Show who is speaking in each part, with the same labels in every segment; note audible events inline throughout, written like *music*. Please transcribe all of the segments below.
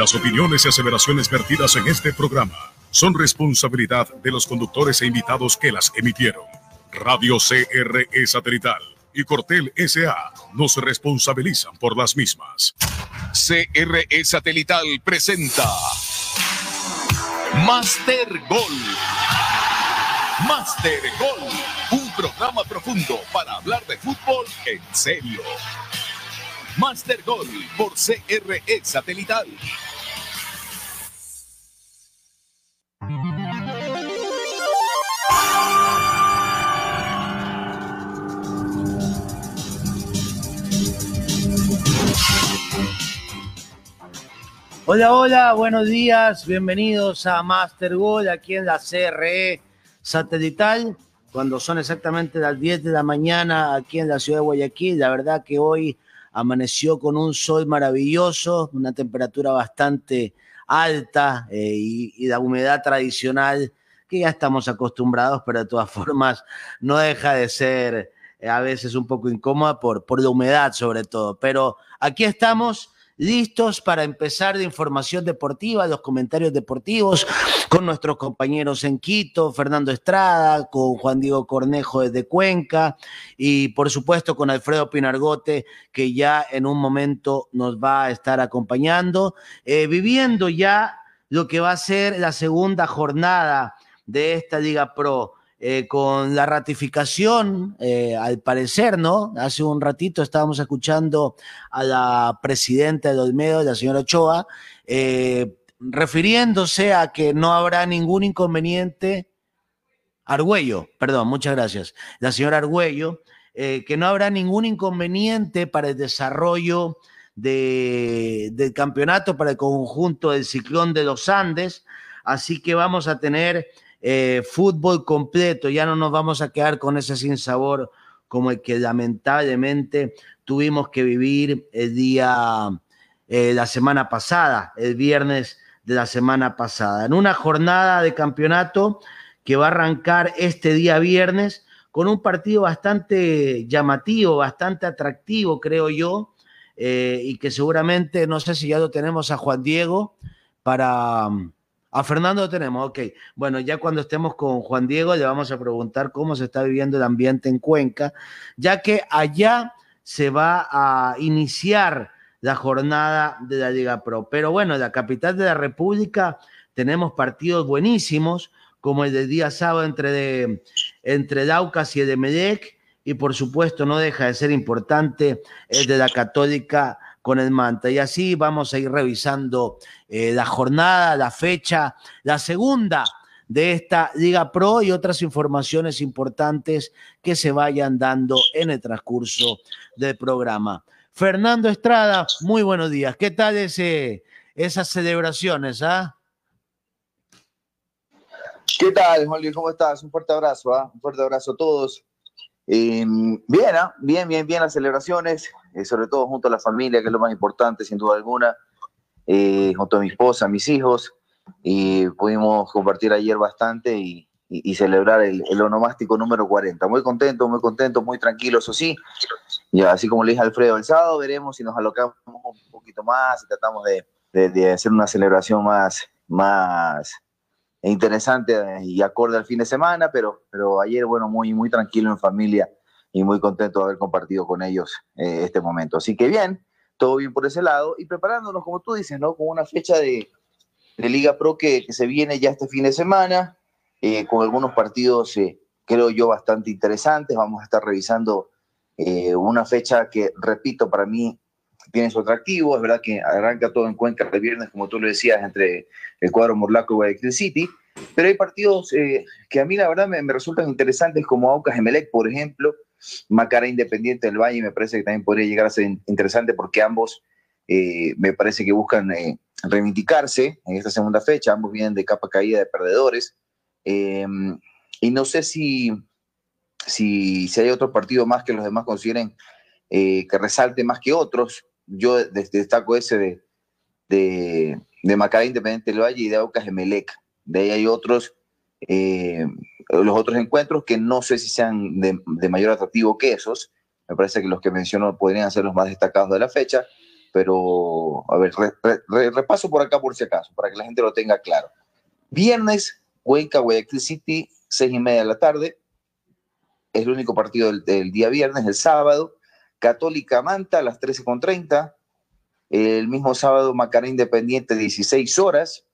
Speaker 1: Las opiniones y aseveraciones vertidas en este programa son responsabilidad de los conductores e invitados que las emitieron. Radio CRE Satelital y Cortel SA no se responsabilizan por las mismas. CRE Satelital presenta Master Gol. Master Gol, un programa profundo para hablar de fútbol en serio. Master Gol por CRE Satelital.
Speaker 2: Hola, hola, buenos días, bienvenidos a Master Gol aquí en la CRE Satelital, cuando son exactamente las 10 de la mañana aquí en la ciudad de Guayaquil. La verdad que hoy amaneció con un sol maravilloso, una temperatura bastante alta eh, y, la humedad tradicional que ya estamos acostumbrados, pero de todas *laughs* formas no deja de ser eh, a veces un poco incómoda por, por la humedad sobre todo. Pero aquí estamos listos para empezar de información deportiva, los comentarios deportivos con nuestros compañeros en Quito, Fernando Estrada, con Juan Diego Cornejo desde Cuenca y por supuesto con Alfredo Pinargote que ya en un momento nos va a estar acompañando, eh, viviendo ya lo que va a ser la segunda jornada de esta Liga Pro. Eh, con la ratificación, eh, al parecer, ¿no? Hace un ratito estábamos escuchando a la presidenta de Olmedo, la señora Ochoa, eh, refiriéndose a que no habrá ningún inconveniente. Argüello, perdón, muchas gracias. La señora Argüello, que no habrá ningún inconveniente para el desarrollo del campeonato para el conjunto del Ciclón de los Andes. Así que vamos a tener eh, fútbol completo, ya no nos vamos a quedar con ese sinsabor como el que lamentablemente tuvimos que vivir el día, eh, la semana pasada, el viernes de la semana pasada, en una jornada de campeonato que va a arrancar este día viernes con un partido bastante llamativo, bastante atractivo, creo yo, eh, y que seguramente, no sé si ya lo tenemos a Juan Diego para a Fernando lo tenemos, ok. Bueno, ya cuando estemos con Juan Diego le vamos a preguntar cómo se está viviendo el ambiente en Cuenca, ya que allá se va a iniciar la jornada de la Liga Pro. Pero bueno, en la capital de la República tenemos partidos buenísimos, como el del día sábado entre, de, entre y el de Medec, y por supuesto no deja de ser importante el de la Católica con el Manta. Y así vamos a ir revisando eh, la jornada, la fecha, la segunda de esta Liga Pro y otras informaciones importantes que se vayan dando en el transcurso del programa. Fernando Estrada, muy buenos días. ¿Qué tal ese, esas celebraciones? Ah?
Speaker 3: ¿Qué tal, Juan ¿Cómo estás? Un fuerte abrazo, ¿ah? un fuerte abrazo a todos. bien, ¿ah? bien, bien, bien las celebraciones. Eh, sobre todo junto a la familia, que es lo más importante, sin duda alguna, eh, junto a mi esposa, mis hijos, y pudimos compartir ayer bastante y, celebrar el, onomástico número 40. Muy contento, muy contento, muy tranquilo, eso sí. Y así como le dije a Alfredo, el sábado veremos si nos alocamos un poquito más y tratamos de, hacer una celebración más, más interesante y acorde al fin de semana, pero, pero ayer, bueno, muy, muy tranquilo en familia y muy contento de haber compartido con ellos eh, este momento. Así que bien, todo bien por ese lado y preparándonos, como tú dices, ¿no? Con una fecha de, de Liga Pro que, que, se viene ya este fin de semana, eh, con algunos partidos, eh, creo yo, bastante interesantes. Vamos a estar revisando una fecha que, repito, para mí tiene su atractivo. Es verdad que arranca todo en Cuenca el viernes, como tú lo decías, entre el cuadro Morlaco y Guayaquil City. Pero hay partidos que a mí, la verdad, me, me resultan interesantes, como Aucas Emelec, por ejemplo, Macara Independiente del Valle me parece que también podría llegar a ser interesante porque ambos eh, me parece que buscan eh, reivindicarse en esta segunda fecha, ambos vienen de capa caída de perdedores. Em, y no sé si, si, si, hay otro partido más que los demás consideren eh, que resalte más que otros. Yo destaco ese de, de, Macara Independiente del Valle y de Aucas de Melec. De ahí hay otros los otros encuentros que no sé si sean de, mayor atractivo que esos. Me parece que los que menciono podrían ser los más destacados de la fecha. pero a ver, repaso por acá por si acaso, para que la gente lo tenga claro. Viernes, Cuenca, Guayaquil City, seis y media de la tarde, es el único partido del, día viernes, el sábado, Católica Manta a las 13.30, el mismo sábado Macará Independiente 16 horas,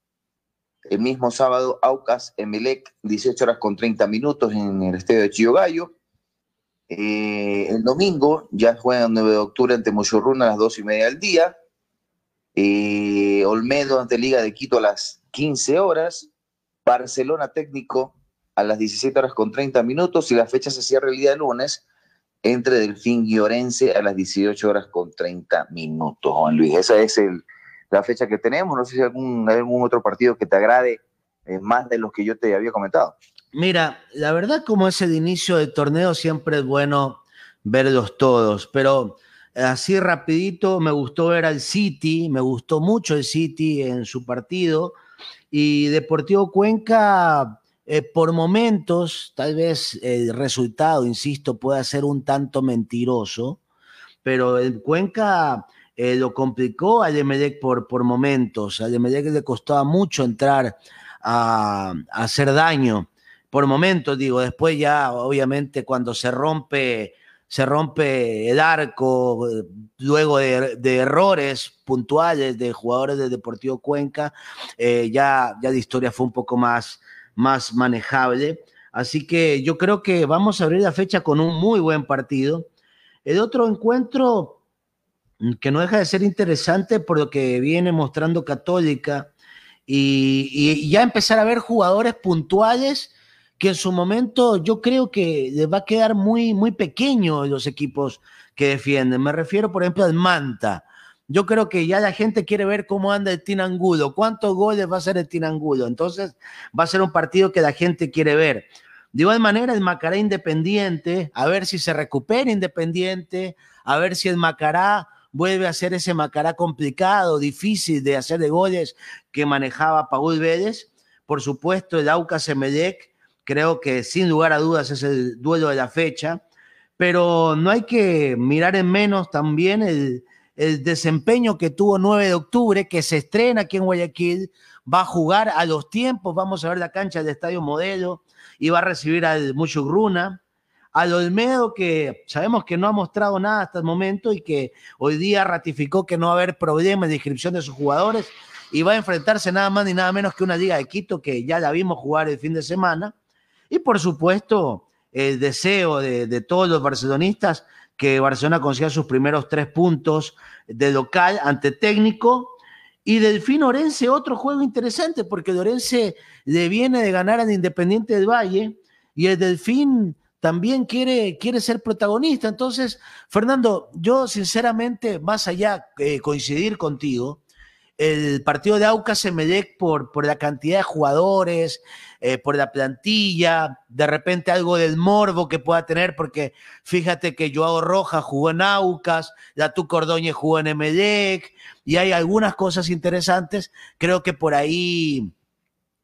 Speaker 3: el mismo sábado Aucas Emelec 18 horas con 30 minutos en el estadio de Chillo Gallo, eh, el domingo ya juega el 9 de octubre ante Mochorruna a las 2 y media del día. Eh, Olmedo ante Liga de Quito a las 15 horas. Barcelona técnico a las 17 horas con 30 minutos. Y la fecha se cierra el día de lunes entre Delfín y Orense a las 18 horas con 30 minutos. Juan Luis, esa es la fecha que tenemos. No sé si hay algún, algún otro partido que te agrade eh, más de los que yo te había comentado.
Speaker 2: Mira, la verdad como es el inicio del torneo siempre es bueno verlos todos, pero así rapidito me gustó ver al City, me gustó mucho el City en su partido y Deportivo Cuenca eh, por momentos, tal vez el resultado, insisto, pueda ser un tanto mentiroso, pero el Cuenca eh, lo complicó a Emelec por, por momentos, a Emelec le costaba mucho entrar a hacer daño por momentos, digo, después ya obviamente cuando se rompe, se rompe el arco, luego de, errores puntuales de jugadores del Deportivo Cuenca, eh, ya, ya la historia fue un poco más, más manejable. Así que yo creo que vamos a abrir la fecha con un muy buen partido. El otro encuentro que no deja de ser interesante por lo que viene mostrando Católica y, ya empezar a ver jugadores puntuales que en su momento yo creo que les va a quedar muy, muy pequeño los equipos que defienden. Me refiero, por ejemplo, al Manta. Yo creo que ya la gente quiere ver cómo anda el Tinangulo, cuántos goles va a hacer el Tinangulo. Entonces va a ser un partido que la gente quiere ver. De igual manera, el Macará Independiente, a ver si se recupera Independiente, a ver si el Macará vuelve a ser ese Macará complicado, difícil de hacer de goles que manejaba Paul Vélez. Por supuesto, el Aucas Emelec, Creo que sin lugar a dudas es el duelo de la fecha, pero no hay que mirar en menos también el, desempeño que tuvo 9 de octubre, que se estrena aquí en Guayaquil, va a jugar a los tiempos, vamos a ver la cancha del Estadio Modelo y va a recibir al Muchugruna, al Olmedo que sabemos que no ha mostrado nada hasta el momento y que hoy día ratificó que no va a haber problemas de inscripción de sus jugadores y va a enfrentarse nada más ni nada menos que una Liga de Quito que ya la vimos jugar el fin de semana y por supuesto, el deseo de, todos los barcelonistas que Barcelona consiga sus primeros tres puntos de local ante técnico. Y Delfín Orense, otro juego interesante, porque Orense le viene de ganar al Independiente del Valle y el Delfín también quiere, quiere ser protagonista. Entonces, Fernando, yo sinceramente, más allá de coincidir contigo, el partido de Aucas Emelec por, por la cantidad de jugadores, eh, por la plantilla, de repente algo del morbo que pueda tener, porque fíjate que Joao Roja jugó en Aucas, Tu Cordóñez jugó en Emelec, y hay algunas cosas interesantes. Creo que por ahí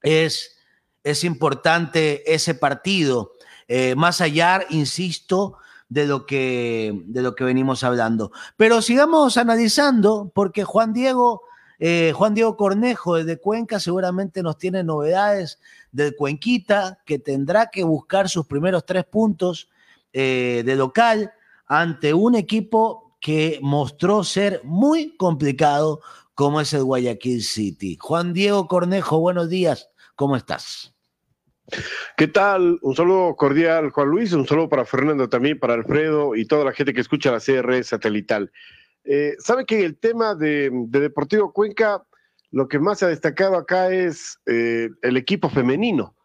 Speaker 2: es, es importante ese partido. Eh, más allá, insisto, de lo, que, de lo que venimos hablando. Pero sigamos analizando, porque Juan Diego eh, Juan Diego Cornejo desde Cuenca seguramente nos tiene novedades del Cuenquita, que tendrá que buscar sus primeros tres puntos eh, de local ante un equipo que mostró ser muy complicado como es el Guayaquil City. Juan Diego Cornejo, buenos días, ¿cómo estás?
Speaker 4: ¿Qué tal? Un saludo cordial, Juan Luis, un saludo para Fernando también, para Alfredo y toda la gente que escucha la CR satelital. Eh, Sabe que el tema de, Deportivo Cuenca, lo que más se ha destacado acá es eh, el equipo femenino,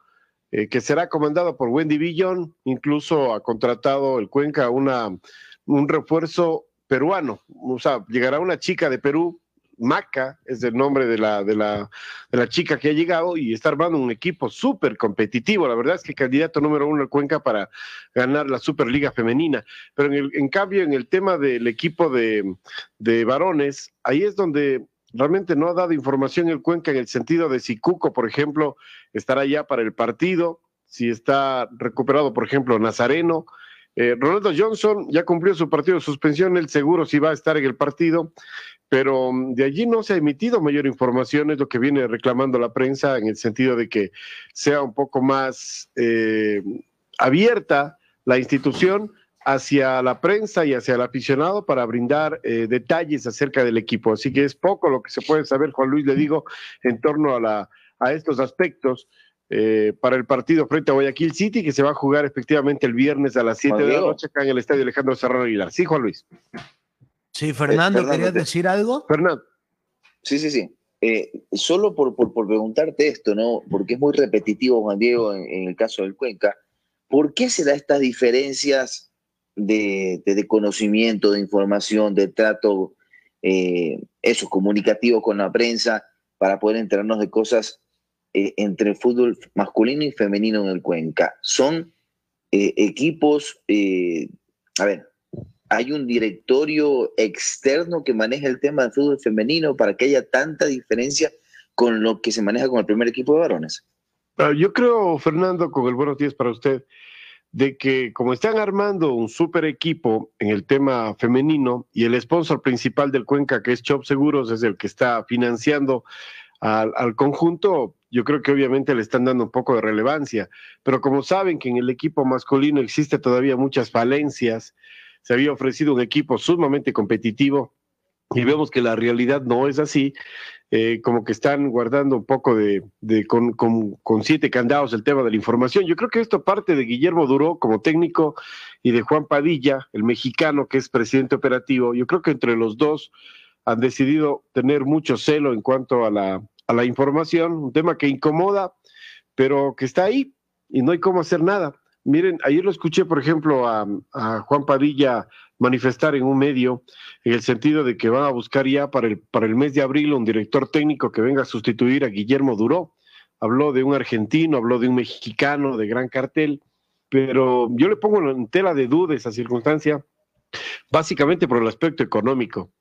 Speaker 4: eh, que será comandado por Wendy Villon, incluso ha contratado el Cuenca una, un refuerzo peruano, o sea, llegará una chica de Perú Maca es el nombre de la, de la, de la chica que ha llegado y está armando un equipo súper competitivo. La verdad es que candidato número uno el Cuenca para ganar la Superliga Femenina. Pero en, en cambio, en el tema del equipo de, de varones, ahí es donde realmente no ha dado información el Cuenca en el sentido de si Cuco, por ejemplo, estará ya para el partido, si está recuperado, por ejemplo, Nazareno, Eh, Ronaldo Johnson ya cumplió su partido de suspensión, él seguro sí va a estar en el partido, pero mm, de allí no se ha emitido mayor información, es lo que viene reclamando la prensa en el sentido de que sea un poco más eh, abierta la institución hacia la prensa y hacia el aficionado para brindar eh, detalles acerca del equipo. Así que es poco lo que se puede saber, Juan Luis, le digo, en torno a, la, a estos aspectos. Eh, para el partido frente a Guayaquil City, que se va a jugar efectivamente el viernes a las 7 de la noche acá en el estadio Alejandro Serrano Aguilar. Sí, Juan Luis.
Speaker 2: Sí, Fernando, eh, ¿querías decir algo?
Speaker 3: Fernando. Sí, sí, sí. solo por, por, preguntarte esto, ¿no? Porque es muy repetitivo, Juan Diego, en, el caso del Cuenca. ¿Por qué se da estas diferencias de, conocimiento, de información, de trato, eh, eso, comunicativo con la prensa, para poder enterarnos de cosas eh, entre el fútbol masculino y femenino en el Cuenca. Son eh, equipos, a ver, hay un directorio externo que maneja el tema del fútbol femenino para que haya tanta diferencia con lo que se maneja con el primer equipo de varones.
Speaker 4: Yo creo, Fernando, con el buenos días para usted, de que como están armando un super equipo en el tema femenino y el sponsor principal del Cuenca, que es Chop Seguros, es el que está financiando al, conjunto, yo creo que obviamente le están dando un poco de relevancia. Pero como saben que en el equipo masculino existe todavía muchas falencias, se había ofrecido un equipo sumamente competitivo y vemos que la realidad no es así. Eh, como que están guardando un poco de, con, con, siete candados el tema de la información. Yo creo que esto parte de Guillermo Duró como técnico y de Juan Padilla, el mexicano que es presidente operativo. Yo creo que entre los dos han decidido tener mucho celo en cuanto a la, a la información, un tema que incomoda, pero que está ahí y no hay cómo hacer nada. Miren, ayer lo escuché, por ejemplo, a, Juan Padilla manifestar en un medio en el sentido de que van a buscar ya para el, para el mes de abril un director técnico que venga a sustituir a Guillermo Duró. Habló de un argentino, habló de un mexicano de gran cartel, pero yo le pongo en tela de duda esa circunstancia, básicamente por el aspecto económico.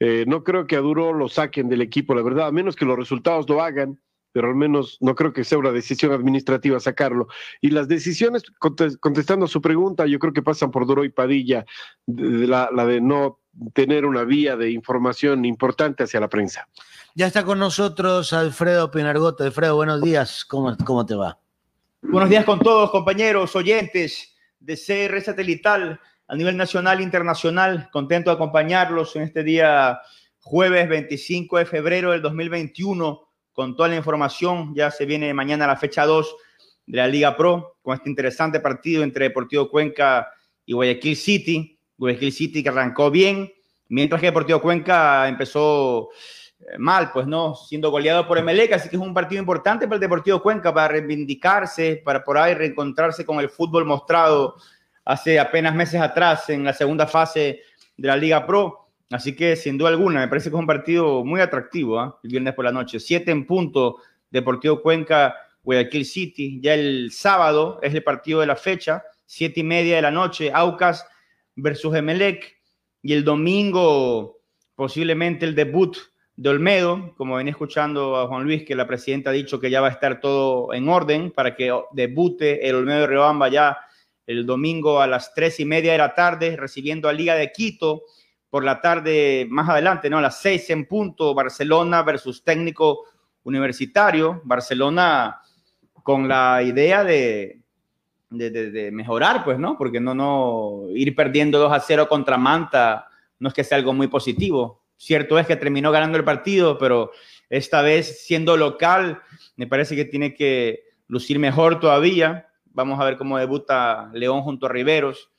Speaker 4: Eh, no creo que a Duró lo saquen del equipo, la verdad, a menos que los resultados lo hagan pero al menos no creo que sea una decisión administrativa sacarlo. Y las decisiones, contestando a su pregunta, yo creo que pasan por Duro y Padilla, la, de no tener una vía de información importante hacia la prensa.
Speaker 2: Ya está con nosotros Alfredo Pinargoto. Alfredo, buenos días, ¿cómo, cómo te va?
Speaker 5: Buenos días con todos, compañeros, oyentes de CR Satelital a nivel nacional e internacional. Contento de acompañarlos en este día jueves 25 de febrero del 2021 con toda la información. Ya se viene mañana la fecha 2 de la Liga Pro con este interesante partido entre Deportivo Cuenca y Guayaquil City. Guayaquil City que arrancó bien, mientras que Deportivo Cuenca empezó eh, mal, pues no, siendo goleado por Emelec, así que es un partido importante para el Deportivo Cuenca para reivindicarse, para por ahí reencontrarse con el fútbol mostrado hace apenas meses atrás en la segunda fase de la Liga Pro. Así que, sin duda alguna, me parece que es un partido muy atractivo ¿ah? el viernes por la noche. Siete en punto, Deportivo Cuenca, Guayaquil City. Ya el sábado es el partido de la fecha, siete y media de la noche, Aucas versus Emelec. Y el domingo, posiblemente el debut de Olmedo, como venía escuchando a Juan Luis, que la presidenta ha dicho que ya va a estar todo en orden para que debute el Olmedo de Riobamba ya el domingo a las tres y media de la tarde, recibiendo a Liga de Quito por la tarde más adelante, ¿no? A las seis en punto, Barcelona versus técnico universitario. Barcelona con la idea de, de, mejorar, pues, ¿no? Porque no, no, ir perdiendo 2 a 0 contra Manta no es que sea algo muy positivo. Cierto es que terminó ganando el partido, pero esta vez siendo local, me parece que tiene que lucir mejor todavía. Vamos a ver cómo debuta León junto a Riveros.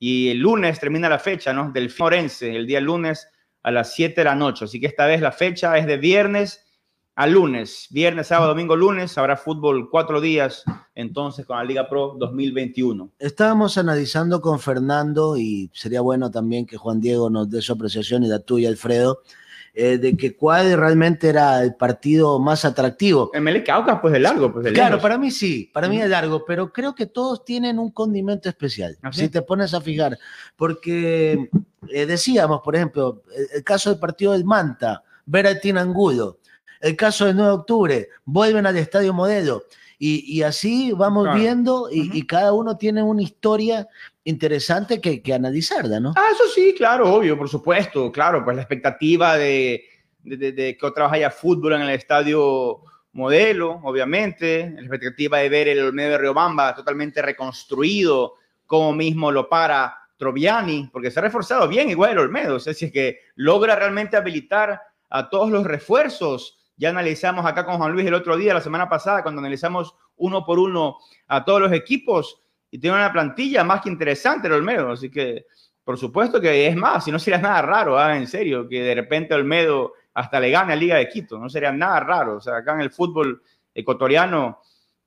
Speaker 5: Y el lunes termina la fecha, ¿no? Del Forense, el día lunes a las 7 de la noche. Así que esta vez la fecha es de viernes a lunes. Viernes, sábado, domingo, lunes. Habrá fútbol cuatro días entonces con la Liga Pro 2021.
Speaker 2: Estábamos analizando con Fernando y sería bueno también que Juan Diego nos dé su apreciación y la tuya, Alfredo eh, de que cuál realmente era el partido más atractivo.
Speaker 5: El Melec Aucas, pues de largo. Pues
Speaker 2: claro, para mí sí, para mí es largo, pero creo que todos tienen un condimento especial, ¿Ah, si te pones a fijar, porque eh, decíamos, por ejemplo, el, caso del partido del Manta, ver a Angulo, el caso del 9 de octubre, vuelven al Estadio Modelo, Y, así vamos viendo y, cada uno tiene una historia interesante que, que analizar, ¿no?
Speaker 5: Ah, eso sí, claro, obvio, por supuesto, claro, pues la expectativa de, de, de que otra vez haya fútbol en el estadio modelo, obviamente, la expectativa de ver el Olmedo de Riobamba totalmente reconstruido, como mismo lo para Troviani, porque se ha reforzado bien igual el Olmedo, o sea, si es que logra realmente habilitar a todos los refuerzos, ya analizamos acá con Juan Luis el otro día, la semana pasada, cuando analizamos uno por uno a todos los equipos, y tiene una plantilla más que interesante el Olmedo, así que por supuesto que es más, si no sería nada raro, ¿ah? en serio, que de repente Olmedo hasta le gane a Liga de Quito. No sería nada raro. O sea, acá en el fútbol ecuatoriano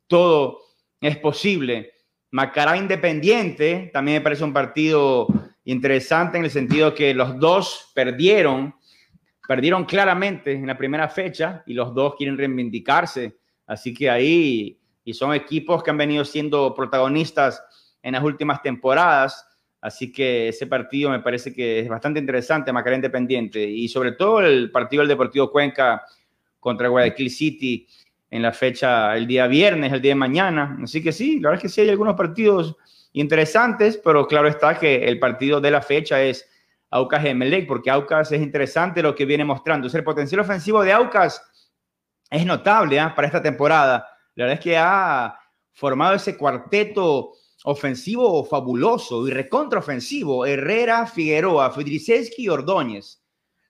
Speaker 5: todo es posible. Macará Independiente también me parece un partido interesante en el sentido que los dos perdieron, perdieron claramente en la primera fecha y los dos quieren reivindicarse. Así que ahí, y son equipos que han venido siendo protagonistas en las últimas temporadas. Así que ese partido me parece que es bastante interesante, Macarena Independiente, y sobre todo el partido del Deportivo Cuenca contra Guayaquil City en la fecha el día viernes, el día de mañana. Así que sí, la verdad es que sí hay algunos partidos interesantes, pero claro está que el partido de la fecha es Aucas Emelec, porque Aucas es interesante lo que viene mostrando. el potencial ofensivo de Aucas es notable ¿ah? para esta temporada. La verdad es que ha formado ese cuarteto ofensivo fabuloso y recontraofensivo. Herrera, Figueroa, Fidriceski y Ordóñez.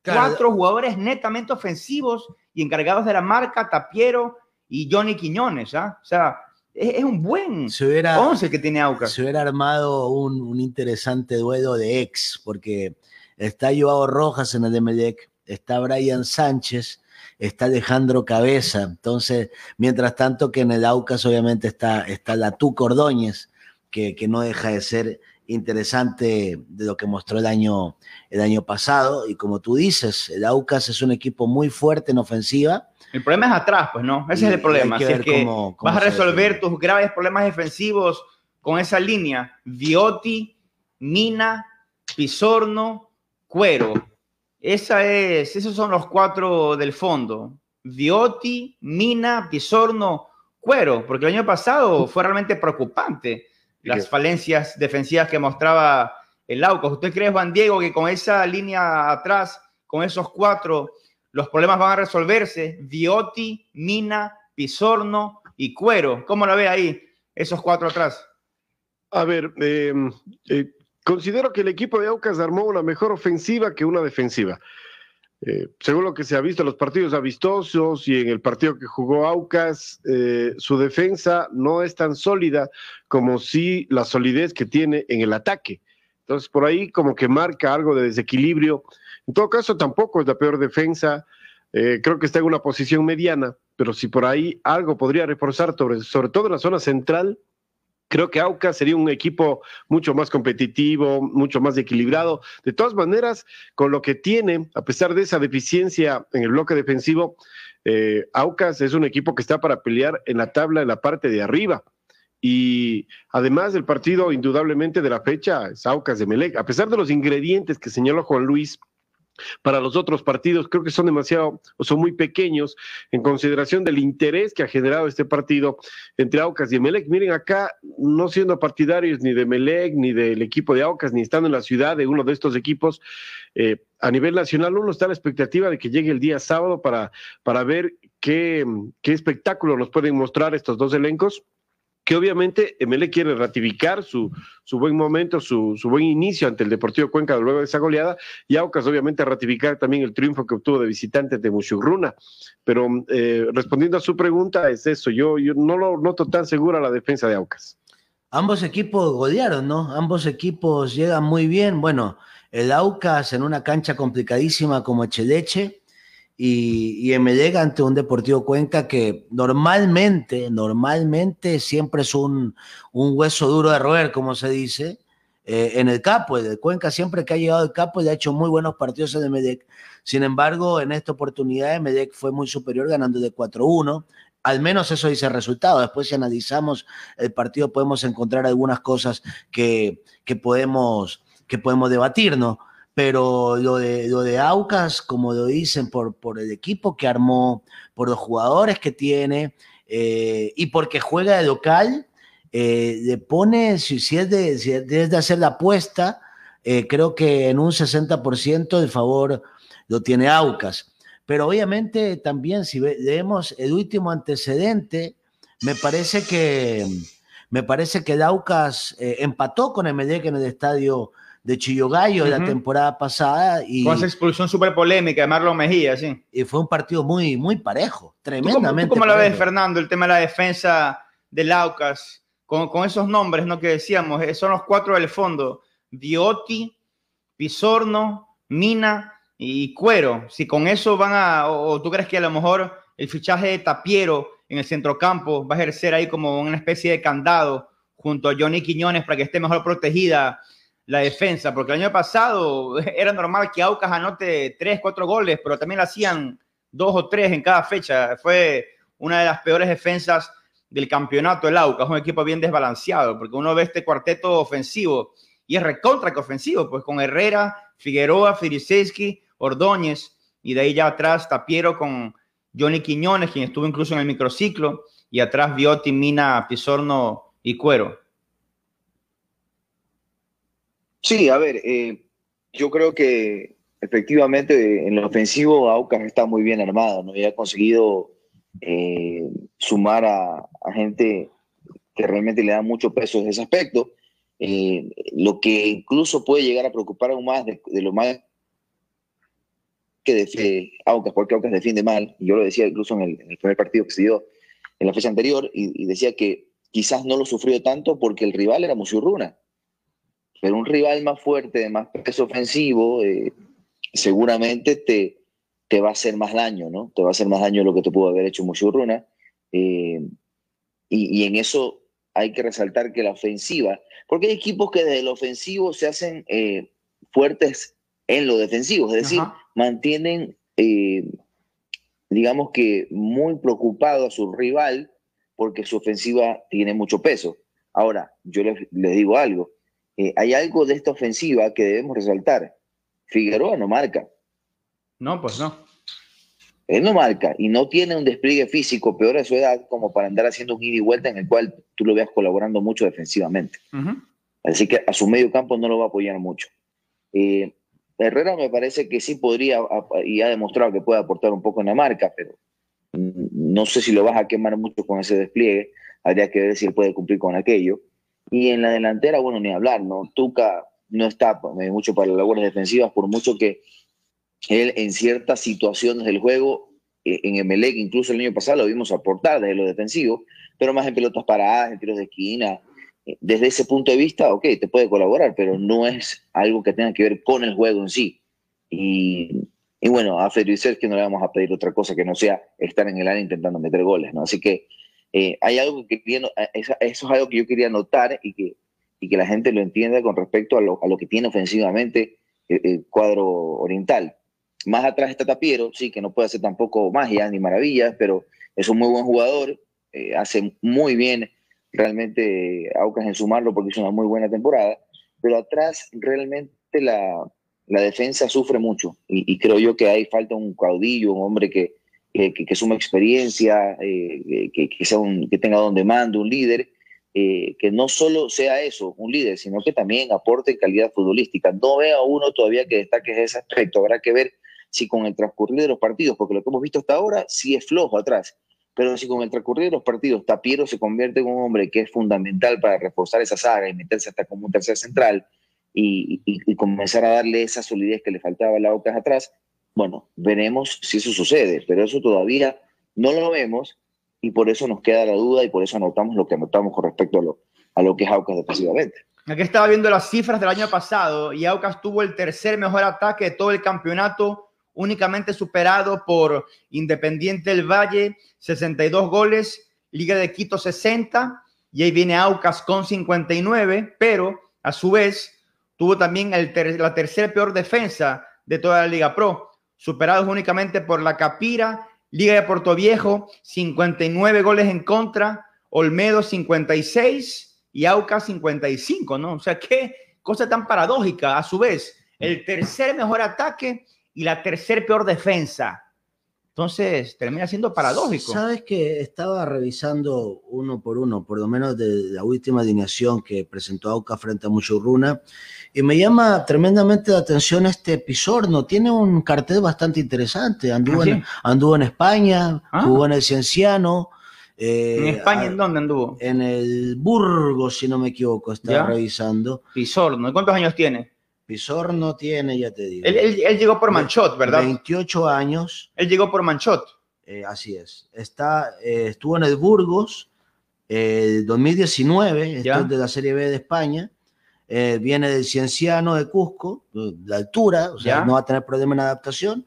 Speaker 5: Cuatro jugadores netamente ofensivos y encargados de la marca, Tapiero y Johnny Quiñones. ¿ah? O sea, es, un buen
Speaker 2: se hubiera,
Speaker 5: 11 que tiene Aucas.
Speaker 2: Se hubiera armado un, interesante duelo de ex, porque está Joao Rojas en el Emelec, está Brian Sánchez, está Alejandro Cabeza. Entonces, mientras tanto que en el Aucas obviamente está, está la Tuca Ordóñez que, no deja de ser interesante de lo que mostró el año, el año pasado. Y como tú dices, el Aucas es un equipo muy fuerte en ofensiva.
Speaker 5: El problema es atrás, pues no, ese es el problema. Si es que vas a resolver tus graves problemas defensivos con esa línea, Viotti, Mina, Pisorno, Cuero. Esa es, esos son los cuatro del fondo. Viotti, Mina, Pisorno, Cuero, porque el año pasado fue realmente preocupante las falencias defensivas que mostraba el Aucas. ¿Usted cree, Juan Diego, que con esa línea atrás, con esos cuatro, los problemas van a resolverse? Viotti, Mina, Pisorno y Cuero. ¿Cómo la ve ahí, esos cuatro atrás?
Speaker 4: A ver, em, eh, considero que el equipo de Aucas armó una mejor ofensiva que una defensiva. Eh, según lo que se ha visto en los partidos amistosos y en el partido que jugó Aucas, eh, su defensa no es tan sólida como si la solidez que tiene en el ataque. Entonces, por ahí como que marca algo de desequilibrio. En todo caso, tampoco es la peor defensa. Eh, creo que está en una posición mediana, pero si por ahí algo podría reforzar, sobre, sobre todo en la zona central, Creo que Aucas sería un equipo mucho más competitivo, mucho más equilibrado. De todas maneras, con lo que tiene, a pesar de esa deficiencia en el bloque defensivo, eh, Aucas es un equipo que está para pelear en la tabla en la parte de arriba. Y además del partido, indudablemente de la fecha, es Aucas de Melec. A pesar de los ingredientes que señaló Juan Luis, para los otros partidos creo que son demasiado o son muy pequeños en consideración del interés que ha generado este partido entre Aucas y Emelec. Miren acá, no siendo partidarios ni de Emelec ni del equipo de Aucas, ni estando en la ciudad de uno de estos equipos, eh, a nivel nacional uno está a la expectativa de que llegue el día sábado para, para ver qué, qué espectáculo nos pueden mostrar estos dos elencos que obviamente ML quiere ratificar su, su buen momento, su, su, buen inicio ante el Deportivo Cuenca luego de esa goleada, y Aucas obviamente ratificar también el triunfo que obtuvo de visitante de Muchugruna. Pero eh, respondiendo a su pregunta, es eso, yo, yo no lo noto tan segura la defensa de Aucas.
Speaker 2: Ambos equipos golearon, ¿no? Ambos equipos llegan muy bien. Bueno, el Aucas en una cancha complicadísima como Echeleche, y, y Emelec ante un Deportivo Cuenca que normalmente, normalmente siempre es un, hueso duro de roer, como se dice, eh, en el capo. El Cuenca siempre que ha llegado al capo le ha hecho muy buenos partidos en Emelec. Sin embargo, en esta oportunidad Emelec fue muy superior ganando de 4-1. Al menos eso dice el resultado. Después si analizamos el partido podemos encontrar algunas cosas que, que podemos, que podemos debatir, ¿no? Pero lo de, lo de Aucas, como lo dicen, por, por el equipo que armó, por los jugadores que tiene, eh, y porque juega de local, eh, le pone, si, es de, si hacer la apuesta, eh, creo que en un 60% de favor lo tiene Aucas. Pero obviamente también si leemos el último antecedente, me parece que me parece que Aucas empató con Emelec en el estadio de Chillogallo uh la temporada pasada. Y,
Speaker 5: con esa expulsión súper polémica de Marlon Mejía, sí.
Speaker 2: Y fue un partido muy, muy parejo, tremendamente.
Speaker 5: ¿Tú cómo, lo ves, Fernando, el tema de la defensa del Aucas? Con, con, esos nombres, ¿no? Que decíamos, eh, son los cuatro del fondo: Diotti, Pisorno, Mina y Cuero. Si con eso van a. O, tú crees que a lo mejor el fichaje de Tapiero en el centrocampo va a ejercer ahí como una especie de candado junto a Johnny Quiñones para que esté mejor protegida la defensa, porque el año pasado *laughs* era normal que Aucas anote tres, cuatro goles, pero también hacían dos o tres en cada fecha. Fue una de las peores defensas del campeonato el Aucas, un equipo bien desbalanceado, porque uno ve este cuarteto ofensivo y es recontra que ofensivo, pues con Herrera, Figueroa, Firiseski, Ordóñez, y de ahí ya atrás Tapiero con Johnny Quiñones, quien estuvo incluso en el microciclo, y atrás Viotti, Mina, Pisorno y Cuero.
Speaker 3: Sí, a ver, eh, yo creo que efectivamente en lo ofensivo Aucas está muy bien armado, ¿no? Y ha conseguido eh, sumar a, gente que realmente le da mucho peso en ese aspecto. Eh, lo que incluso puede llegar a preocupar aún más de, lo más que defiende Aucas, porque Aucas defiende mal, y yo lo decía incluso en el, primer partido que se dio en la fecha anterior, y, decía que quizás no lo sufrió tanto porque el rival era Musurruna pero un rival más fuerte, de más peso ofensivo, eh, seguramente te, te va a hacer más daño, ¿no? Te va a hacer más daño lo que te pudo haber hecho Muchurruna. Eh, y, y, en eso hay que resaltar que la ofensiva, porque hay equipos que desde lo ofensivo se hacen eh, fuertes en lo defensivo, es decir, mantienen, digamos que muy preocupado a su rival porque su ofensiva tiene mucho peso. Ahora, yo les, les digo algo, eh, hay algo de esta ofensiva que debemos resaltar. Figueroa no marca.
Speaker 5: No, pues no.
Speaker 3: Él no marca y no tiene un despliegue físico peor a su edad como para andar haciendo un ida y vuelta en el cual tú lo veas colaborando mucho defensivamente. Así que a su medio campo no lo va a apoyar mucho. Eh, Herrera me parece que sí podría y ha demostrado que puede aportar un poco en la marca, pero no sé si lo vas a quemar mucho con ese despliegue. Habría que ver si él puede cumplir con aquello. Y en la delantera, bueno, ni hablar, ¿no? Tuca no está pues, mucho para las labores defensivas, por mucho que él en ciertas situaciones del juego, eh, en Emelec, incluso el año pasado lo vimos aportar desde lo defensivo, pero más en pelotas paradas, en tiros de esquina. Eh, desde ese punto de vista, ok, te puede colaborar, pero no es algo que tenga que ver con el juego en sí. Y, y bueno, a Federico que no le vamos a pedir otra cosa que no sea estar en el área intentando meter goles, ¿no? Así que eh, hay algo que quería, eh, es algo que yo quería notar y que, y que la gente lo entienda con respecto a lo, a lo que tiene ofensivamente el, cuadro oriental. Más atrás está Tapiero, sí, que no puede hacer tampoco magia ni maravillas, pero es un muy buen jugador, eh, hace muy bien realmente Aucas en sumarlo porque hizo una muy buena temporada, pero atrás realmente la, la defensa sufre mucho y, y, creo yo que ahí falta un caudillo, un hombre que, que, que, suma experiencia, eh, que, que, sea un, que tenga donde mando, un líder, eh, que no solo sea eso, un líder, sino que también aporte calidad futbolística. No veo a uno todavía que destaque ese aspecto. Habrá que ver si con el transcurrir de los partidos, porque lo que hemos visto hasta ahora sí es flojo atrás, pero si con el transcurrir de los partidos Tapiero se convierte en un hombre que es fundamental para reforzar esa saga y meterse hasta como un tercer central y, y, y comenzar a darle esa solidez que le faltaba a la Ocas atrás, bueno, veremos si eso sucede, pero eso todavía no lo vemos y por eso nos queda la duda y por eso anotamos lo que anotamos con respecto a lo, a lo que es Aucas defensivamente.
Speaker 5: Aquí estaba viendo las cifras del año pasado y Aucas tuvo el tercer mejor ataque de todo el campeonato, únicamente superado por Independiente del Valle, 62 goles, Liga de Quito 60 y ahí viene Aucas con 59, pero a su vez tuvo también el la tercera peor defensa de toda la Liga Pro superados únicamente por la Capira, Liga de Puerto Viejo, 59 goles en contra, Olmedo 56 y Auca 55, ¿no? O sea, qué cosa tan paradójica, a su vez, el tercer mejor ataque y la tercer peor defensa. Entonces termina siendo paradójico.
Speaker 2: Sabes que estaba revisando uno por uno, por lo menos de la última alineación que presentó Auca frente a Muchurruna, y me llama tremendamente la atención este Pisorno. Tiene un cartel bastante interesante. Anduvo,
Speaker 5: ¿Ah, sí?
Speaker 2: en, anduvo en España,
Speaker 5: Ah.
Speaker 2: jugó en el Cienciano. eh,
Speaker 5: ¿En España en dónde anduvo?
Speaker 2: En el Burgos, si no me equivoco, estaba
Speaker 5: ¿Ya?
Speaker 2: revisando.
Speaker 5: Pisorno. ¿Y cuántos años tiene?
Speaker 2: Pisorno tiene, ya te digo.
Speaker 5: Él, él- él llegó por Manchot, ¿verdad?
Speaker 2: 28 años.
Speaker 5: Él llegó por Manchot.
Speaker 2: Eh, así es. Está, eh, estuvo en el Burgos eh, 2019, esto
Speaker 5: Ya.
Speaker 2: es de la Serie B de España. Eh, viene del Cienciano de Cusco, de altura, o sea,
Speaker 5: Ya.
Speaker 2: no va a tener problema en adaptación.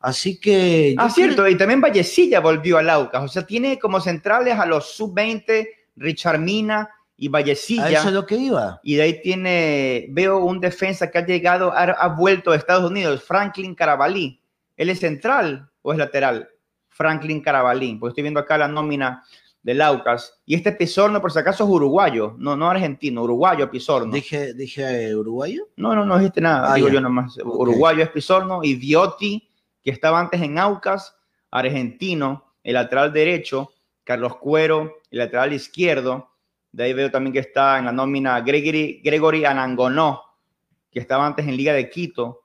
Speaker 2: Así que.
Speaker 5: Ah,
Speaker 2: creo-
Speaker 5: cierto. Y también Vallecilla volvió al Aucas. O sea, tiene como centrales a los sub-20, Richard Mina y
Speaker 2: A
Speaker 5: Vallecilla.
Speaker 2: eso es lo que iba.
Speaker 5: Y de ahí tiene, veo un defensa que ha llegado, ha, ha vuelto a Estados Unidos, Franklin Carabalí. ¿Él es central o es lateral? Franklin Carabalí, porque estoy viendo acá la nómina del Aucas. Y este Pisorno, por si acaso, es uruguayo, no, no argentino, uruguayo Pisorno.
Speaker 2: Dije, dije uruguayo.
Speaker 5: No, no, no dijiste nada,
Speaker 2: Ah,
Speaker 5: digo yo nomás. Uruguayo es Pisorno y que estaba antes en Aucas, argentino, el lateral derecho, Carlos Cuero, el lateral izquierdo. De ahí veo también que está en la nómina Gregory, Gregory Anangonó, que estaba antes en Liga de Quito.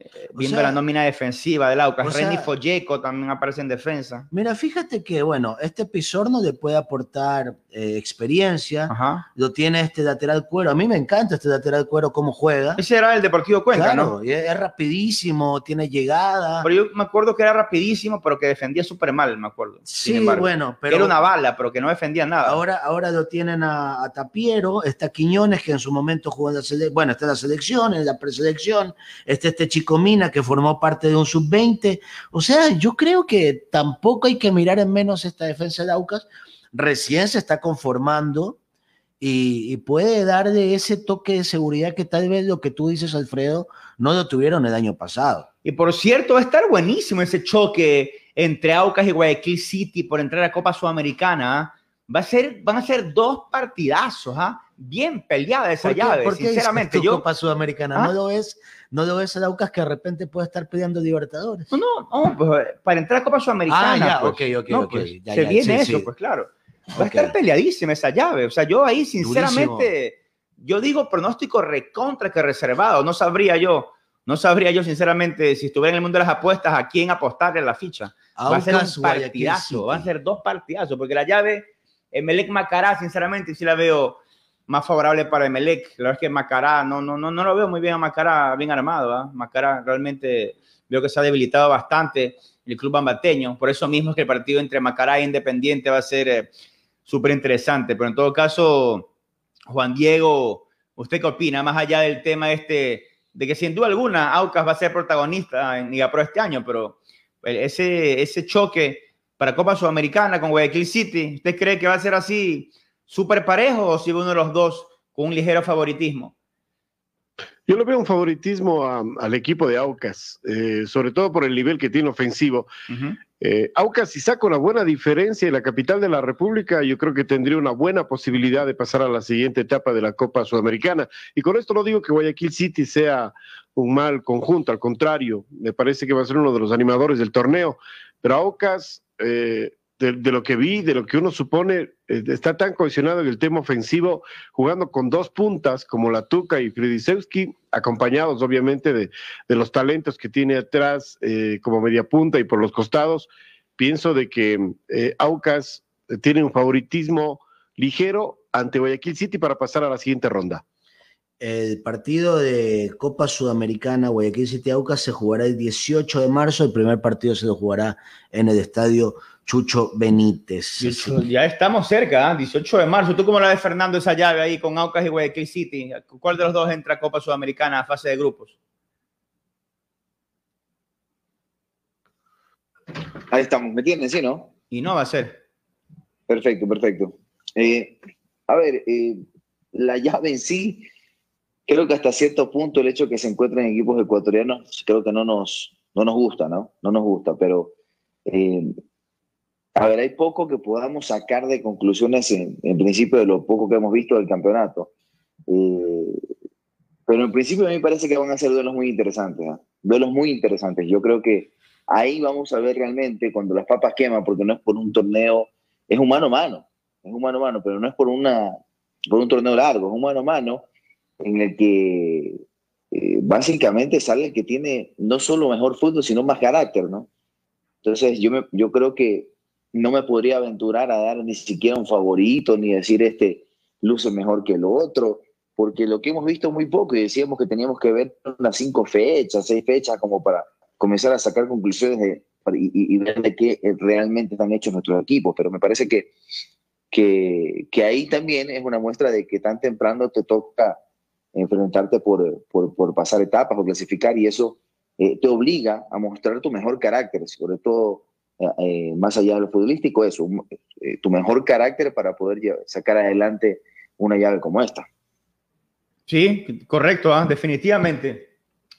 Speaker 5: Eh, viendo
Speaker 2: sea-
Speaker 5: la nómina defensiva del Aucas.
Speaker 2: sea-
Speaker 5: Renny Folleco también aparece en defensa.
Speaker 2: Mira, fíjate que, bueno, este Pisorno le puede aportar eh, experiencia.
Speaker 5: Ajá.
Speaker 2: Lo tiene este lateral cuero. A mí me encanta este lateral cuero, cómo juega.
Speaker 5: Ese era el Deportivo Cuenca,
Speaker 2: claro,
Speaker 5: ¿no?
Speaker 2: es, es rapidísimo, tiene llegada.
Speaker 5: Pero yo me acuerdo que era rapidísimo, pero que defendía súper mal, me acuerdo.
Speaker 2: Sí,
Speaker 5: embargo.
Speaker 2: bueno, pero
Speaker 5: Era una bala, pero que no defendía nada.
Speaker 2: ahora, ahora lo tienen a, a Tapiero, está Quiñones, que en su momento jugó en la selección, bueno, está en la selección, en la preselección, está este chico Mina, que formó parte de un sub-20. O sea, yo creo que tampoco hay que mirar en menos esta defensa de Aucas. Recién se está conformando y, puede darle ese toque de seguridad que tal vez lo que tú dices, Alfredo, no lo tuvieron el año pasado.
Speaker 5: Y por cierto, va a estar buenísimo ese choque entre Aucas y Guayaquil City por entrar a Copa Sudamericana. Va a ser, van a ser dos partidazos, ¿ah? bien peleada esa
Speaker 2: ¿Por qué-
Speaker 5: llave.
Speaker 2: por qué
Speaker 5: Sinceramente, yo
Speaker 2: Copa Sudamericana,
Speaker 5: ¿Ah?
Speaker 2: ¿no lo ves? ¿No lo ves el Aucas que de repente puede estar peleando Libertadores?
Speaker 5: no, no, pues, para entrar a Copa Sudamericana.
Speaker 2: Ah, ya,
Speaker 5: pues,
Speaker 2: ok, ok,
Speaker 5: no,
Speaker 2: ok,
Speaker 5: pues,
Speaker 2: ya,
Speaker 5: se
Speaker 2: ya,
Speaker 5: viene
Speaker 2: sí,
Speaker 5: eso,
Speaker 2: sí.
Speaker 5: pues claro. Va a estar peleadísima esa llave. O sea, yo ahí, sinceramente, yo digo pronóstico recontra que reservado. No sabría yo, no sabría yo, sinceramente, si estuviera en el mundo de las apuestas, a quién apostarle la ficha. va a ser
Speaker 2: Aucas,
Speaker 5: un partidazo, van a ser dos partidazos, porque la llave Emelec Macará, sinceramente, sí la veo más favorable para Emelec. La verdad es que Macará, no, no, no, no lo veo muy bien a Macará, bien armado. ¿ah? Macará realmente veo que se ha debilitado bastante el club bambateño. Por eso mismo es que el partido entre Macará e Independiente va a ser eh, súper interesante. Pero en todo caso, Juan Diego, ¿usted qué opina? Más allá del tema este, de que sin duda alguna Aucas va a ser protagonista en Liga Pro este año, pero ese, ese choque para Copa Sudamericana con Guayaquil City, ¿usted cree que va a ser así súper parejo o si uno de los dos con un ligero favoritismo?
Speaker 4: Yo le veo un favoritismo a- al equipo de Aucas, eh, sobre todo por el nivel que tiene ofensivo. Eh, Aucas, si saca una buena diferencia en la capital de la República, yo creo que tendría una buena posibilidad de pasar a la siguiente etapa de la Copa Sudamericana. Y con esto no digo que Guayaquil City sea un mal conjunto, al contrario, me parece que va a ser uno de los animadores del torneo. Pero Aucas, eh, de, lo que vi, de lo que uno supone, eh, está tan cohesionado en el tema ofensivo, jugando con dos puntas como la Tuca y Fridisewski, acompañados obviamente de, de los talentos que tiene atrás eh, como media punta y por los costados. Pienso de que eh, Aucas eh, tiene un favoritismo ligero ante Guayaquil City para pasar a la siguiente ronda.
Speaker 2: El partido de Copa Sudamericana Guayaquil City Aucas se jugará el 18 de marzo. El primer partido se lo jugará en el estadio Chucho Benítez.
Speaker 5: Ya estamos cerca, ¿ah? 18 de marzo. ¿Tú cómo la ves, Fernando, esa llave ahí con Aucas y Guayaquil City? ¿Cuál de los dos entra a Copa Sudamericana a fase de grupos?
Speaker 3: Ahí estamos, ¿me entienden? Sí, ¿no?
Speaker 5: Y no va a ser.
Speaker 3: Perfecto, perfecto. Eh, a ver, eh, la llave en sí, creo que hasta cierto punto el hecho de que se encuentren equipos ecuatorianos, creo que no nos, no nos gusta, ¿no? No nos gusta, pero eh, a ver, hay poco que podamos sacar de conclusiones en, principio de lo poco que hemos visto del campeonato. Eh, pero en principio a mí me parece que van a ser duelos muy interesantes, ¿ah? duelos muy interesantes. Yo creo que ahí vamos a ver realmente cuando las papas queman, porque no es por un torneo, es humano a mano, es humano a mano, pero no es por, una, por un torneo largo, es humano a mano en el que eh, básicamente sale el que tiene no solo mejor fútbol, sino más carácter, ¿no? Entonces yo, me, yo creo que no me podría aventurar a dar ni siquiera un favorito, ni decir este luce mejor que el otro, porque lo que hemos visto muy poco y decíamos que teníamos que ver unas cinco fechas, seis fechas como para comenzar a sacar conclusiones de, y, ver de qué realmente están hechos nuestros equipos. Pero me parece que, que, ahí también es una muestra de que tan temprano te toca enfrentarte por, por, pasar etapas o clasificar y eso eh, te obliga a mostrar tu mejor carácter, sobre todo eh, eh, más allá de lo futbolístico, eso, tu mejor carácter para poder sacar adelante una llave como esta.
Speaker 5: Sí, correcto, ¿ah? definitivamente.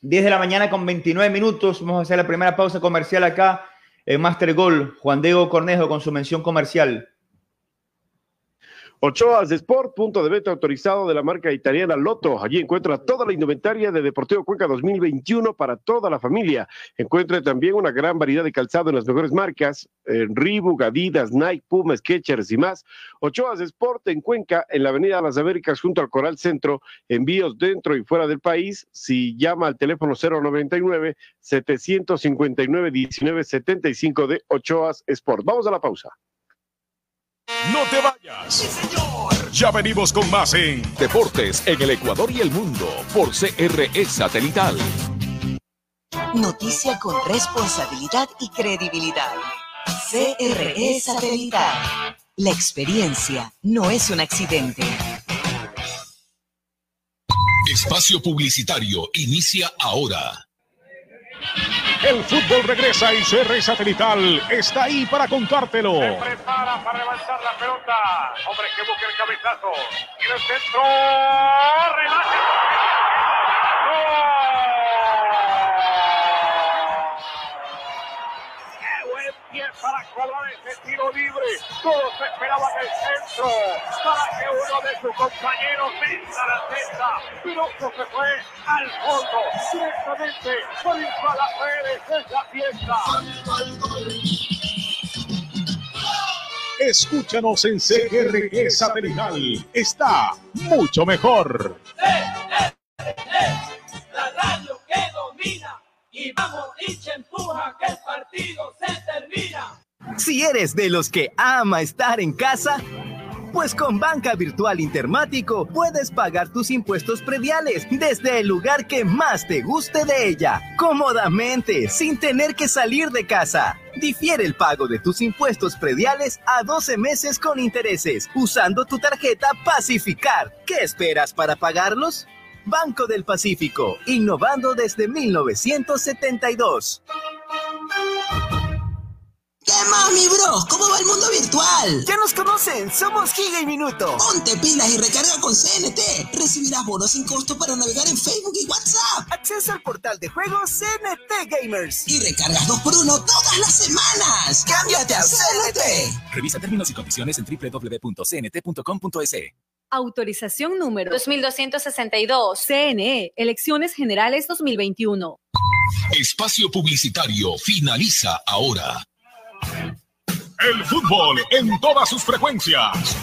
Speaker 5: 10 de la mañana con 29 minutos. Vamos a hacer la primera pausa comercial acá en Master Goal. Juan Diego Cornejo con su mención comercial.
Speaker 4: Ochoas Sport, punto de venta autorizado de la marca italiana Lotto. Allí encuentra toda la indumentaria de Deportivo Cuenca 2021 para toda la familia. Encuentra también una gran variedad de calzado en las mejores marcas, en Reebok, Adidas, Nike, Puma, Skechers y más. Ochoas Sport en Cuenca, en la Avenida Las Américas, junto al Coral Centro. Envíos dentro y fuera del país. Si llama al teléfono 099 759 1975 de Ochoas Sport. Vamos a la pausa.
Speaker 1: No te vayas. Ya venimos con más en Deportes en el Ecuador y el Mundo por CRE Satelital.
Speaker 6: Noticia con responsabilidad y credibilidad. CRE Satelital. La experiencia no es un accidente.
Speaker 1: Espacio Publicitario inicia ahora. El fútbol regresa y CR Satelital está ahí para contártelo.
Speaker 7: Se prepara para levantar la pelota. Hombre que busca el cabezazo. Y el centro. Remate. Para cobrar ese tiro libre. Todos esperaban el centro para que uno de sus compañeros venga la cesta. Piroso se fue al fondo, directamente por a las redes. Es la fiesta.
Speaker 1: Escúchanos en CRE Satelital. Está mucho mejor.
Speaker 8: La radio que domina y empuja, que el partido se termina.
Speaker 9: Si eres de los que ama estar en casa, pues con Banca Virtual Intermático puedes pagar tus impuestos prediales desde el lugar que más te guste de ella, cómodamente, sin tener que salir de casa. Difiere el pago de tus impuestos prediales a 12 meses con intereses, usando tu tarjeta Pacificar. ¿Qué esperas para pagarlos? Banco del Pacífico, innovando desde 1972.
Speaker 10: ¿Qué más, mi bro? ¿Cómo va el mundo virtual?
Speaker 9: Ya nos conocen, somos Giga y Minuto.
Speaker 10: Ponte pilas y recarga con CNT. Recibirás bonos sin costo para navegar en Facebook y WhatsApp.
Speaker 9: Acceso al portal de juegos CNT Gamers.
Speaker 10: Y recargas 2 por 1 todas las semanas. ¡Cámbiate a CNT!
Speaker 11: Revisa términos y condiciones en www.cnt.com.es.
Speaker 12: Autorización número 2262. CNE, Elecciones Generales 2021.
Speaker 1: Espacio Publicitario finaliza ahora. El fútbol en todas sus frecuencias.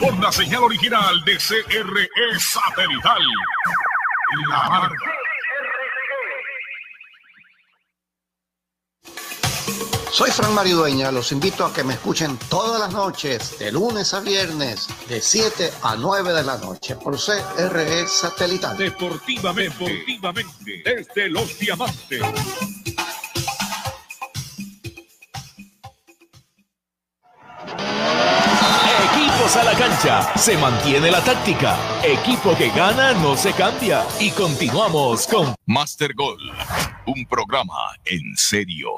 Speaker 1: Por la señal original de CRE Satelital. La marca.
Speaker 13: Soy Fran Mario Dueña, los invito a que me escuchen todas las noches, de lunes a viernes, de 7 a 9 de la noche, por CRE Satelital.
Speaker 1: Deportivamente, deportivamente desde los diamantes. Equipos a la cancha, se mantiene la táctica. Equipo que gana no se cambia. Y continuamos con Master Goal, un programa en serio.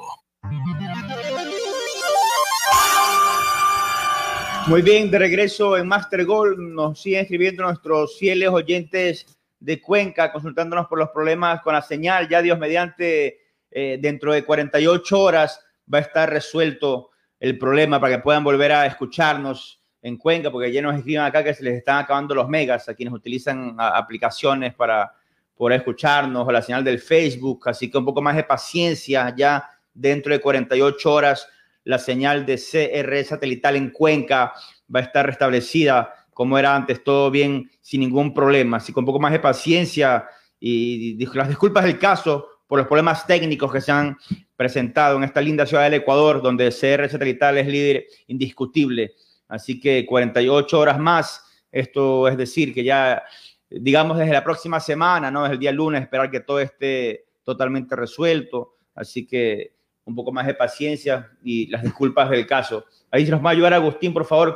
Speaker 5: Muy bien, de regreso en Master Goal, nos siguen escribiendo nuestros fieles oyentes de Cuenca, consultándonos por los problemas con la señal. Ya Dios mediante, eh, dentro de 48 horas va a estar resuelto el problema para que puedan volver a escucharnos en Cuenca, porque ya nos escriben acá que se les están acabando los megas a quienes utilizan aplicaciones para por escucharnos, o la señal del Facebook, así que un poco más de paciencia, ya dentro de 48 horas la señal de CR satelital en Cuenca va a estar restablecida como era antes, todo bien, sin ningún problema, así que un poco más de paciencia y las disculpas del caso por los problemas técnicos que se han presentado en esta linda ciudad del Ecuador, donde CR satelital es líder indiscutible. Así que 48 horas más, esto es decir, que ya digamos desde la próxima semana, ¿no? Es el día lunes, esperar que todo esté totalmente resuelto. Así que un poco más de paciencia y las disculpas del caso. Ahí se nos va a ayudar Agustín, por favor,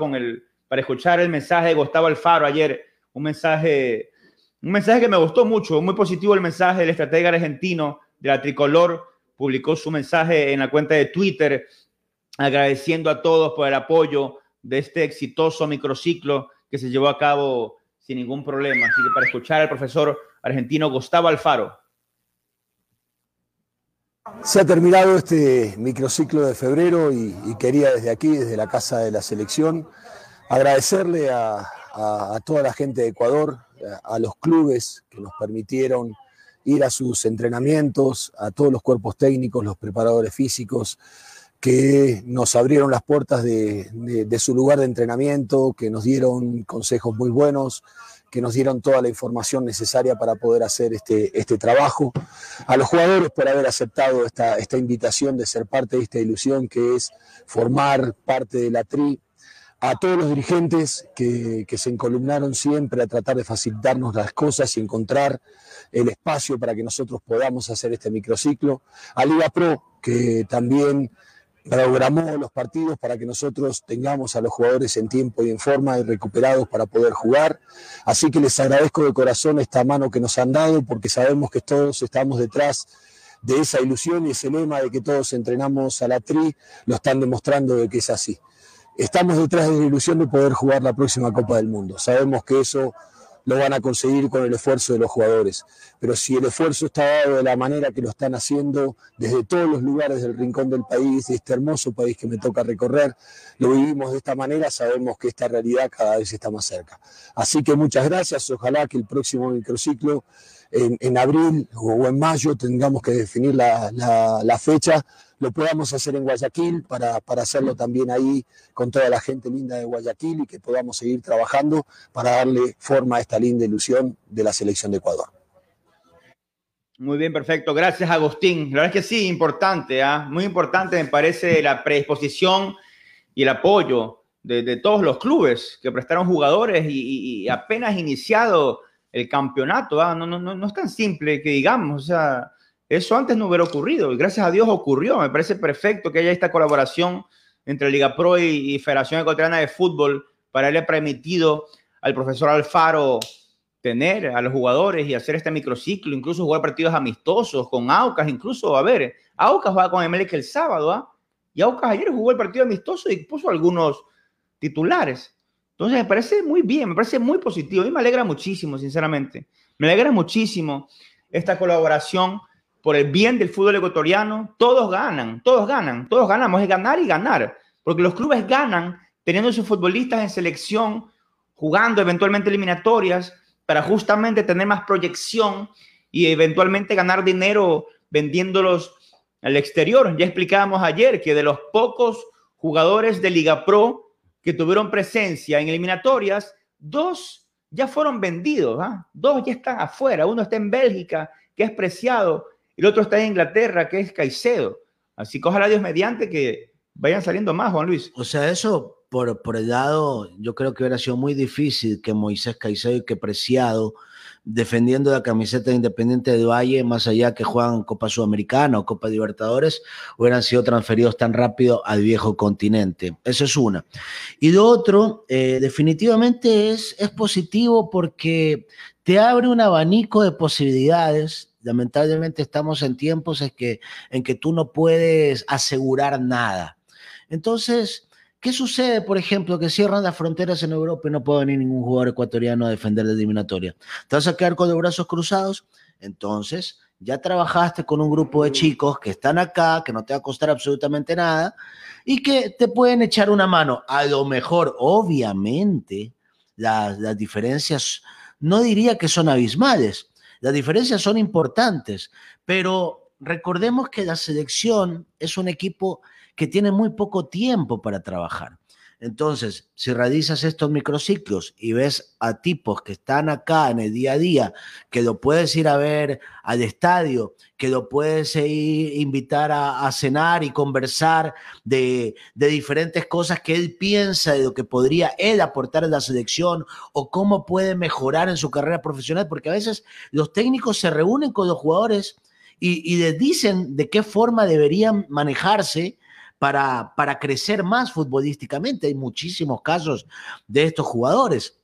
Speaker 5: para escuchar el mensaje de Gustavo Alfaro ayer. Un mensaje, un mensaje que me gustó mucho, muy positivo el mensaje del estratega argentino de la tricolor. Publicó su mensaje en la cuenta de Twitter agradeciendo a todos por el apoyo de este exitoso microciclo que se llevó a cabo sin ningún problema. Así que para escuchar al profesor argentino Gustavo Alfaro.
Speaker 14: Se ha terminado este microciclo de febrero y, quería desde aquí, desde la Casa de la Selección, agradecerle a, toda la gente de Ecuador, a, los clubes que nos permitieron ir a sus entrenamientos, a todos los cuerpos técnicos, los preparadores físicos, que nos abrieron las puertas de, su lugar de entrenamiento, que nos dieron consejos muy buenos, que nos dieron toda la información necesaria para poder hacer este, este trabajo, a los jugadores por haber aceptado esta, esta invitación de ser parte de esta ilusión que es formar parte de la TRI, a todos los dirigentes que, que, se encolumnaron siempre a tratar de facilitarnos las cosas y encontrar el espacio para que nosotros podamos hacer este microciclo, a Liga Pro, que también programó los partidos para que nosotros tengamos a los jugadores en tiempo y en forma y recuperados para poder jugar. Así que les agradezco de corazón esta mano que nos han dado porque sabemos que todos estamos detrás de esa ilusión y ese lema de que todos entrenamos a la tri, lo están demostrando de que es así. Estamos detrás de la ilusión de poder jugar la próxima Copa del Mundo. Sabemos que eso lo van a conseguir con el esfuerzo de los jugadores. Pero si el esfuerzo está dado de la manera que lo están haciendo desde todos los lugares del rincón del país, de este hermoso país que me toca recorrer, lo vivimos de esta manera, sabemos que esta realidad cada vez está más cerca. Así que muchas gracias, ojalá que el próximo microciclo en, abril o en mayo tengamos que definir la, la fecha lo podamos hacer en Guayaquil, para, para, hacerlo también ahí con toda la gente linda de Guayaquil y que podamos seguir trabajando para darle forma a esta linda ilusión de la selección de Ecuador.
Speaker 5: Muy bien, perfecto. Gracias, Agustín. La verdad es que sí, importante, ¿ah? muy importante me parece la predisposición y el apoyo de, todos los clubes que prestaron jugadores y, apenas iniciado el campeonato. ¿ah? No, no, no, no es tan simple que digamos, o sea, eso antes no hubiera ocurrido y gracias a Dios ocurrió. Me parece perfecto que haya esta colaboración entre Liga Pro y, Federación Ecuatoriana de Fútbol para haberle permitido al profesor Alfaro tener a los jugadores y hacer este microciclo, incluso jugar partidos amistosos con Aucas, incluso, a ver, Aucas va con Emelec el sábado, ¿ah? Y Aucas ayer jugó el partido amistoso y puso algunos titulares. Entonces me parece muy bien, me parece muy positivo. Mí me alegra muchísimo, sinceramente. Me alegra muchísimo esta colaboración por el bien del fútbol ecuatoriano, todos ganan, todos ganan, todos ganamos, es ganar y ganar, porque los clubes ganan teniendo sus futbolistas en selección, jugando eventualmente eliminatorias, para justamente tener más proyección y eventualmente ganar dinero vendiéndolos al exterior. Ya explicábamos ayer que de los pocos jugadores de Liga Pro que tuvieron presencia en eliminatorias, dos ya fueron vendidos, ¿ah? dos ya están afuera, uno está en Bélgica, que es preciado, el otro está en Inglaterra, que es Caicedo. Así que ojalá Dios mediante que vayan saliendo más, Juan Luis.
Speaker 2: O sea, eso por, por el lado, yo creo que hubiera sido muy difícil que Moisés Caicedo y que Preciado, defendiendo la camiseta de Independiente de Valle, más allá que juegan Copa Sudamericana o Copa Libertadores, hubieran sido transferidos tan rápido al viejo continente. Eso es una. Y lo otro, eh, definitivamente es, es positivo porque te abre un abanico de posibilidades lamentablemente estamos en tiempos en que, en que tú no puedes asegurar nada. Entonces, ¿qué sucede, por ejemplo, que cierran las fronteras en Europa y no puede venir ningún jugador ecuatoriano a defender la eliminatoria? ¿Te vas a quedar con los brazos cruzados? Entonces, ya trabajaste con un grupo de chicos que están acá, que no te va a costar absolutamente nada y que te pueden echar una mano. A lo mejor, obviamente, las, las diferencias, no diría que son abismales, Las diferencias son importantes, pero recordemos que la selección es un equipo que tiene muy poco tiempo para trabajar. Entonces, si realizas estos microciclos y ves a tipos que están acá en el día a día, que lo puedes ir a ver al estadio, que lo puedes ir, invitar a, cenar y conversar de, diferentes cosas que él piensa de lo que podría él aportar a la selección o cómo puede mejorar en su carrera profesional, porque a veces los técnicos se reúnen con los jugadores y, y les dicen de qué forma deberían manejarse para, para crecer más futbolísticamente. Hay muchísimos casos de estos jugadores.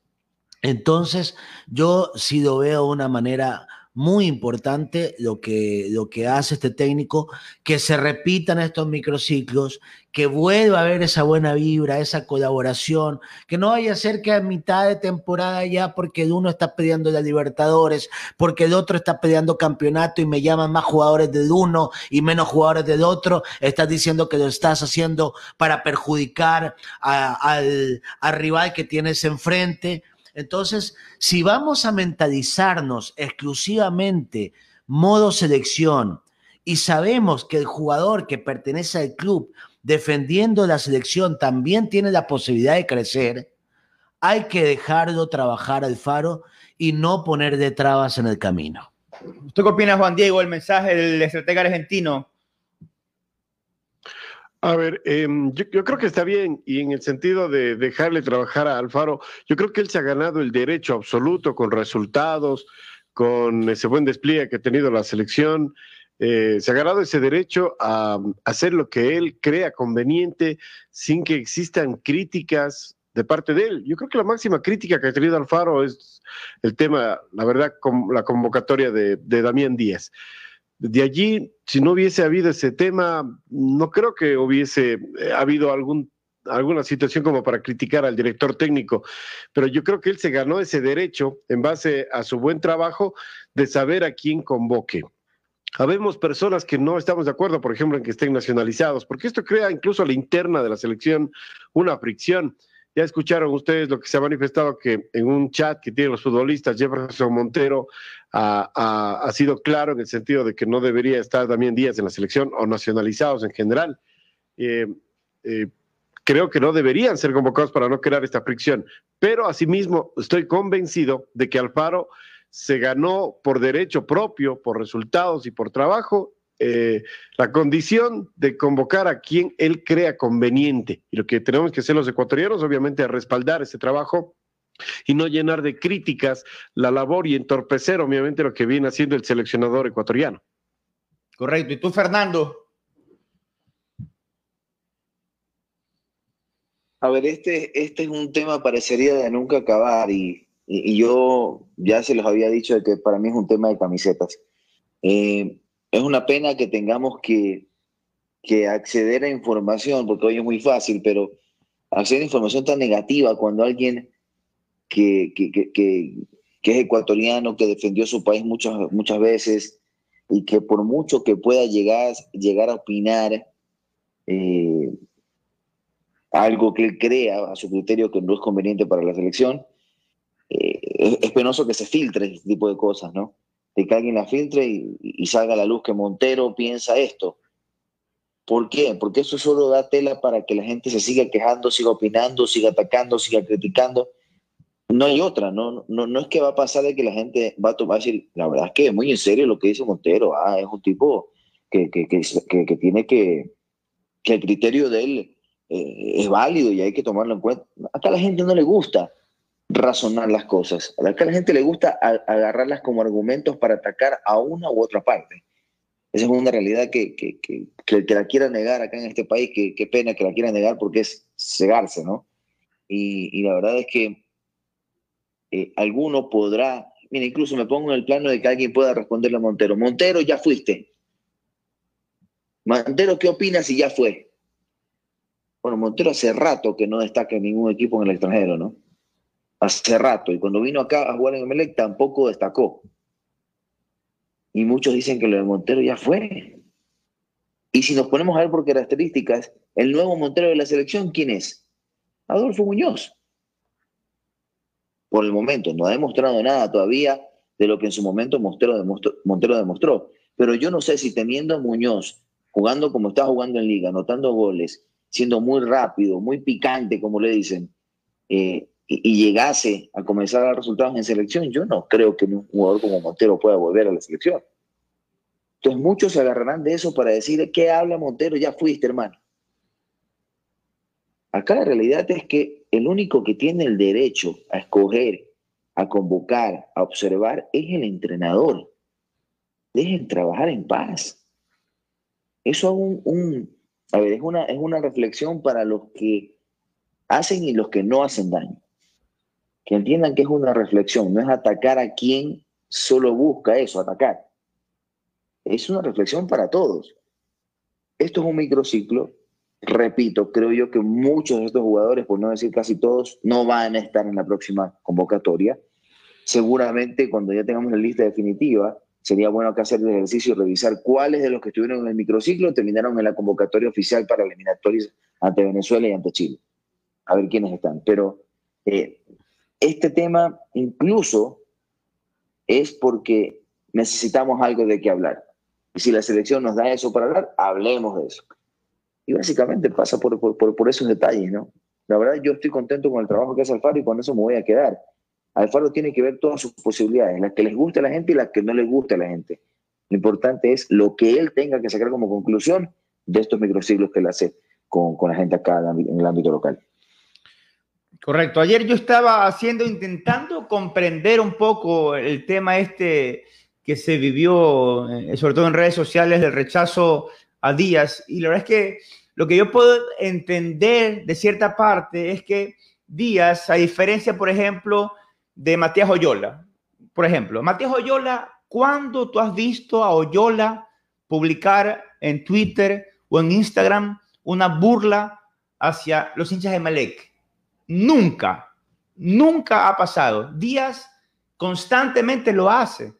Speaker 2: Entonces, yo sí lo veo de una manera muy importante lo que, lo que hace este técnico, que se repitan estos microciclos, que vuelva a haber esa buena vibra, esa colaboración, que no vaya a ser que a mitad de temporada ya, porque el uno está peleando la Libertadores, porque el otro está peleando campeonato y me llaman más jugadores del uno y menos jugadores del otro, estás diciendo que lo estás haciendo para perjudicar al, al rival que tienes enfrente. Entonces, si vamos a mentalizarnos exclusivamente modo selección y sabemos que el jugador que pertenece al club defendiendo la selección también tiene la posibilidad de crecer, hay que dejarlo trabajar al faro y no poner de trabas en el camino.
Speaker 5: ¿Usted qué opina, Juan Diego, el mensaje del estratega argentino
Speaker 4: a ver, em, yo, creo que está bien y en el sentido de dejarle trabajar a Alfaro, yo creo que él se ha ganado el derecho absoluto con resultados, con ese buen despliegue que ha tenido la selección, eh, se ha ganado ese derecho a, hacer lo que él crea conveniente sin que existan críticas de parte de él. Yo creo que la máxima crítica que ha tenido Alfaro es el tema, la verdad, la convocatoria de, de Damián Díaz. De allí, si no hubiese habido ese tema, no creo que hubiese eh, habido algún alguna situación como para criticar al director técnico, pero yo creo que él se ganó ese derecho en base a su buen trabajo de saber a quién convoque. Habemos personas que no estamos de acuerdo, por ejemplo, en que estén nacionalizados, porque esto crea incluso a la interna de la selección una fricción. Ya escucharon ustedes lo que se ha manifestado que en un chat que tienen los futbolistas, Jefferson Montero ha, sido claro en el sentido de que no debería estar también Díaz en la selección o nacionalizados en general. Eh, eh, creo que no deberían ser convocados para no crear esta fricción, pero asimismo estoy convencido de que Alfaro se ganó por derecho propio, por resultados y por trabajo eh, la condición de convocar a quien él crea conveniente. Y lo que tenemos que hacer los ecuatorianos, obviamente, es respaldar ese trabajo y no llenar de críticas la labor y entorpecer, obviamente, lo que viene haciendo el seleccionador ecuatoriano.
Speaker 5: Correcto. ¿Y tú, Fernando?
Speaker 3: A ver, este, este es un tema parecería de nunca acabar y, y, yo ya se los había dicho de que para mí es un tema de camisetas. Eh, es una pena que tengamos que, acceder a información, porque hoy es muy fácil, pero acceder a información tan negativa cuando alguien que, es ecuatoriano, que defendió su país muchas, muchas veces y que por mucho que pueda llegar, llegar a opinar eh, algo que él crea a su criterio que no es conveniente para la selección, eh, es, penoso que se filtre este tipo de cosas, ¿no? de que alguien la filtre y, salga a la luz que Montero piensa esto. ¿Por qué? Porque eso solo da tela para que la gente se siga quejando, siga opinando, siga atacando, siga criticando. No hay otra, no, no, no es que va a pasar de que la gente va a tomar, decir, la verdad es que es muy en serio lo que dice Montero, ah, es un tipo que, que, que, tiene que, que el criterio de él eh, es válido y hay que tomarlo en cuenta. Hasta a la gente no le gusta razonar las cosas. A la gente le gusta agarrarlas como argumentos para atacar a una u otra parte. Esa es una realidad que, que, que, que la quiera negar acá en este país, que qué pena que la quiera negar porque es cegarse, ¿no? Y, la verdad es que eh, alguno podrá, mira, incluso me pongo en el plano de que alguien pueda responderle a Montero, Montero, ya fuiste. Montero, ¿qué opinas si ya fue? Bueno, Montero hace rato que no destaca en ningún equipo en el extranjero, ¿no? Hace rato. Y cuando vino acá a jugar en Emelec tampoco destacó. Y muchos dicen que lo de Montero ya fue. Y si nos ponemos a ver por características, el nuevo Montero de la selección, ¿quién es? Adolfo Muñoz. Por el momento, no ha demostrado nada todavía. de lo que en su momento Montero demostró, Montero demostró. Pero yo no sé si teniendo a Muñoz jugando como está jugando en liga, anotando goles, siendo muy rápido, muy picante, como le dicen, eh, y, llegase a comenzar a dar resultados en selección, yo no creo que un jugador como Montero pueda volver a la selección. Entonces muchos se agarrarán de eso para decir, ¿qué habla Montero? Ya fuiste, hermano. Acá la realidad es que el único que tiene el derecho a escoger, a convocar, a observar, es el entrenador. Dejen trabajar en paz. Eso es es una, es una reflexión para los que hacen y los que no hacen daño. Que entiendan que es una reflexión, no es atacar a quien solo busca eso, atacar. Es una reflexión para todos. Esto es un microciclo. Repito, creo yo que muchos de estos jugadores, por no decir casi todos, no van a estar en la próxima convocatoria. Seguramente cuando ya tengamos la lista definitiva, sería bueno acá hacer el ejercicio y revisar cuáles de los que estuvieron en el microciclo terminaron en la convocatoria oficial para eliminatorias ante Venezuela y ante Chile. A ver quiénes están. Pero eh, este tema incluso es porque necesitamos algo de qué hablar. Y si la selección nos da eso para hablar, hablemos de eso. Y básicamente pasa por, por, por- esos detalles, ¿no? La verdad, yo estoy contento con el trabajo que hace Alfaro y con eso me voy a quedar. Alfaro tiene que ver todas sus posibilidades, las que les guste a la gente y las que no les guste a la gente. Lo importante es lo que él tenga que sacar como conclusión de estos microciclos que él hace con, con la gente acá en el ámbito local.
Speaker 5: Correcto. Ayer yo estaba haciendo, intentando comprender un poco el tema este que se vivió, eh, sobre todo en redes sociales, del rechazo a Díaz. Y la verdad es que lo que yo puedo entender de cierta parte es que Díaz, a diferencia, por ejemplo, de Matías Oyola, por ejemplo, Matías Oyola, ¿cuándo tú has visto a Oyola publicar en Twitter o en Instagram una burla hacia los hinchas de Malek? Nunca, nunca ha pasado. Díaz constantemente lo hace.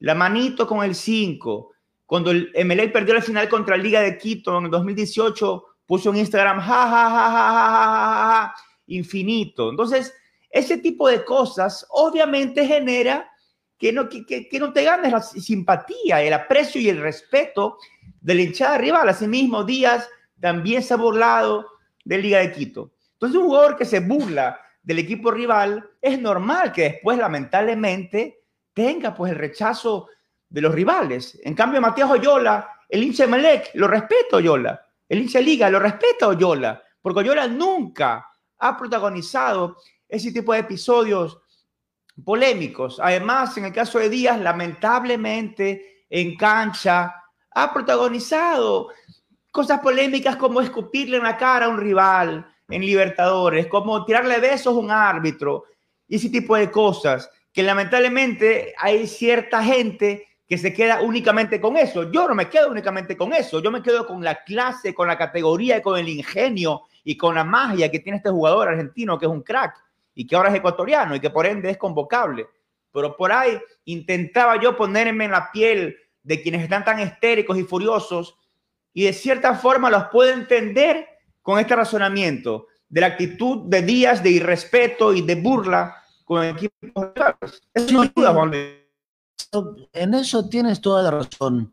Speaker 5: La manito con el 5. Cuando el MLA perdió la final contra la Liga de Quito en el 2018, puso en Instagram, ja, ja, ja, ja, ja, ja, infinito. Entonces, ese tipo de cosas obviamente genera que no, que, que, que no te ganes la simpatía, el aprecio y el respeto de la hinchada rival. Asimismo, Díaz también se ha burlado de Liga de Quito. Entonces, un jugador que se burla del equipo rival, es normal que después, lamentablemente, tenga pues el rechazo de los rivales. En cambio, Matías Oyola, el hincha Melec, lo respeta a Oyola. El hincha Liga lo respeta a Oyola, porque Oyola nunca ha protagonizado ese tipo de episodios polémicos. Además, en el caso de Díaz, lamentablemente, en cancha, ha protagonizado cosas polémicas como escupirle en la cara a un rival en Libertadores, como tirarle besos a un árbitro y ese tipo de cosas que lamentablemente hay cierta gente que se queda únicamente con eso. Yo no me quedo únicamente con eso, yo me quedo con la clase, con la categoría y con el ingenio y con la magia que tiene este jugador argentino que es un crack y que ahora es ecuatoriano y que por ende es convocable. Pero por ahí intentaba yo ponerme en la piel de quienes están tan histéricos y furiosos y de cierta forma los puedo entender con este razonamiento de la actitud de días de irrespeto y de burla con equipos. Eso no ayuda, Juan.
Speaker 2: En eso tienes toda la razón.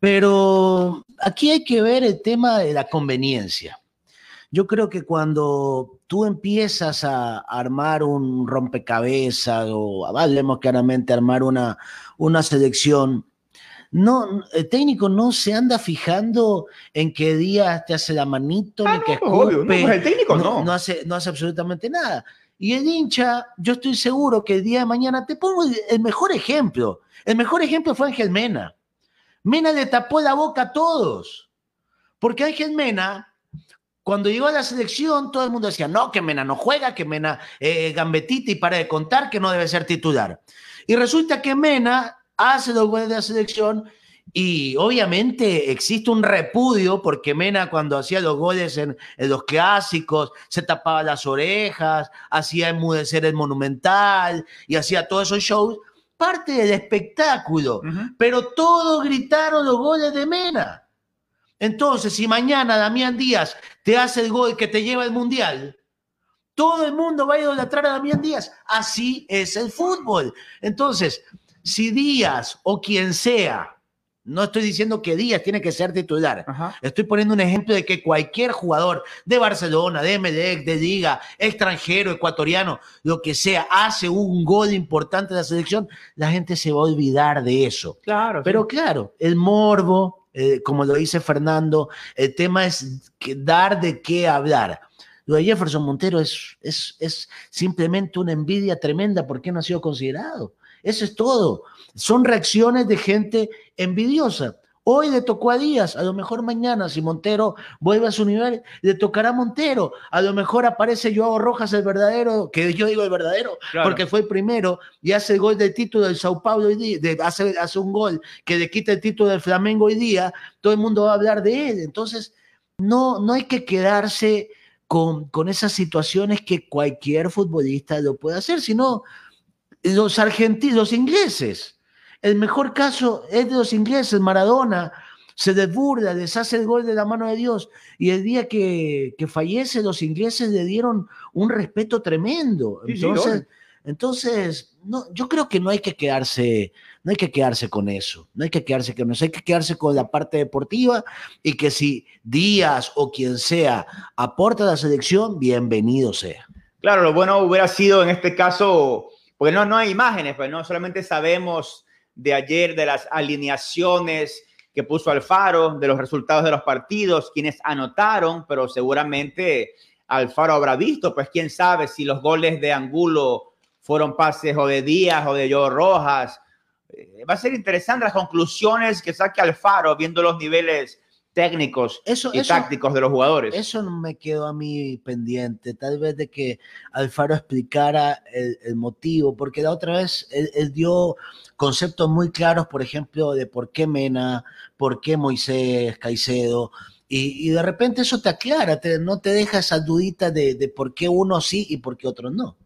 Speaker 2: Pero aquí hay que ver el tema de la conveniencia. Yo creo que cuando tú empiezas a armar un rompecabezas o hablemos claramente armar una, una selección, no, el técnico no se anda fijando en qué día te hace la manito, ni que
Speaker 5: pues, obvio, no,
Speaker 2: escupe,
Speaker 5: pues el técnico no.
Speaker 2: no hace, no hace absolutamente nada. Y el hincha, yo estoy seguro que el día de mañana, te pongo el, el mejor ejemplo. El mejor ejemplo fue Ángel Mena. Mena le tapó la boca a todos. Porque Ángel Mena, cuando llegó a la selección, todo el mundo decía, no, que Mena no juega, que Mena eh, gambetita y para de contar, que no debe ser titular. Y resulta que Mena hace los goles de la selección y obviamente existe un repudio porque Mena cuando hacía los goles en, en los clásicos se tapaba las orejas, hacía enmudecer el monumental y hacía todos esos shows, parte del espectáculo. Pero todos gritaron los goles de Mena. Entonces, si mañana Damián Díaz te hace el gol que te lleva al Mundial, todo el mundo va a idolatrar a Damián Díaz. Así es el fútbol. Entonces, si Díaz o quien sea, no estoy diciendo que Díaz tiene que ser titular, estoy poniendo un ejemplo de que cualquier jugador de Barcelona, de Medec, de Liga, extranjero, ecuatoriano, lo que sea, hace un gol importante de la selección, la gente se va a olvidar de eso.
Speaker 5: Claro.
Speaker 2: Pero claro, el morbo, eh, como lo dice Fernando, el tema es que dar de qué hablar. Lo de Jefferson Montero es, es, es simplemente una envidia tremenda porque no ha sido considerado. Eso es todo. Son reacciones de gente envidiosa. Hoy le tocó a Díaz, a lo mejor mañana, si Montero vuelve a su nivel, le tocará a Montero. A lo mejor aparece Joao Rojas, el verdadero, que yo digo el verdadero, porque fue el primero y hace el gol del título del Sao Paulo hoy día, de, hace, hace un gol que le quita el título del Flamengo hoy día, todo el mundo va a hablar de él. Entonces, no, no hay que quedarse con, con esas situaciones que cualquier futbolista lo puede hacer, sino los argentinos, los ingleses. El mejor caso es de los ingleses, Maradona se desburda, les hace el gol de la mano de Dios y el día que, fallece los ingleses le dieron un respeto tremendo. Entonces, entonces no, yo creo que no hay que quedarse, no hay que quedarse con eso, no hay que quedarse con eso, hay que quedarse con la parte deportiva y que si Díaz o quien sea aporta a la selección, bienvenido sea.
Speaker 5: Claro, lo bueno hubiera sido en este caso porque no, no hay imágenes, pues no solamente sabemos de ayer de las alineaciones que puso Alfaro, de los resultados de los partidos, quienes anotaron, pero seguramente Alfaro habrá visto, pues quién sabe si los goles de Angulo fueron pases o de Díaz o de Joe Rojas. Eh, va a ser interesante las conclusiones que saque Alfaro viendo los niveles técnicos y tácticos de los jugadores.
Speaker 2: Eso no me quedó a mí pendiente, tal vez de que Alfaro explicara el, motivo, porque la otra vez él, dio conceptos muy claros, por ejemplo, de por qué Mena, por qué Moisés Caicedo, y, de repente eso te aclara, no te deja esa dudita de, de, por qué uno sí y por qué otro no.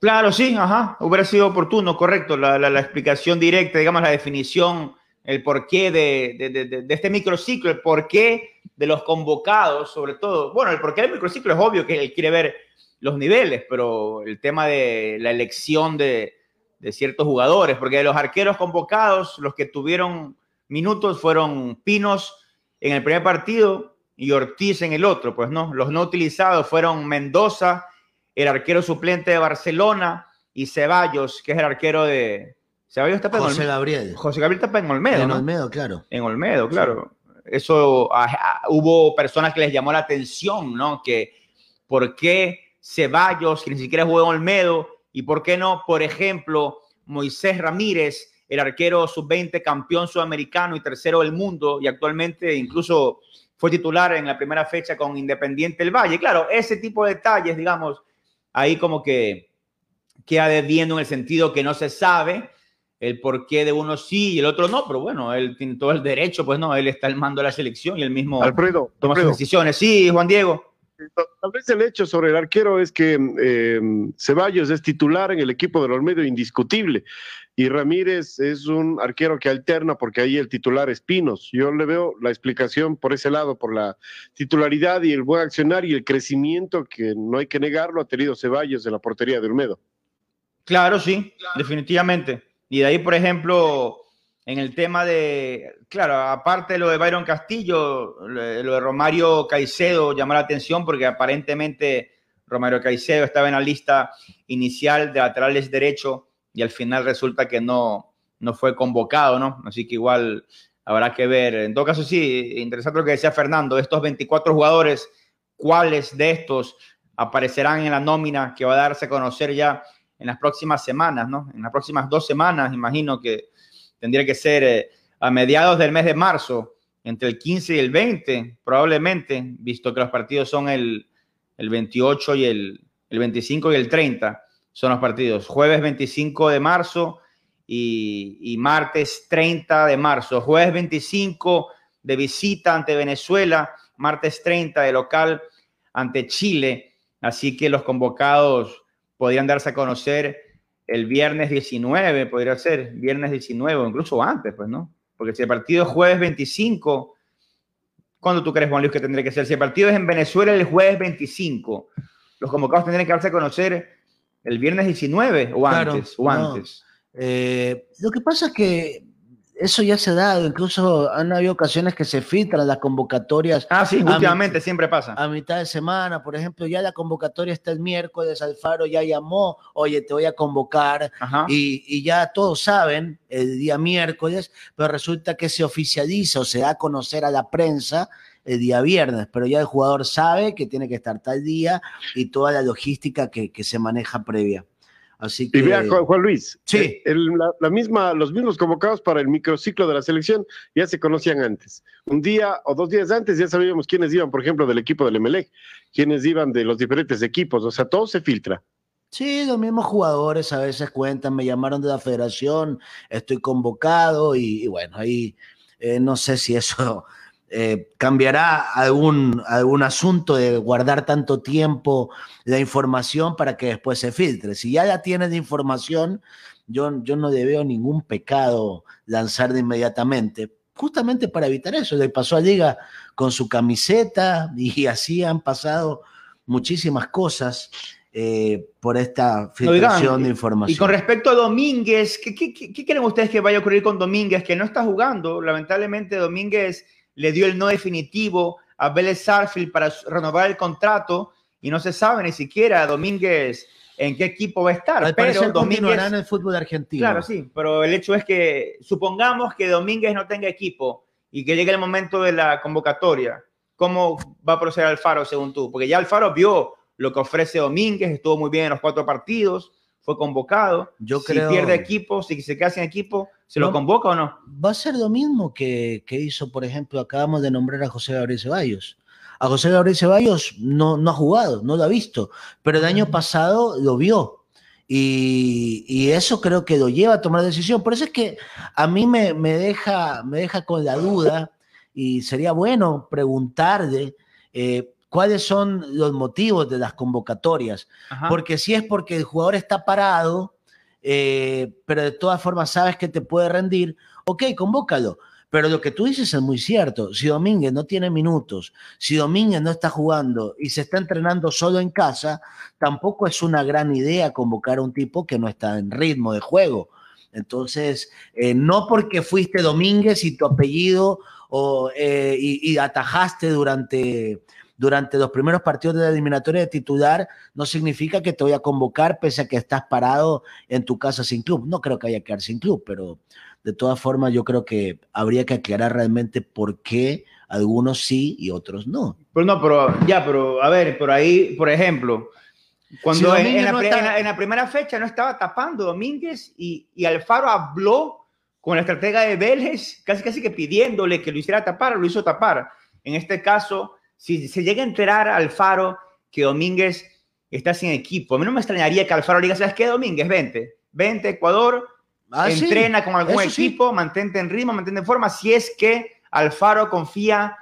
Speaker 5: Claro, sí, ajá, hubiera sido oportuno, correcto, la, la, la explicación directa, digamos, la definición el porqué de, de, de, este microciclo, el porqué de los convocados, sobre todo. Bueno, el porqué del microciclo es obvio que él quiere ver los niveles, pero el tema de la elección de, ciertos jugadores, porque de los arqueros convocados, los que tuvieron minutos fueron Pinos en el primer partido y Ortiz en el otro, pues no, los no utilizados fueron Mendoza, el arquero suplente de Barcelona, y Ceballos, que es el arquero de,
Speaker 2: José Gabriel.
Speaker 5: José Gabriel está en Olmedo.
Speaker 2: En Olmedo, claro.
Speaker 5: En Olmedo, claro. Eso ah, ah, hubo personas que les llamó la atención, ¿no? Que por qué Ceballos, que ni siquiera jugó en Olmedo, y por qué no, por ejemplo, Moisés Ramírez, el arquero sub-20, campeón sudamericano y tercero del mundo, y actualmente incluso fue titular en la primera fecha con Independiente del Valle. Claro, ese tipo de detalles, digamos, ahí como que queda debiendo en el sentido que no se sabe el porqué de uno sí y el otro no, pero bueno, él tiene todo el derecho, pues no, él está al mando de la selección y el mismo
Speaker 4: Alfredo,
Speaker 5: toma sus decisiones. Sí, Juan Diego.
Speaker 4: Tal vez el hecho sobre el arquero es que eh, Ceballos es titular en el equipo del Olmedo indiscutible y Ramírez es un arquero que alterna porque ahí el titular es Pinos. Yo le veo la explicación por ese lado, por la titularidad y el buen accionar y el crecimiento que no hay que negarlo ha tenido Ceballos en la portería de Olmedo.
Speaker 5: Claro, sí, definitivamente. Y de ahí, por ejemplo, en el tema de, claro, aparte de lo de Byron Castillo, lo de Romario Caicedo llamó la atención porque aparentemente Romario Caicedo estaba en la lista inicial de laterales derecho y al final resulta que no, no fue convocado, ¿no? Así que igual habrá que ver. En todo caso, sí, interesante lo que decía Fernando, de estos 24 jugadores, ¿cuáles de estos aparecerán en la nómina que va a darse a conocer ya en las próximas semanas, ¿no? En las próximas dos semanas, imagino que tendría que ser eh, a mediados del mes de marzo, entre el 15 y el 20, probablemente, visto que los partidos son el, el 28 y el, el 25 y el 30, son los partidos. Jueves 25 de marzo y, y martes 30 de marzo. Jueves 25 de visita ante Venezuela, martes 30 de local ante Chile. Así que los convocados podrían darse a conocer el viernes 19, podría ser, viernes 19 o incluso antes, pues, ¿no? Porque si el partido es jueves 25, ¿cuándo tú crees, Juan Luis, que tendría que ser? Si el partido es en Venezuela el jueves 25, los convocados tendrían que darse a conocer el viernes 19 o
Speaker 2: Claro,
Speaker 5: antes. o
Speaker 2: no.
Speaker 5: antes.
Speaker 2: Eh, lo que pasa es que eso ya se ha dado, incluso han habido ocasiones que se filtran las convocatorias.
Speaker 5: Ah, sí, últimamente siempre pasa.
Speaker 2: A mitad de semana, por ejemplo, ya la convocatoria está el miércoles, Alfaro ya llamó, oye, te voy a convocar, y, y ya todos saben el día miércoles, pero resulta que se oficializa o se da a conocer a la prensa el día viernes, pero ya el jugador sabe que tiene que estar tal día y toda la logística que, que se maneja previa. Así que...
Speaker 4: Y vea, Juan, Juan Luis,
Speaker 2: Sí.
Speaker 4: eh, el- la, la misma, los mismos convocados para el microciclo de la selección ya se conocían antes. Un día o dos días antes ya sabíamos quiénes iban, por ejemplo, del equipo del Emelec, quiénes iban de los diferentes equipos, o sea, todo se filtra.
Speaker 2: Sí, los mismos jugadores a veces cuentan, me llamaron de la federación, estoy convocado y, y bueno, ahí eh, no sé si eso eh, cambiará algún, algún asunto de guardar tanto tiempo la información para que después se filtre. Si ya la tienes de información, yo, yo no le veo ningún pecado lanzar de inmediatamente, justamente para evitar eso. Le pasó a Liga con su camiseta y *laughs* así han pasado muchísimas cosas eh, por esta filtración
Speaker 5: Oigan,
Speaker 2: de información.
Speaker 5: Y con respecto a Domínguez, ¿qué, qué, qué- qué creen ustedes que vaya a ocurrir con Domínguez, que no está jugando? Lamentablemente, Domínguez le dio el no definitivo a Vélez Sarfield para renovar el contrato y no se sabe ni siquiera Domínguez en qué equipo va a estar.
Speaker 2: Al
Speaker 5: pero Domínguez,
Speaker 2: en el fútbol argentino.
Speaker 5: Claro, sí, pero el hecho es que supongamos que Domínguez no tenga equipo y que llegue el momento de la convocatoria. ¿Cómo va a proceder Alfaro según tú? Porque ya Alfaro vio lo que ofrece Domínguez, estuvo muy bien en los cuatro partidos, fue convocado.
Speaker 2: Yo
Speaker 5: si
Speaker 2: creo-
Speaker 5: pierde equipo, si se queda sin equipo, ¿se lo convoca o no?
Speaker 2: Va a ser lo mismo que, que hizo, por ejemplo, acabamos de nombrar a José Gabriel Ceballos. A José Gabriel Ceballos no, no ha jugado, no lo ha visto, pero el año pasado lo vio. Y, y eso creo que lo lleva a tomar decisión. Por eso es que a mí me, me deja, me deja con la duda y sería bueno preguntarle eh, cuáles son los motivos de las convocatorias.
Speaker 5: Ajá.
Speaker 2: Porque si es porque el jugador está parado, eh, pero de todas formas sabes que te puede rendir, ok, convócalo. Pero lo que tú dices es muy cierto. Si Domínguez no tiene minutos, si Domínguez no está jugando y se está entrenando solo en casa, tampoco es una gran idea convocar a un tipo que no está en ritmo de juego. Entonces, eh, no porque fuiste Domínguez y tu apellido o, eh, y, y atajaste durante, durante los primeros partidos de la eliminatoria de titular, no significa que te voy a convocar pese a que estás parado en tu casa sin club. No creo que haya que quedar sin club, pero de todas formas yo creo que habría que aclarar realmente por qué algunos sí y otros no.
Speaker 5: Pero no, pero ya, pero a ver, por ahí, por ejemplo, cuando
Speaker 2: Si
Speaker 5: en, la,
Speaker 2: no está-
Speaker 5: en la- en la primera fecha no estaba tapando Domínguez y, y Alfaro habló con la estratega de Vélez, casi casi que pidiéndole que lo hiciera tapar, lo hizo tapar. En este caso, si se llega a enterar Alfaro que Domínguez está sin equipo, a mí no me extrañaría que Alfaro le diga, ¿sabes qué, Domínguez? Vente, vente a Ecuador,
Speaker 2: Ah, sí,
Speaker 5: entrena con algún
Speaker 2: eso sí.
Speaker 5: equipo, mantente en ritmo, mantente en forma, si es que Alfaro confía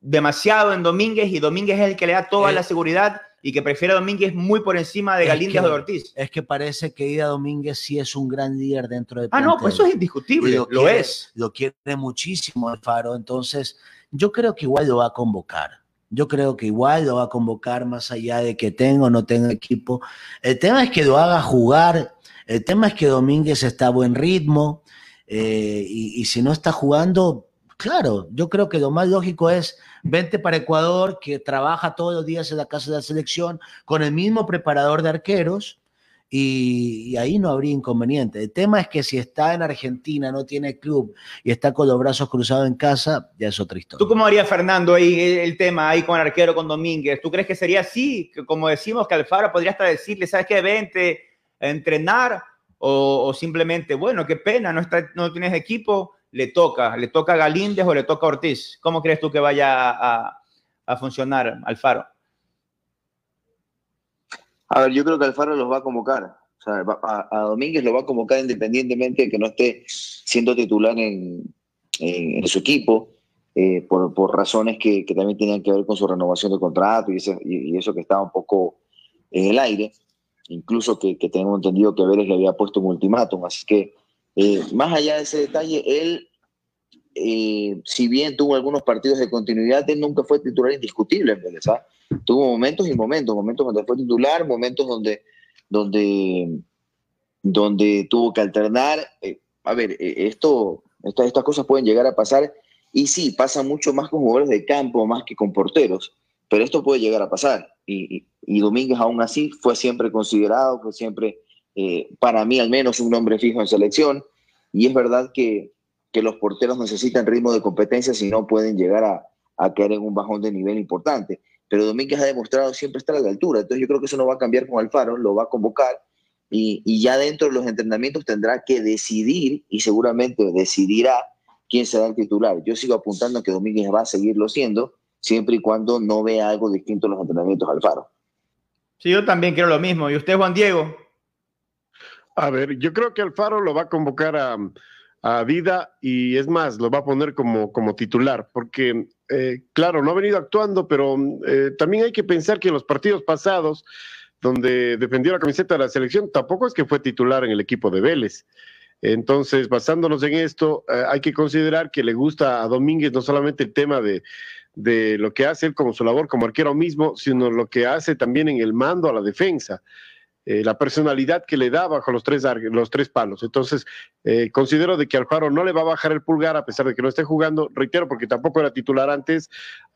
Speaker 5: demasiado en Domínguez y Domínguez es el que le da toda
Speaker 2: Eh,
Speaker 5: la seguridad y que prefiere a Domínguez muy por encima de Galíndez o de Ortiz.
Speaker 2: Es que parece que Ida Domínguez sí es un gran líder dentro del
Speaker 5: Ah, no, pues eso es indiscutible,
Speaker 2: Y
Speaker 5: lo,
Speaker 2: quiere-
Speaker 5: es.
Speaker 2: Lo quiere muchísimo Alfaro, entonces yo creo que igual lo va a convocar. Yo creo que igual lo va a convocar más allá de que tenga o no tenga equipo. El tema es que lo haga jugar, el tema es que Domínguez está a buen ritmo eh, y, y si no está jugando, claro, yo creo que lo más lógico es vente para Ecuador, que trabaja todos los días en la casa de la selección con el mismo preparador de arqueros y, ahí no habría inconveniente. El tema es que si está en Argentina, no tiene club y está con los brazos cruzados en casa, ya es otra historia.
Speaker 5: ¿Tú cómo harías, Fernando, ahí el- tema ahí con arquero, con Domínguez? ¿Tú crees que sería así? Que como decimos que Alfaro podría hasta decirle, ¿sabes qué? Vente a entrenar o, simplemente, bueno, qué pena, no, está, no tienes equipo, le toca, le toca a Galíndez o le toca a Ortiz. ¿Cómo crees tú que vaya a, a funcionar Alfaro?
Speaker 3: A ver, yo creo que Alfaro los va a convocar. O sea, a, a Domínguez lo va a convocar independientemente de que no esté siendo titular en, en- su equipo, eh, por, por razones que, que también tenían que ver con su renovación de contrato y, ese- y eso que estaba un poco en el aire. Incluso que, que tengo entendido que Vélez le había puesto un ultimátum. Así que, eh, más allá de ese detalle, él eh, si bien tuvo algunos partidos de continuidad, él nunca fue titular indiscutible en Vélez. ¿ah? Tuvo momentos y momentos, momentos donde fue titular, momentos donde, donde, donde tuvo que alternar. Eh, a ver, eh, esto, estas cosas pueden llegar a pasar y sí, pasa mucho más con jugadores de campo, más que con porteros, pero esto puede llegar a pasar. Y, y, Domínguez aún así fue siempre considerado, fue siempre, para mí al menos, un nombre fijo en selección. Y es verdad que, que los porteros necesitan ritmo de competencia si no pueden llegar a, a caer en un bajón de nivel importante. Pero Domínguez ha demostrado siempre estar a la altura, entonces yo creo que eso no va a cambiar con Alfaro, lo va a convocar y, y ya dentro de los entrenamientos tendrá que decidir y seguramente decidirá quién será el titular. Yo sigo apuntando a que Domínguez va a seguirlo siendo siempre y cuando no vea algo distinto en los entrenamientos Alfaro.
Speaker 5: Sí, yo también creo lo mismo. ¿Y usted, Juan Diego?
Speaker 4: A ver, yo creo que Alfaro lo va a convocar a, a Vida y es más, lo va a poner como, como titular, porque eh, claro, no ha venido actuando, pero eh, también hay que pensar que en los partidos pasados, donde defendió la camiseta de la selección, tampoco es que fue titular en el equipo de Vélez. Entonces, basándonos en esto, eh, hay que considerar que le gusta a Domínguez no solamente el tema de, de lo que hace él como su labor como arquero mismo, sino lo que hace también en el mando a la defensa. Eh, la personalidad que le da bajo los tres, los tres palos. Entonces, eh, considero de que Alfaro no le va a bajar el pulgar a pesar de que no esté jugando, reitero, porque tampoco era titular antes,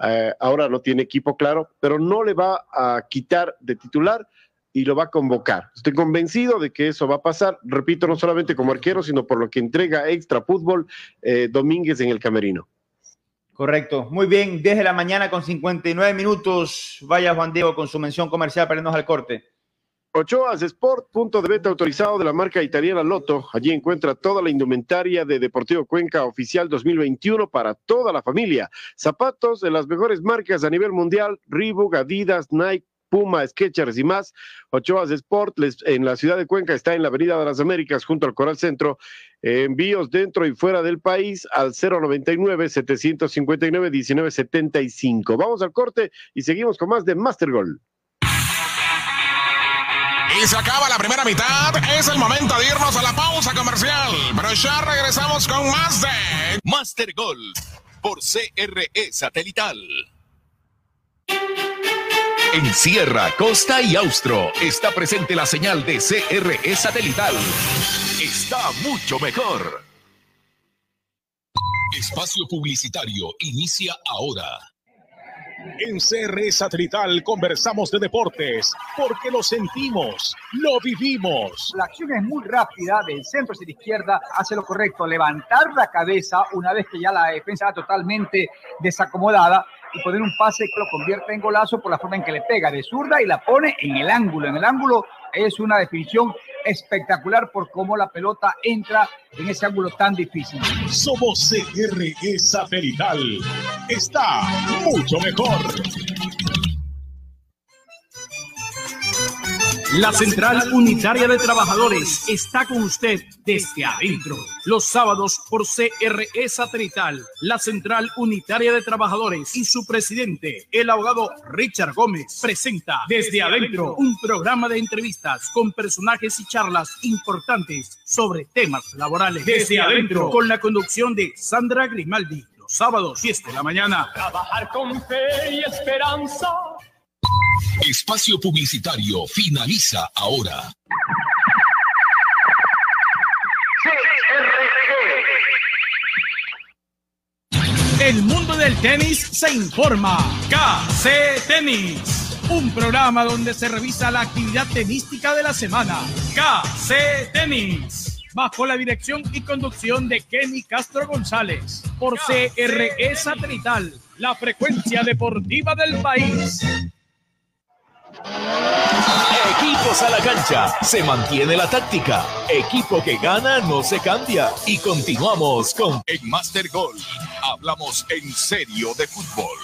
Speaker 4: eh, ahora no tiene equipo claro, pero no le va a quitar de titular y lo va a convocar. Estoy convencido de que eso va a pasar, repito, no solamente como arquero, sino por lo que entrega extra fútbol Domínguez en el camerino.
Speaker 5: Correcto. Muy bien, desde la mañana con 59 minutos. Vaya Juan Diego con su mención comercial para irnos al corte.
Speaker 4: Ochoas Sport, punto de venta autorizado de la marca italiana Loto. Allí encuentra toda la indumentaria de Deportivo Cuenca oficial 2021 para toda la familia. Zapatos de las mejores marcas a nivel mundial, Reebok, Adidas, Nike, Puma, Skechers y más. Ochoas Sport en la ciudad de Cuenca está en la Avenida de las Américas junto al Coral Centro. envíos dentro y fuera del país al 099-759-1975. Vamos al corte y seguimos con más de Master Goal.
Speaker 1: Y se acaba la primera mitad. Es el momento de irnos a la pausa comercial. Pero ya regresamos con más de
Speaker 11: Master Gol por CRE Satelital. En Sierra, Costa y Austro está presente la señal de CRE Satelital. Está mucho mejor. Espacio Publicitario inicia ahora.
Speaker 1: En CR Satelital conversamos de deportes porque lo sentimos, lo vivimos.
Speaker 15: La acción es muy rápida, del centro hacia la izquierda, hace lo correcto, levantar la cabeza una vez que ya la defensa está totalmente desacomodada y poner un pase que lo convierte en golazo por la forma en que le pega de zurda y la pone en el ángulo. En el ángulo es una definición espectacular por cómo la pelota entra en ese ángulo tan difícil.
Speaker 1: Somos CRE Satelital. Está mucho mejor.
Speaker 16: La Central Unitaria de Trabajadores está con usted desde adentro. Los sábados por CRE Satelital, la Central Unitaria de Trabajadores y su presidente, el abogado Richard Gómez, presenta desde adentro un programa de entrevistas con personajes y charlas importantes sobre temas laborales. Desde adentro, con la conducción de Sandra Grimaldi. Los sábados, 10 de la mañana.
Speaker 8: Trabajar con fe y esperanza
Speaker 11: Espacio Publicitario finaliza ahora.
Speaker 16: El mundo del tenis se informa. KC Tenis. Un programa donde se revisa la actividad tenística de la semana. KC Tenis. Bajo la dirección y conducción de Kenny Castro González. Por CRE Satelital. La frecuencia deportiva del país.
Speaker 11: Equipos a la cancha, se mantiene la táctica. Equipo que gana no se cambia. Y continuamos con En Master Goal. Hablamos en serio de fútbol.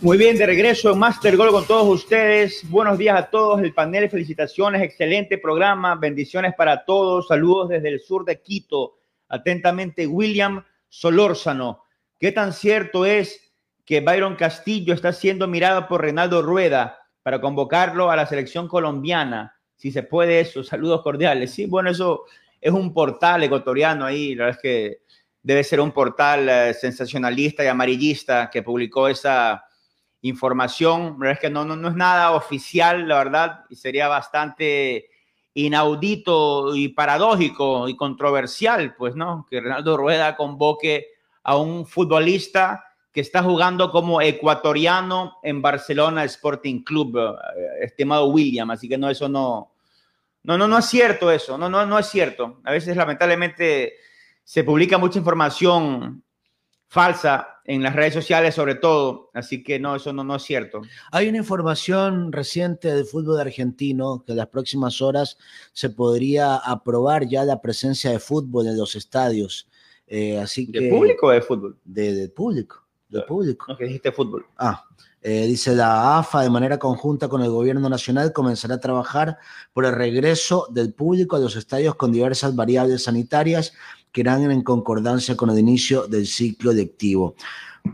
Speaker 5: Muy bien, de regreso en Master Goal con todos ustedes. Buenos días a todos, el panel, felicitaciones, excelente programa, bendiciones para todos, saludos desde el sur de Quito. Atentamente, William Solórzano. ¿Qué tan cierto es que Byron Castillo está siendo mirado por Reinaldo Rueda para convocarlo a la selección colombiana. Si se puede eso, saludos cordiales. Sí, bueno, eso es un portal ecuatoriano ahí, la verdad es que debe ser un portal eh, sensacionalista y amarillista que publicó esa información. La verdad es que no, no, no es nada oficial, la verdad, y sería bastante inaudito y paradójico y controversial, pues, ¿no? Que Ronaldo Rueda convoque a un futbolista que está jugando como ecuatoriano en Barcelona Sporting Club, eh, estimado William, así que no, eso no, no, no, no es cierto eso, no, no, no es cierto. A veces lamentablemente se publica mucha información falsa en las redes sociales sobre todo, así que no, eso no, no es cierto.
Speaker 2: Hay una información reciente del fútbol argentino que en las próximas horas se podría aprobar ya la presencia de fútbol en los estadios. Eh, así que,
Speaker 5: ¿De público o de fútbol?
Speaker 2: De, de público, de público.
Speaker 5: No, que dijiste fútbol.
Speaker 2: Ah, eh, dice la AFA, de manera conjunta con el gobierno nacional, comenzará a trabajar por el regreso del público a los estadios con diversas variables sanitarias que irán en concordancia con el inicio del ciclo lectivo.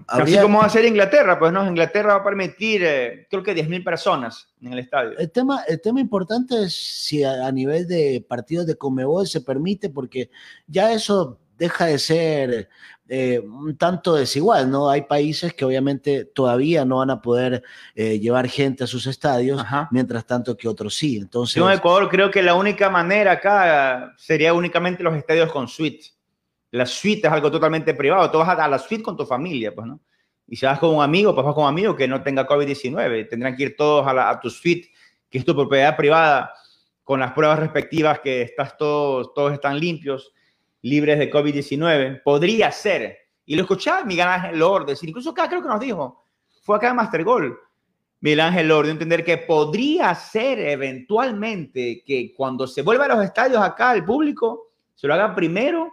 Speaker 5: Así como va a ser Inglaterra, pues no, Inglaterra va a permitir, eh, creo que 10.000 personas en el estadio.
Speaker 2: El tema, el tema importante es si a, a nivel de partidos de Comebol se permite, porque ya eso deja de ser eh, un tanto desigual, ¿no? Hay países que obviamente todavía no van a poder eh, llevar gente a sus estadios, mientras tanto que otros sí. Entonces,
Speaker 5: Yo en Ecuador creo que la única manera acá sería únicamente los estadios con suite. La suite es algo totalmente privado. Tú vas a la suite con tu familia, pues, ¿no? Y si vas con un amigo, pues vas con un amigo que no tenga COVID-19. Tendrán que ir todos a, la- a tu suite, que es tu propiedad privada, con las pruebas respectivas que estás todos, todos están limpios, libres de COVID-19. Podría ser. Y lo escuchaba Miguel Ángel Lord decir, incluso acá creo que nos dijo, fue acá en Master Goal. Miguel Ángel Lord, entender que podría ser eventualmente que cuando se vuelva a los estadios acá al público, se lo haga primero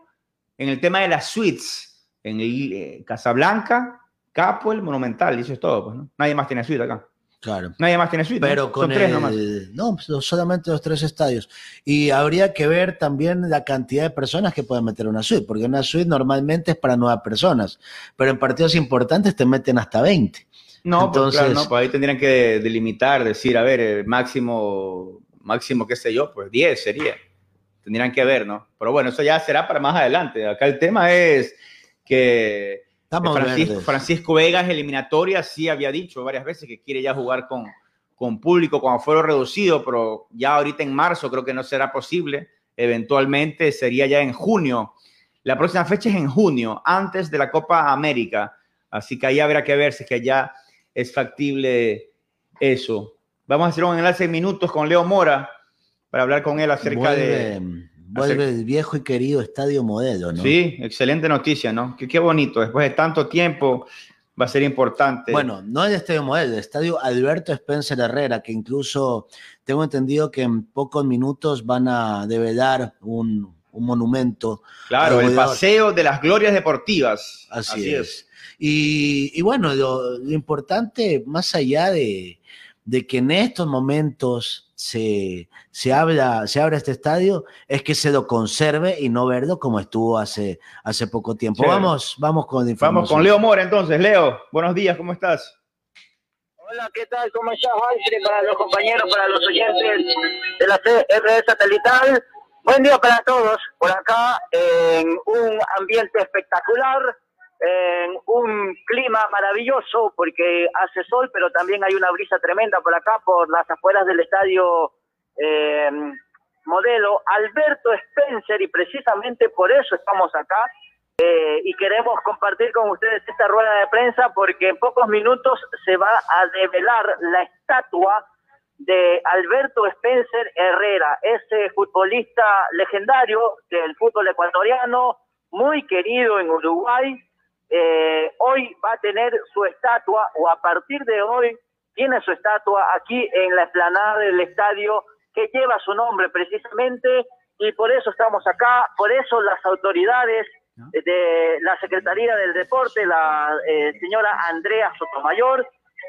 Speaker 5: en el tema de las suites, en el, eh, Casablanca, Capuel, Monumental, y eso es todo. Pues, ¿no? Nadie más tiene suite acá.
Speaker 2: Claro.
Speaker 5: Nadie más tiene suite. ¿no?
Speaker 2: Pero con
Speaker 5: Son tres
Speaker 2: el-
Speaker 5: nomás.
Speaker 2: No, pues, solamente los tres estadios. Y habría que ver también la cantidad de personas que pueden meter una suite, porque una suite normalmente es para nueve personas, pero en partidos importantes te meten hasta 20.
Speaker 5: No, pues,
Speaker 2: Entonces,
Speaker 5: claro, no, pues ahí tendrían que delimitar, decir, a ver, eh, máximo, máximo, qué sé yo, pues 10 sería. Tendrían que ver, ¿no? Pero bueno, eso ya será para más adelante. Acá el tema es que Francisco,
Speaker 2: verdes.
Speaker 5: Francisco Vegas, eliminatoria, sí había dicho varias veces que quiere ya jugar con, con público, con aforo reducido, pero ya ahorita en marzo creo que no será posible. Eventualmente sería ya en junio. La próxima fecha es en junio, antes de la Copa América. Así que ahí habrá que ver si es que ya es factible eso. Vamos a hacer un enlace en minutos con Leo Mora para hablar con él acerca
Speaker 2: vuelve,
Speaker 5: de...
Speaker 2: vuelve el viejo y querido estadio modelo, ¿no?
Speaker 5: Sí, excelente noticia, ¿no? Qué, qué bonito. Después de tanto tiempo va a ser importante.
Speaker 2: Bueno, no el estadio modelo, el estadio Alberto Spencer Herrera, que incluso tengo entendido que en pocos minutos van a develar un, un monumento.
Speaker 5: claro, el paseo de las glorias deportivas.
Speaker 2: Así, es. Y, y bueno, lo, lo importante, más allá de, de que en estos momentos se, se, habla, se abra este estadio, es que se lo conserve y no verlo como estuvo hace, hace poco tiempo.
Speaker 5: Sí.
Speaker 2: Vamos, vamos con información.
Speaker 5: Vamos con Leo Mora entonces. Leo, buenos días, ¿cómo estás?
Speaker 17: Hola, ¿qué tal? ¿Cómo estás? Para los compañeros, para los oyentes de la CRE Satelital. Buen día para todos. Por acá, en un ambiente espectacular, en un clima maravilloso, porque hace sol, pero también hay una brisa tremenda por acá, por las afueras del estadio eh, modelo Alberto Spencer, y precisamente por eso estamos acá. Eh, y queremos compartir con ustedes esta rueda de prensa porque en pocos minutos se va a develar la estatua de Alberto Spencer Herrera, ese futbolista legendario del fútbol ecuatoriano, muy querido en Uruguay. Eh, hoy va a tener su estatua, o a partir de hoy tiene su estatua aquí en la explanada del estadio que lleva su nombre precisamente, y por eso estamos acá, por eso las autoridades de la Secretaría del Deporte, la eh, señora Andrea Sotomayor,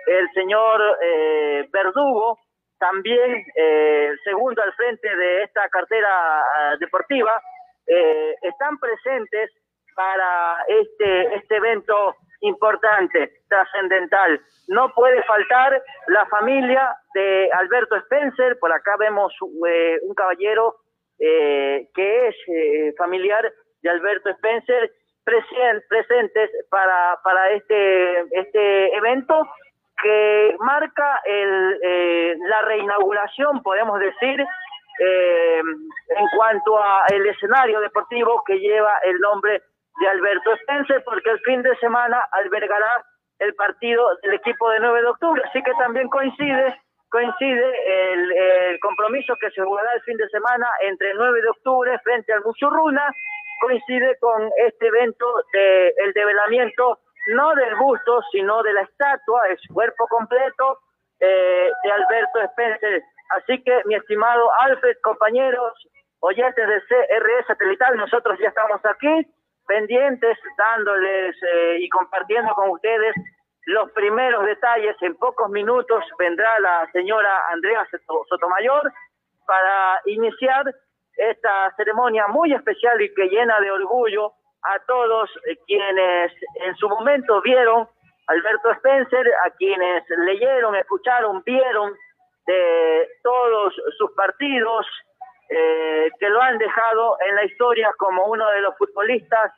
Speaker 17: el señor eh, Verdugo, también eh, segundo al frente de esta cartera ah, deportiva, eh, están presentes para este, este evento importante, trascendental. No puede faltar la familia de Alberto Spencer, por acá vemos eh, un caballero eh, que es eh, familiar de Alberto Spencer, presentes para, para este, este evento que marca el, la reinauguración, podemos decir, en cuanto a el escenario deportivo que lleva el nombre de Alberto Spencer, porque el fin de semana albergará el partido del equipo de 9 de octubre, así que también coincide coincide el, compromiso que se jugará el fin de semana entre el 9 de octubre frente al Musurruna, coincide con este evento de el develamiento no del busto, sino de la estatua, el cuerpo completo eh, de Alberto Spencer. Así que, mi estimado Alfred, compañeros, oyentes de CRE Satelital, nosotros ya estamos aquí pendientes, dándoles eh, y compartiendo con ustedes los primeros detalles. En pocos minutos vendrá la señora Andrea Sotomayor para iniciar esta ceremonia muy especial y que llena de orgullo a todos eh, quienes en su momento vieron Alberto Spencer, a quienes leyeron, escucharon, vieron de todos sus partidos, eh, que lo han dejado en la historia como uno de los futbolistas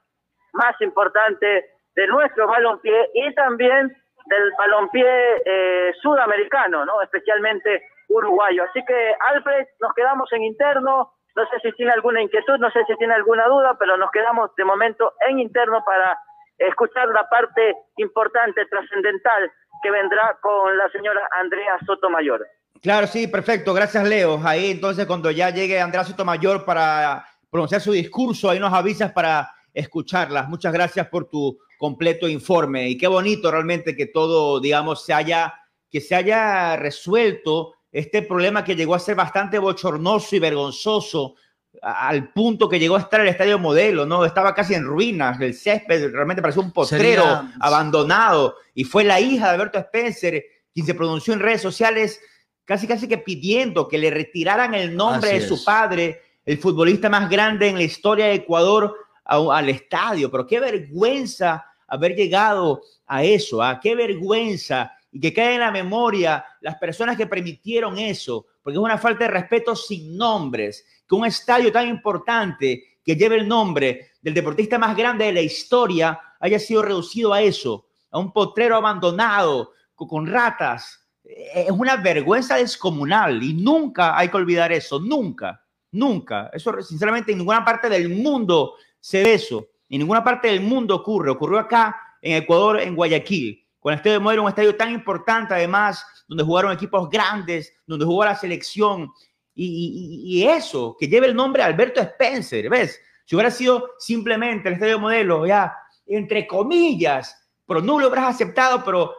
Speaker 17: más importantes de nuestro balompié y también del balompié eh, sudamericano, ¿no? especialmente uruguayo. Así que, Alfred, nos quedamos en interno. No sé si tiene alguna inquietud, no sé si tiene alguna duda, pero nos quedamos de momento en interno para escuchar la parte importante, trascendental, que vendrá con la señora Andrea Sotomayor.
Speaker 5: Claro, sí, perfecto. Gracias, Leo. Ahí entonces cuando ya llegue Andrea Sotomayor para pronunciar su discurso, ahí nos avisas para escucharlas. Muchas gracias por tu completo informe y qué bonito realmente que todo, digamos, se haya, que se haya resuelto este problema que llegó a ser bastante bochornoso y vergonzoso al punto que llegó a estar el estadio modelo, ¿no? Estaba casi en ruinas, el césped realmente parecía un potrero abandonado y fue la hija de Alberto Spencer quien se pronunció en redes sociales casi casi que pidiendo que le retiraran el nombre de su padre, el futbolista más grande en la historia de Ecuador, al estadio. Pero qué vergüenza haber llegado a eso, a ¿ah? qué vergüenza y que quede en la memoria las personas que permitieron eso, porque es una falta de respeto sin nombres, que un estadio tan importante que lleve el nombre del deportista más grande de la historia haya sido reducido a eso, a un potrero abandonado con ratas, es una vergüenza descomunal y nunca hay que olvidar eso, nunca, nunca. Eso sinceramente en ninguna parte del mundo se ve eso. En ninguna parte del mundo ocurre. Ocurrió acá en Ecuador, en Guayaquil, con el Estadio de Modelo, un estadio tan importante además, donde jugaron equipos grandes, donde jugó la selección. Y, eso, que lleve el nombre Alberto Spencer, ¿ves? Si hubiera sido simplemente el Estadio Modelo, ya, entre comillas, pero no lo habrás aceptado, pero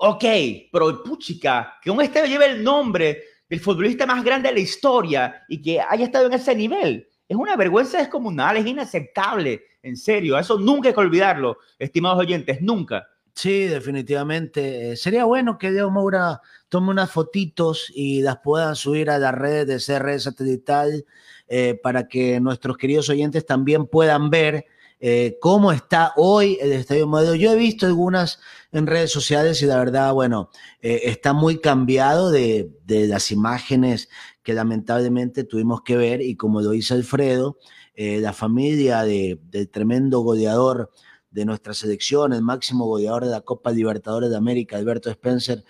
Speaker 5: Ok, pero puchica, que un estadio lleve el nombre del futbolista más grande de la historia y que haya estado en ese nivel. Es una vergüenza descomunal, es inaceptable, en serio. Eso nunca hay que olvidarlo, estimados oyentes, nunca.
Speaker 2: Sí, definitivamente. Eh, sería bueno que Diego Moura tome unas fotitos y las puedan subir a las redes de CR satelital eh, para que nuestros queridos oyentes también puedan ver eh, cómo está hoy el Estadio Modelo. Yo he visto algunas en redes sociales y la verdad, bueno, eh, está muy cambiado de, las imágenes que lamentablemente tuvimos que ver y como lo dice Alfredo, eh, la familia del tremendo goleador de nuestra selección, el máximo goleador de la Copa Libertadores de América, Alberto Spencer,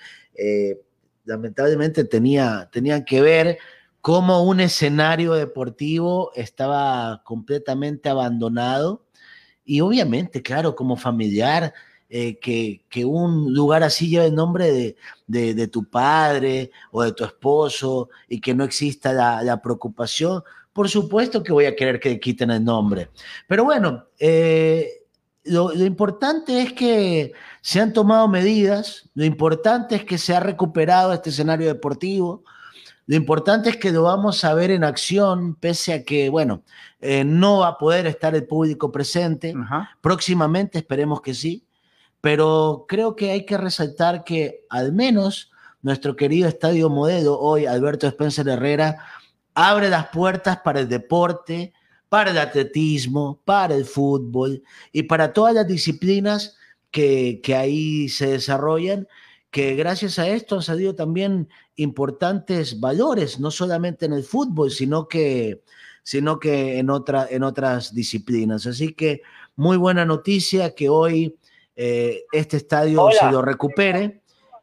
Speaker 2: lamentablemente tenía, tenían que ver cómo un escenario deportivo estaba completamente abandonado y obviamente, claro, como familiar, eh, que, que, un lugar así lleve el nombre de, de, tu padre o de tu esposo y que no exista la, la, preocupación, por supuesto que voy a querer que quiten el nombre. Pero bueno, eh, lo, lo, importante es que se han tomado medidas, lo importante es que se ha recuperado este escenario deportivo, lo importante es que lo vamos a ver en acción, pese a que, bueno, eh, no va a poder estar el público presente. Próximamente esperemos que sí, pero creo que hay que resaltar que al menos nuestro querido Estadio Modelo, hoy Alberto Spencer Herrera, abre las puertas para el deporte, para el atletismo, para el fútbol y para todas las disciplinas que, que ahí se desarrollan, que gracias a esto han salido también importantes valores, no solamente en el fútbol, sino que, sino que en, otra, en otras disciplinas. Así que muy buena noticia que hoy eh, este estadio
Speaker 17: Hola.
Speaker 2: se lo recupere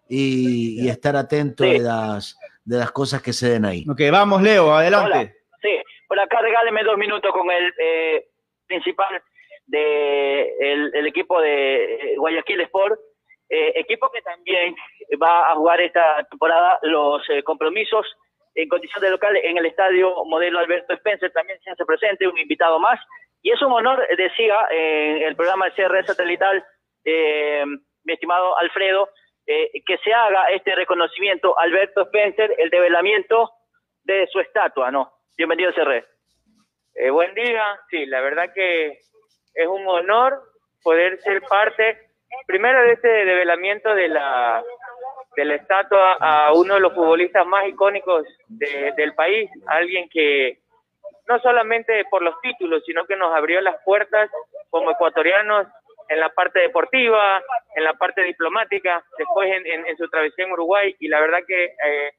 Speaker 2: y, y estar atento de, las, de las cosas que se den ahí.
Speaker 5: Ok, vamos, Leo, adelante.
Speaker 17: Hola. Sí, por acá regáleme dos minutos con el eh, principal del el, el equipo de eh, Guayaquil Sport, eh, equipo que también va a jugar esta temporada los eh, compromisos en condición de local en el estadio modelo Alberto Spencer, también se hace presente un invitado más. Y es un honor, decía en el programa de CR satelital, eh, mi estimado Alfredo, eh, que se haga este reconocimiento a Alberto Spencer, el develamiento de su estatua, ¿no? Bienvenido, CR.
Speaker 18: Eh, buen día, sí, la verdad que es un honor poder ser parte, primero de este develamiento de la, de la estatua a uno de los futbolistas más icónicos de- del país, alguien que no solamente por los títulos, sino que nos abrió las puertas como ecuatorianos en la parte deportiva, en la parte diplomática, después en, en- en su travesía en Uruguay, y la verdad que eh,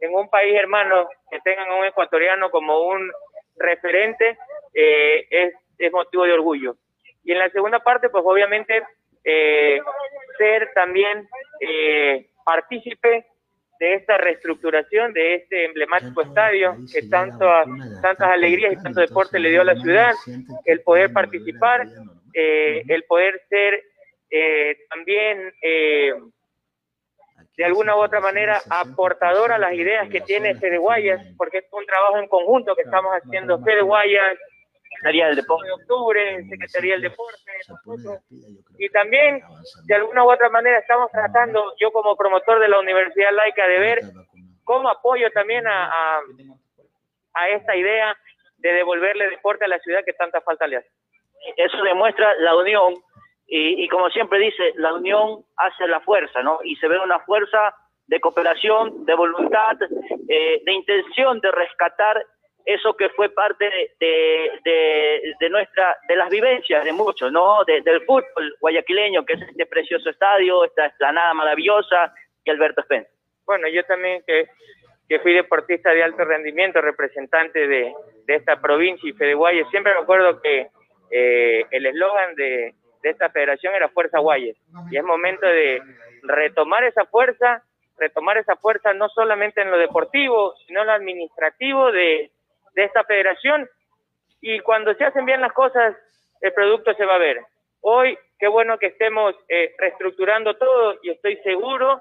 Speaker 18: en un país hermano que tengan a un ecuatoriano como un referente eh, es, es motivo de orgullo. Y en la segunda parte, pues obviamente eh, ser también eh, partícipe de esta reestructuración de este emblemático estadio que tanto, tantas alegrías y tanto deporte le dio a la ciudad, el poder participar, eh, el poder ser eh, también eh, de alguna u otra manera aportador a las ideas que tiene Fede Guayas, porque es un trabajo en conjunto que estamos haciendo Fede Guayas,
Speaker 17: Secretaría del Deporte
Speaker 18: de octubre, Secretaría del Deporte, nosotros. y también de alguna u otra manera estamos tratando, yo como promotor de la Universidad Laica, de ver cómo apoyo también a, a, a esta idea de devolverle deporte a la ciudad que tanta falta le hace.
Speaker 17: Eso demuestra la unión y, y como siempre dice, la unión hace la fuerza, ¿no? Y se ve una fuerza de cooperación, de voluntad, eh, de intención de rescatar eso que fue parte de, de, de- nuestra, de las vivencias de muchos, ¿no? De- del fútbol guayaquileño, que es este precioso estadio, esta explanada maravillosa, y Alberto Spencer.
Speaker 18: Bueno, yo también que, que fui deportista de alto rendimiento, representante de, de esta provincia y Fede Guayes, siempre me acuerdo que eh, el eslogan de, de esta federación era Fuerza Guayes. Y es momento de retomar esa fuerza, retomar esa fuerza no solamente en lo deportivo, sino en lo administrativo de, de esta federación. Y cuando se hacen bien las cosas, el producto se va a ver. Hoy, qué bueno que estemos eh, reestructurando todo y estoy seguro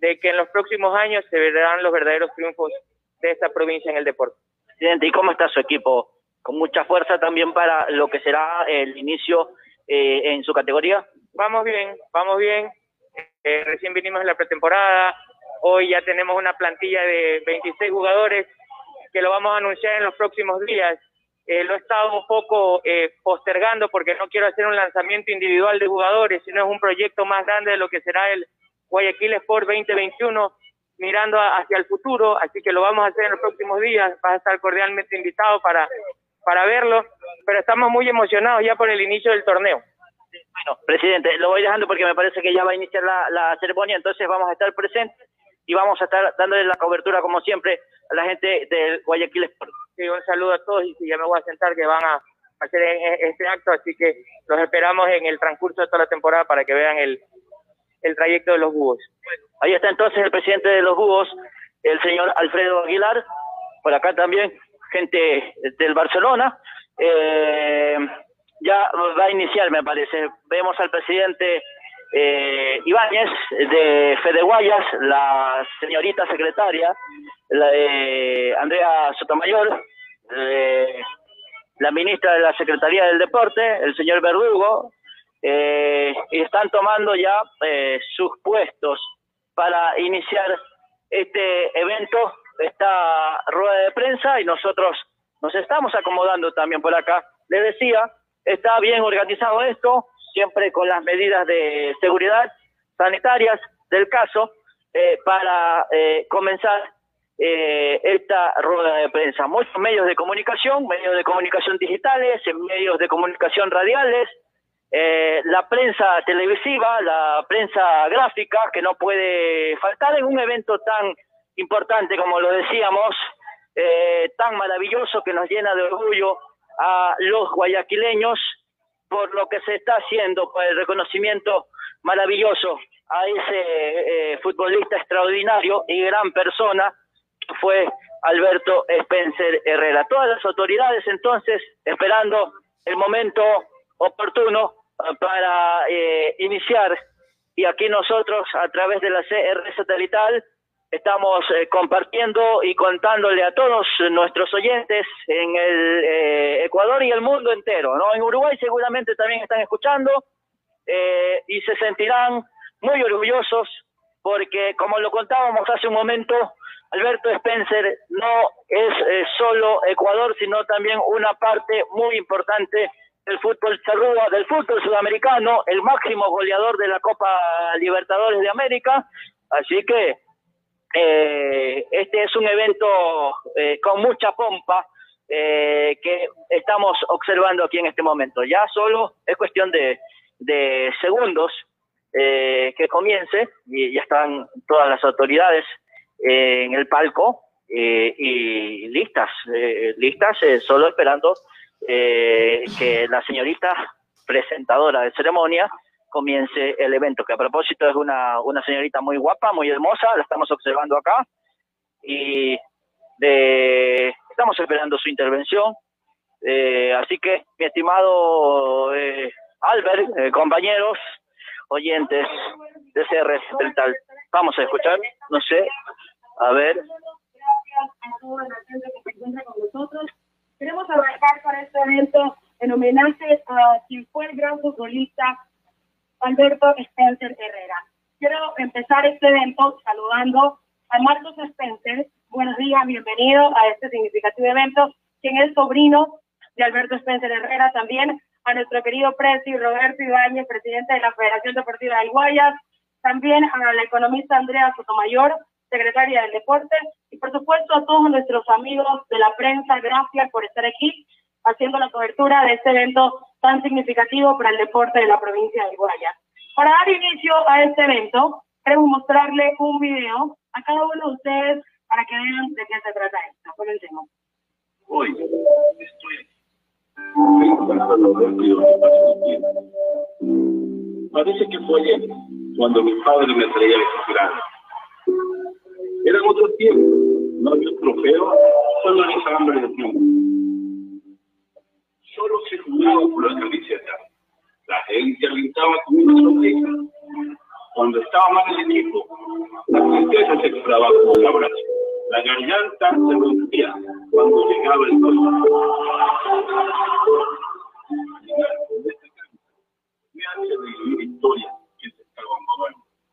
Speaker 18: de que en los próximos años se verán los verdaderos triunfos de esta provincia en el deporte.
Speaker 17: Presidente, ¿y cómo está su equipo? Con mucha fuerza también para lo que será el inicio eh, en su categoría.
Speaker 18: Vamos bien, vamos bien. Eh, recién vinimos en la pretemporada. Hoy ya tenemos una plantilla de 26 jugadores que lo vamos a anunciar en los próximos días. Eh, lo he estado un poco eh, postergando porque no quiero hacer un lanzamiento individual de jugadores, sino es un proyecto más grande de lo que será el Guayaquil Sport 2021, mirando hacia el futuro. Así que lo vamos a hacer en los próximos días. Vas a estar cordialmente invitado para, para verlo. Pero estamos muy emocionados ya por el inicio del torneo.
Speaker 17: Bueno, presidente, lo voy dejando porque me parece que ya va a iniciar la, la ceremonia, entonces vamos a estar presentes y vamos a estar dándole la cobertura, como siempre, a la gente del Guayaquil Sport.
Speaker 18: Sí, un saludo a todos y ya me voy a sentar que van a hacer e- e- este acto, así que los esperamos en el transcurso de toda la temporada para que vean el, el trayecto de los búhos.
Speaker 17: Ahí está entonces el presidente de los Búhos, el señor Alfredo Aguilar, por acá también gente del Barcelona. Eh, ya va a iniciar, me parece. Vemos al presidente eh, Ibáñez de Fede Guayas, la señorita secretaria, la, eh, Andrea Sotomayor, eh, la ministra de la Secretaría del Deporte, el señor Verdugo, eh, y están tomando ya eh, sus puestos para iniciar este evento, esta rueda de prensa, y nosotros nos estamos acomodando también por acá. Les decía, está bien organizado esto, siempre con las medidas de seguridad sanitarias del caso, eh, para eh, comenzar eh, esta rueda de prensa. Muchos medios de comunicación, medios de comunicación digitales, medios de comunicación radiales, eh, la prensa televisiva, la prensa gráfica, que no puede faltar en un evento tan importante como lo decíamos, eh, tan maravilloso que nos llena de orgullo a los guayaquileños por lo que se está haciendo, por el reconocimiento maravilloso a ese eh, futbolista extraordinario y gran persona fue Alberto Spencer Herrera. Todas las autoridades entonces esperando el momento oportuno eh, para iniciar y aquí nosotros a través de la CR satelital estamos eh, compartiendo y contándole a todos nuestros oyentes en el eh, Ecuador y el mundo entero, ¿no? En Uruguay seguramente también están escuchando eh, y se sentirán muy orgullosos porque, como lo contábamos hace un momento, Alberto Spencer no es eh, solo Ecuador, sino también una parte muy importante del fútbol charrúa, del fútbol sudamericano, el máximo goleador de la Copa Libertadores de América. Así que eh, este es un evento eh, con mucha pompa eh, que estamos observando aquí en este momento. Ya solo es cuestión de, de segundos eh, que comience y ya están todas las autoridades eh, en el palco eh, y listas, listas solo esperando que la señorita presentadora de ceremonia comience el evento, que a propósito es una, una señorita muy guapa, muy hermosa, la estamos observando acá y de, estamos esperando su intervención. Eh, así que, mi estimado eh, Albert, eh, compañeros, oyentes de CR Central, vamos a escuchar, no sé, a ver.
Speaker 19: Queremos arrancar con este evento en homenaje a quien fue el gran futbolista Alberto Spencer Herrera. Quiero empezar este evento saludando a Marcos Spencer. Buenos días, bienvenido a este significativo evento, quien es sobrino de Alberto Spencer Herrera, también a nuestro querido presi Roberto Ibáñez, presidente de la Federación Deportiva del Guayas, también a la economista Andrea Sotomayor, secretaria del Deporte, y por supuesto a todos nuestros amigos de la prensa, gracias por estar aquí haciendo la cobertura de este evento tan significativo para el deporte de la provincia del Guayas. Para dar inicio a este evento, queremos mostrarle un video a cada uno de ustedes para que vean de qué se trata esto. Comencemos.
Speaker 20: Hoy estoy paso Parece que fue ayer cuando mi padre me traía el grande. Eran otros tiempos, no había trofeo, solo esa hambre de tiempo. Solo se jugaba por la camiseta. La gente alentaba con una sonrisa. Cuando estaba mal el equipo, la tristeza se quebraba como un abrazo. La garganta se rompía cuando llegaba el mamando.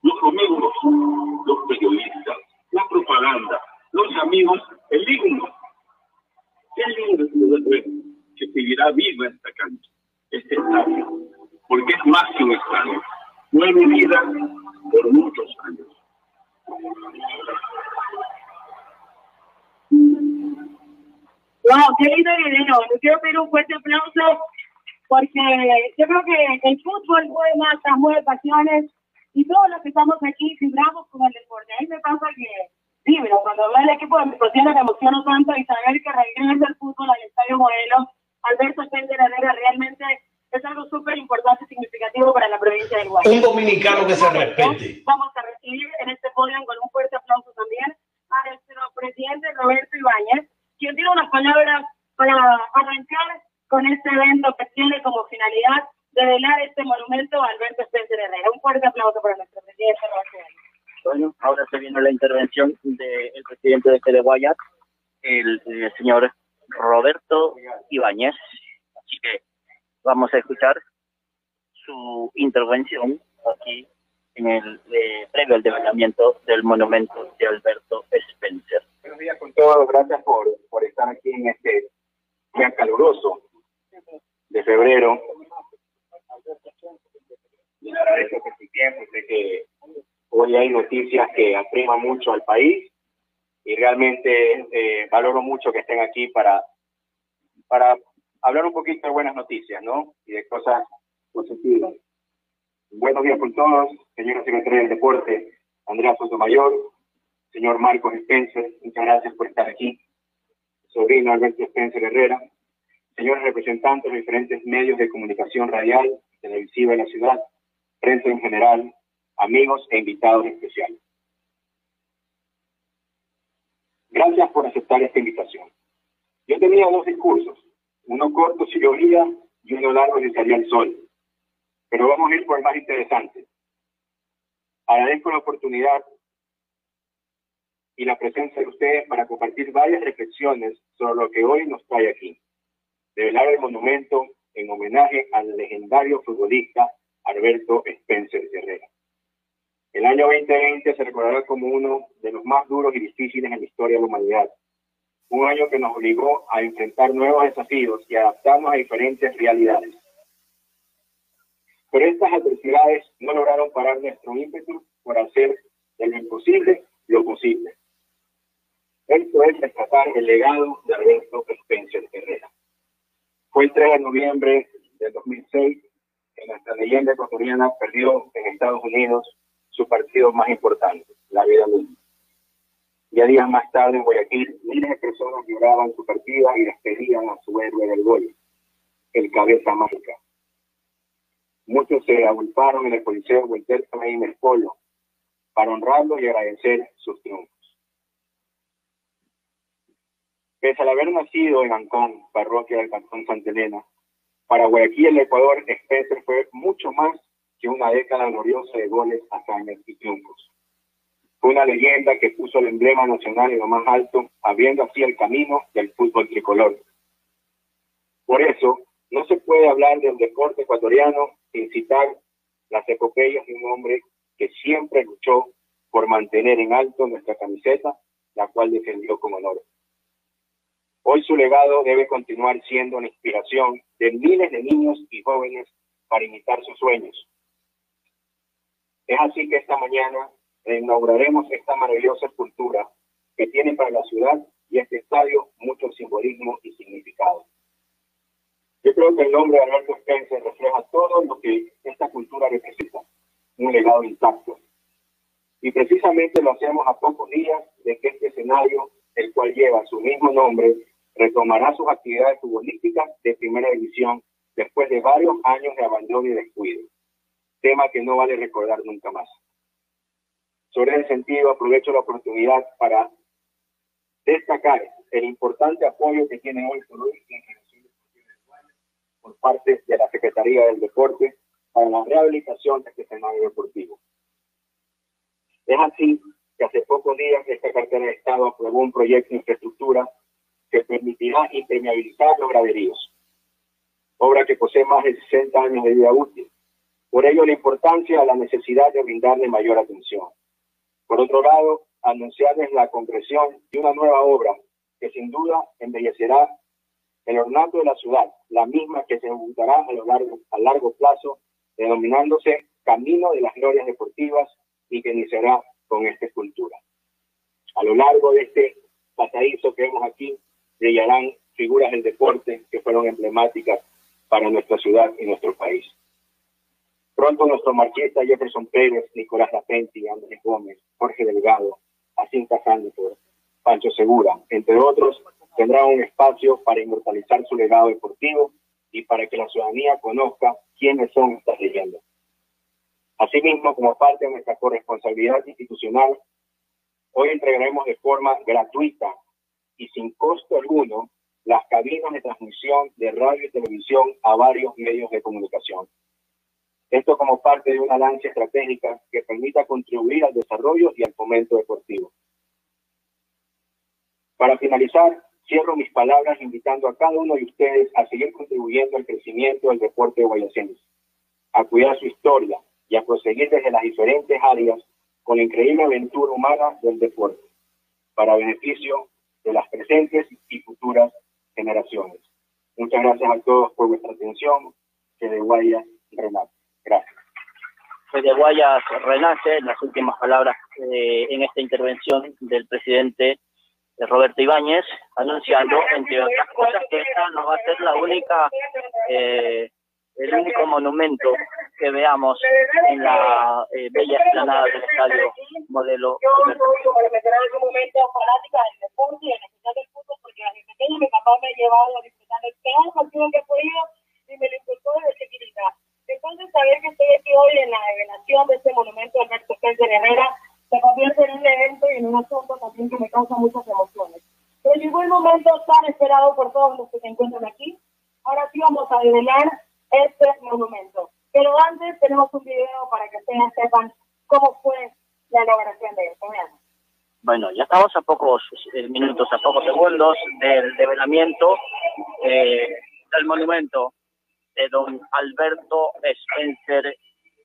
Speaker 20: Los amigos, los periodistas, la propaganda, los amigos, el himno. Qué lindo es que seguirá viva esta cancha, este estadio, porque es más que un estadio. Fue mi vida por muchos años.
Speaker 19: Wow, qué lindo video. Les quiero pedir un fuerte aplauso porque yo creo que el fútbol mueve masas, mueve pasiones y todos los que estamos aquí vibramos con el deporte. A mí me pasa que vibro cuando veo el equipo de mi cocina me emociono tanto y saber que regresa el fútbol al Estadio Modelo Alberto Spencer Herrera realmente es algo súper importante y significativo para la provincia del Guayas.
Speaker 21: Un dominicano que se respete.
Speaker 19: Vamos a recibir en este podio con un fuerte aplauso también a nuestro presidente Roberto Ibáñez, quien tiene unas palabras para arrancar con este evento que tiene como finalidad de velar este monumento a Alberto Spencer Herrera. Un fuerte aplauso para nuestro presidente Roberto Ibáñez.
Speaker 17: Bueno, ahora se viene la intervención del presidente de Fede Guayas, el, eh, señor Roberto Ibáñez. Así que vamos a escuchar su intervención aquí en el eh, previo al develamiento del monumento de Alberto Spencer.
Speaker 22: Buenos días con todos, gracias por, por estar aquí en este día caluroso de febrero. Les agradezco por su tiempo, sé que hoy hay noticias que apriman mucho al país y realmente eh, valoro mucho que estén aquí para, para hablar un poquito de buenas noticias, ¿no? Y de cosas positiva. Buenos días con todos, señora secretaria del Deporte, Andrea Sotomayor, señor Marcos Spencer, muchas gracias por estar aquí, sobrino Alberto Spencer Herrera, señores representantes de diferentes medios de comunicación radial, televisiva de la ciudad, prensa en general, amigos e invitados especiales. Gracias por aceptar esta invitación. Yo tenía dos discursos, uno corto si llovía y uno largo si salía el sol. Pero vamos a ir por el más interesante. Agradezco la oportunidad y la presencia de ustedes para compartir varias reflexiones sobre lo que hoy nos trae aquí. Develar el monumento en homenaje al legendario futbolista Alberto Spencer Herrera. El año 2020 se recordará como uno de los más duros y difíciles en la historia de la humanidad. Un año que nos obligó a enfrentar nuevos desafíos y adaptarnos a diferentes realidades. Pero estas adversidades no lograron parar nuestro ímpetu por hacer de lo imposible lo posible. Esto es rescatar el legado de Alberto Spencer Herrera. Fue el 3 de noviembre del 2006 que nuestra leyenda ecuatoriana perdió en Estados Unidos su partido más importante, la vida misma. Ya días más tarde en Guayaquil, miles de personas lloraban su partida y despedían a su héroe del gol, el cabeza mágica. Muchos se agolparon en el Coliseo Walter el Polo para honrarlo y agradecer sus triunfos. Pese al haber nacido en Ancón, parroquia del Cantón Santa Elena, para Guayaquil, el Ecuador, Spencer fue mucho más que una década gloriosa de goles, hazañas y triunfos. Fue una leyenda que puso el emblema nacional en lo más alto, abriendo así el camino del fútbol tricolor. Por eso, no se puede hablar del deporte ecuatoriano sin citar las epopeyas de un hombre que siempre luchó por mantener en alto nuestra camiseta, la cual defendió con honor. Hoy su legado debe continuar siendo una inspiración de miles de niños y jóvenes para imitar sus sueños. Es así que esta mañana inauguraremos esta maravillosa escultura que tiene para la ciudad y este estadio mucho simbolismo y significado. Yo creo que el nombre de Alberto Spencer refleja todo lo que esta cultura representa, un legado intacto. Y precisamente lo hacemos a pocos días de que este escenario, el cual lleva su mismo nombre, retomará sus actividades futbolísticas de primera división después de varios años de abandono y descuido tema que no vale recordar nunca más. Sobre ese sentido, aprovecho la oportunidad para destacar el importante apoyo que tiene hoy por hoy por parte de la Secretaría del Deporte para la rehabilitación de este escenario deportivo. Es así que hace pocos días esta cartera de Estado aprobó un proyecto de infraestructura que permitirá impermeabilizar los graderíos, obra que posee más de 60 años de vida útil por ello, la importancia la necesidad de brindarle mayor atención. Por otro lado, anunciarles la concreción de una nueva obra que sin duda embellecerá el ornato de la ciudad, la misma que se ejecutará a, lo largo, a largo plazo, denominándose Camino de las Glorias Deportivas y que iniciará con esta escultura. A lo largo de este pasadizo que vemos aquí, brillarán figuras del deporte que fueron emblemáticas para nuestra ciudad y nuestro país. Pronto nuestro marquista Jefferson Pérez, Nicolás Lapenti, Andrés Gómez, Jorge Delgado, Acinta por Pancho Segura, entre otros, tendrán un espacio para inmortalizar su legado deportivo y para que la ciudadanía conozca quiénes son estas leyendas. Asimismo, como parte de nuestra corresponsabilidad institucional, hoy entregaremos de forma gratuita y sin costo alguno las cabinas de transmisión de radio y televisión a varios medios de comunicación. Esto como parte de una alianza estratégica que permita contribuir al desarrollo y al fomento deportivo. Para finalizar, cierro mis palabras invitando a cada uno de ustedes a seguir contribuyendo al crecimiento del deporte de Guayacense, a cuidar su historia y a proseguir desde las diferentes áreas con la increíble aventura humana del deporte, para beneficio de las presentes y futuras generaciones. Muchas gracias a todos por vuestra atención. Que de Guayas, Renato. Gracias.
Speaker 23: de Guayas renace, las últimas palabras eh, en esta intervención del presidente eh, Roberto Ibáñez, anunciando, entre otras cosas, que esta no va a ser la única eh,
Speaker 17: el único monumento que veamos en la eh, bella explanada del estadio modelo.
Speaker 19: Yo soy, como le mencionaba en algún momento, fanática del deporte y en especial del fútbol, porque desde pequeño mi papá me ha llevado a disfrutar el peor partido que he podido y me lo inculcó desde chiquitita. Entonces, saber que estoy aquí hoy en la revelación de este monumento Alberto Spencer Herrera se convierte en un evento y en un asunto también que me causa muchas emociones. Pero llegó el momento tan esperado por todos los que se encuentran aquí. Ahora sí vamos a revelar este monumento. Pero antes tenemos un video para que ustedes sepan cómo fue la elaboración de esto. Veamos.
Speaker 17: Bueno, ya estamos a pocos eh, minutos, a pocos segundos del develamiento eh, del monumento de don Alberto Spencer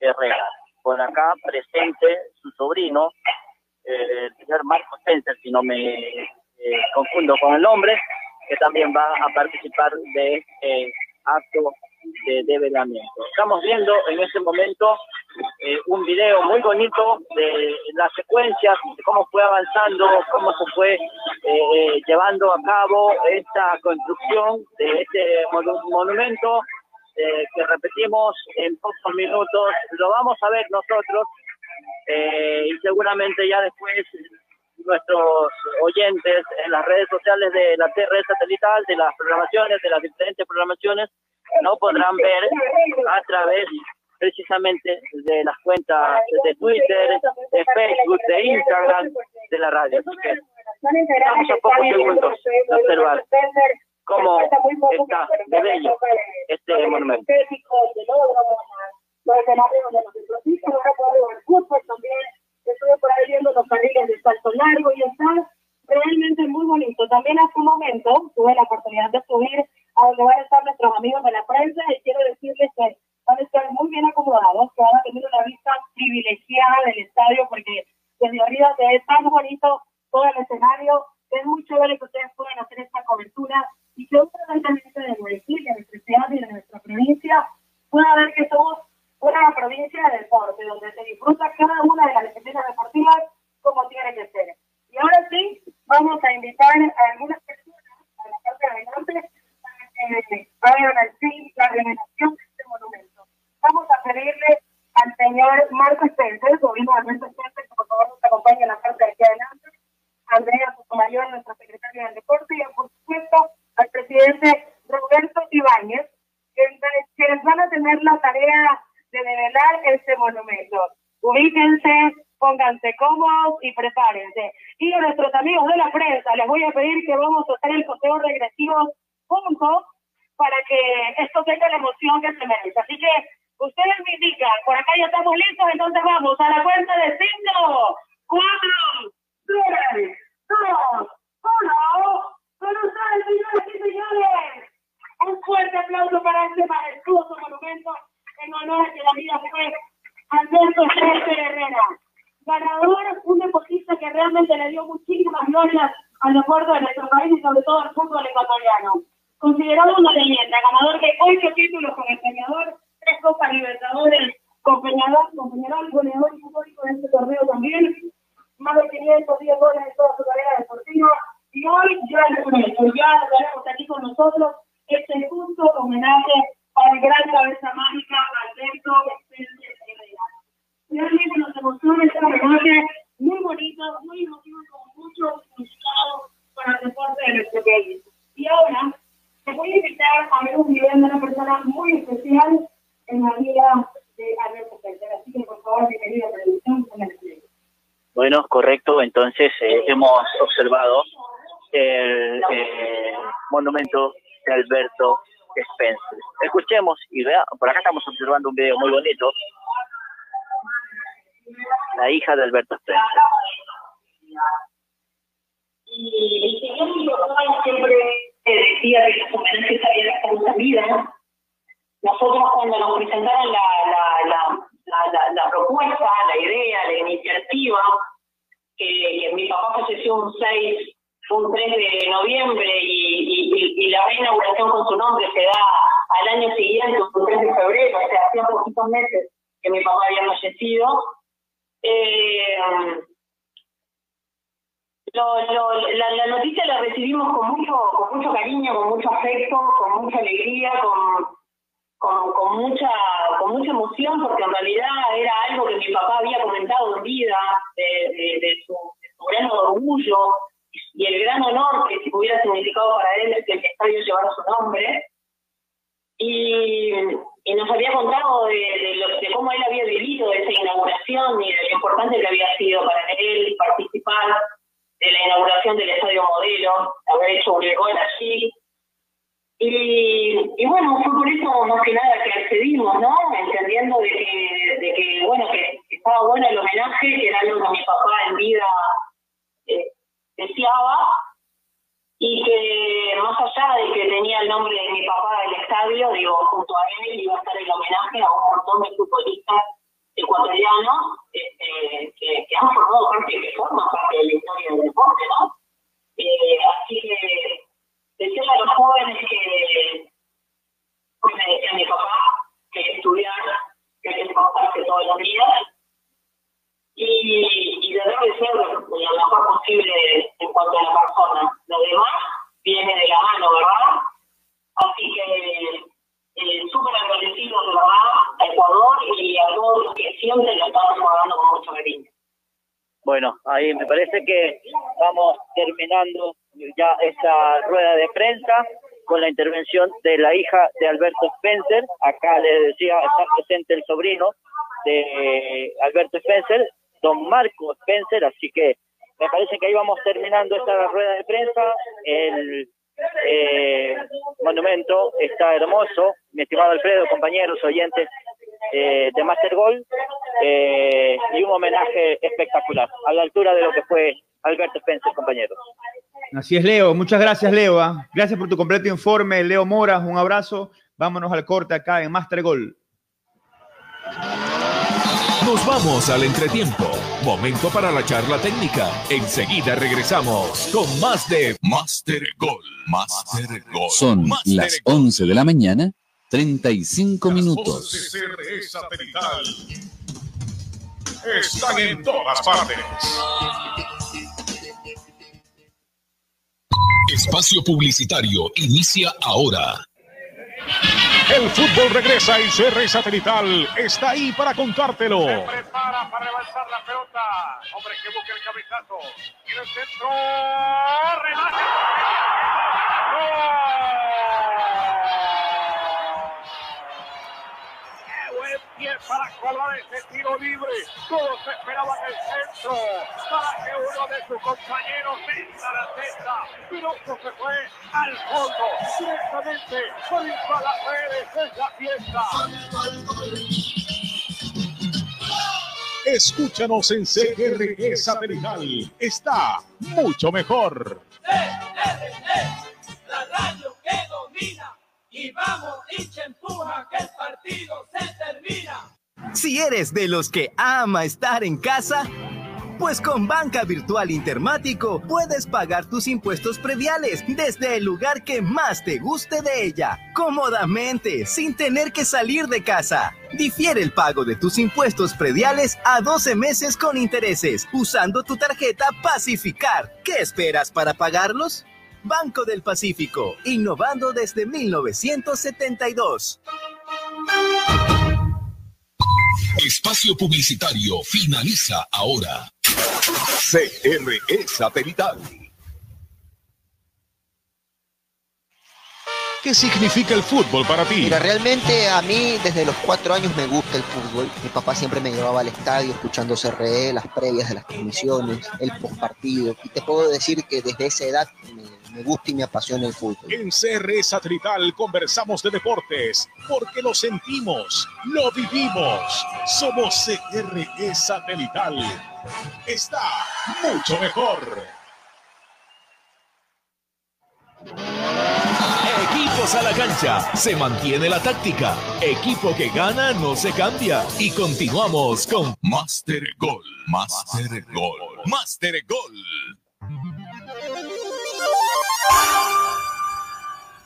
Speaker 17: Herrera. Por acá presente su sobrino, eh, el señor Marco Spencer, si no me eh, confundo con el nombre, que también va a participar de este acto de develamiento. Estamos viendo en este momento eh, un video muy bonito de las secuencias, de cómo fue avanzando, cómo se fue eh, eh, llevando a cabo esta construcción de este monu- monumento eh, que repetimos en pocos minutos. Lo vamos a ver nosotros eh, y seguramente ya después nuestros oyentes en las redes sociales de la TR satelital, de las programaciones, de las diferentes programaciones, no podrán ver a través precisamente de las cuentas de Twitter, de Facebook, de Instagram, de la radio. Así que vamos a pocos segundos de observar cómo está de bello este monumento.
Speaker 19: los escenarios de los deportistas, ahora puedo ver fútbol también, estuve por ahí viendo los carriles de salto largo y está realmente muy bonito. También hace un momento tuve la oportunidad de subir a donde van a estar nuestros amigos de la prensa y quiero decirles que van a estar muy bien acomodados, que van a tener una vista privilegiada del estadio porque desde arriba se ve tan bonito todo el escenario, es muy chévere que ustedes puedan hacer esta cobertura y que otra gente de Guayaquil, de nuestra ciudad y de nuestra provincia pueda ver que somos una provincia de deporte, donde se disfruta cada una de las disciplinas deportivas como tiene que ser. Y ahora sí, vamos a invitar a algunas personas a la parte de adelante para que hagan fin la revelación de este monumento. Vamos a pedirle al señor Marco Spencer, sobrino de Alberto Spencer, que por favor nos acompañe en la parte de aquí adelante, Andrea Sotomayor, nuestra secretaria del deporte, y por supuesto al presidente Roberto Ibáñez, quienes van a tener la tarea de develar este monumento. Ubíquense, pónganse cómodos y prepárense. Y a nuestros amigos de la prensa les voy a pedir que vamos a hacer el conteo regresivo juntos para que esto tenga la emoción que se merece. Así que ustedes me indican, por acá ya estamos listos, entonces vamos a la cuenta de cinco, cuatro, tres, dos, uno. Con ustedes, señores y señores, un fuerte aplauso para este majestuoso monumento en honor a que la vida fue Alberto Spencer Herrera. Ganador, un deportista que realmente le dio muchísimas glorias al deporte de nuestro país y sobre todo al fútbol ecuatoriano. Considerado una leyenda, ganador de ocho títulos con el Peñador, tres Copas Libertadores con Peñador, con Peñarol, goleador histórico de este torneo también, 510 goles en toda su carrera deportiva. Y hoy ya lo tenemos, ya lo tenemos aquí con nosotros, este justo homenaje para el gran cabeza mágica Alberto Spencer Herrera. Realmente nos emociona este homenaje muy bonito, muy emotivo y con mucho significado para el deporte de nuestro país. Y ahora, te voy a invitar a ver un video de una persona muy especial en la vida de Alberto Spencer. Así que, por favor, mi querida televisión, con el video.
Speaker 17: Bueno, Entonces eh, hemos observado el eh, monumento de Alberto Spencer. Escuchemos y vea, por acá estamos observando un video muy bonito. La hija de Alberto Spencer.
Speaker 19: Y el señor mi papá siempre eh, decía que los homenajes había que una vida. Nosotros cuando nos presentaron la, la, la, la, la, la propuesta, la idea, la iniciativa, que, que mi papá falleció un 6, un 3 de noviembre y, y, y, y la reinauguración con su nombre se da al año siguiente, un 3 de febrero, o sea, hacía poquitos meses que mi papá había fallecido. Eh, lo, lo, la, la noticia la recibimos con mucho, con mucho cariño, con mucho afecto, con mucha alegría, con,
Speaker 24: con, con mucha con mucha emoción porque en realidad era algo que mi papá había comentado en vida de, de, de su, de su gran orgullo y el gran honor que hubiera significado para él que el estadio llevara su nombre. Y, y nos había contado de, de, lo- de cómo él había vivido esa inauguración y de lo importante que había sido para él participar de la inauguración del estadio modelo, haber hecho un gol allí. Y, y bueno, fue por eso más que nada que accedimos, ¿no? Entendiendo de que, de que bueno, que estaba bueno el homenaje, que era algo que mi papá en vida eh, deseaba, y que más allá de que tenía el nombre de mi papá del estadio, digo, junto a él iba a estar el homenaje a un montón de futbolistas ecuatorianos este, que, que han formado parte, que forman parte de la historia del deporte, ¿no? Eh, así que decirle a los jóvenes que, pues me decía mi papá, que hay que estudiar, que hay que esforzarse todos los días y, y tratar de ser lo, lo mejor posible en cuanto a la persona. Lo demás viene de la mano, ¿verdad? Así que eh, súper agradecido de verdad a Ecuador y a todos los que siempre lo estamos jugando con mucho cariño.
Speaker 17: Bueno, ahí me parece que vamos terminando ya esta rueda con la intervención de la hija de Alberto Spencer. Acá le decía, está presente el sobrino de Alberto Spencer, don Marco Spencer, así que me parece que ahí vamos terminando esta rueda de prensa. El eh, monumento está hermoso, mi estimado Alfredo, compañeros, oyentes eh, de Master Gold, eh, y un homenaje espectacular, a la altura de lo que fue Alberto Spencer, compañeros.
Speaker 5: Así es, Leo. Muchas gracias, Leo. ¿ah? Gracias por tu completo informe, Leo Mora. Un abrazo. Vámonos al corte acá en Master Gol.
Speaker 11: Nos vamos al entretiempo. Momento para la charla técnica. Enseguida regresamos con más de Master Goal. Master Goal.
Speaker 25: Son las 11 de la mañana, 35 minutos.
Speaker 1: Están en todas partes.
Speaker 11: Espacio publicitario inicia ahora.
Speaker 1: El fútbol regresa y CR satelital está ahí para contártelo.
Speaker 7: prepara para levantar la pelota. Hombre que busca el cabezazo. Y el centro. Remate. ¡Qué pie para colar ese tiro libre! Todos esperaban el centro para que uno de sus compañeros meta la cesta. Pero se fue al fondo, directamente por a las redes. Es la fiesta.
Speaker 1: Escúchanos en CRE satelital. Está mucho mejor.
Speaker 7: La radio que domina. Y vamos, hincha empuja, que el partido se termina.
Speaker 9: Si eres de los que ama estar en casa, pues con Banca Virtual Intermático puedes pagar tus impuestos prediales desde el lugar que más te guste de ella, cómodamente, sin tener que salir de casa. Difiere el pago de tus impuestos prediales a 12 meses con intereses usando tu tarjeta Pacificar. ¿Qué esperas para pagarlos? Banco del Pacífico, innovando desde 1972.
Speaker 11: Espacio publicitario finaliza ahora. CRE satelital.
Speaker 1: ¿Qué significa el fútbol para ti?
Speaker 26: Mira, realmente a mí desde los cuatro años me gusta el fútbol. Mi papá siempre me llevaba al estadio escuchando CRE, las previas de las transmisiones, el postpartido. Y te puedo decir que desde esa edad me, me gusta y me apasiona el fútbol.
Speaker 1: En CRE satelital conversamos de deportes porque lo sentimos, lo vivimos. Somos CRE satelital. Está mucho mejor.
Speaker 11: Equipos a la cancha. Se mantiene la táctica. Equipo que gana no se cambia. Y continuamos con Master Goal. Master Goal. Master Goal.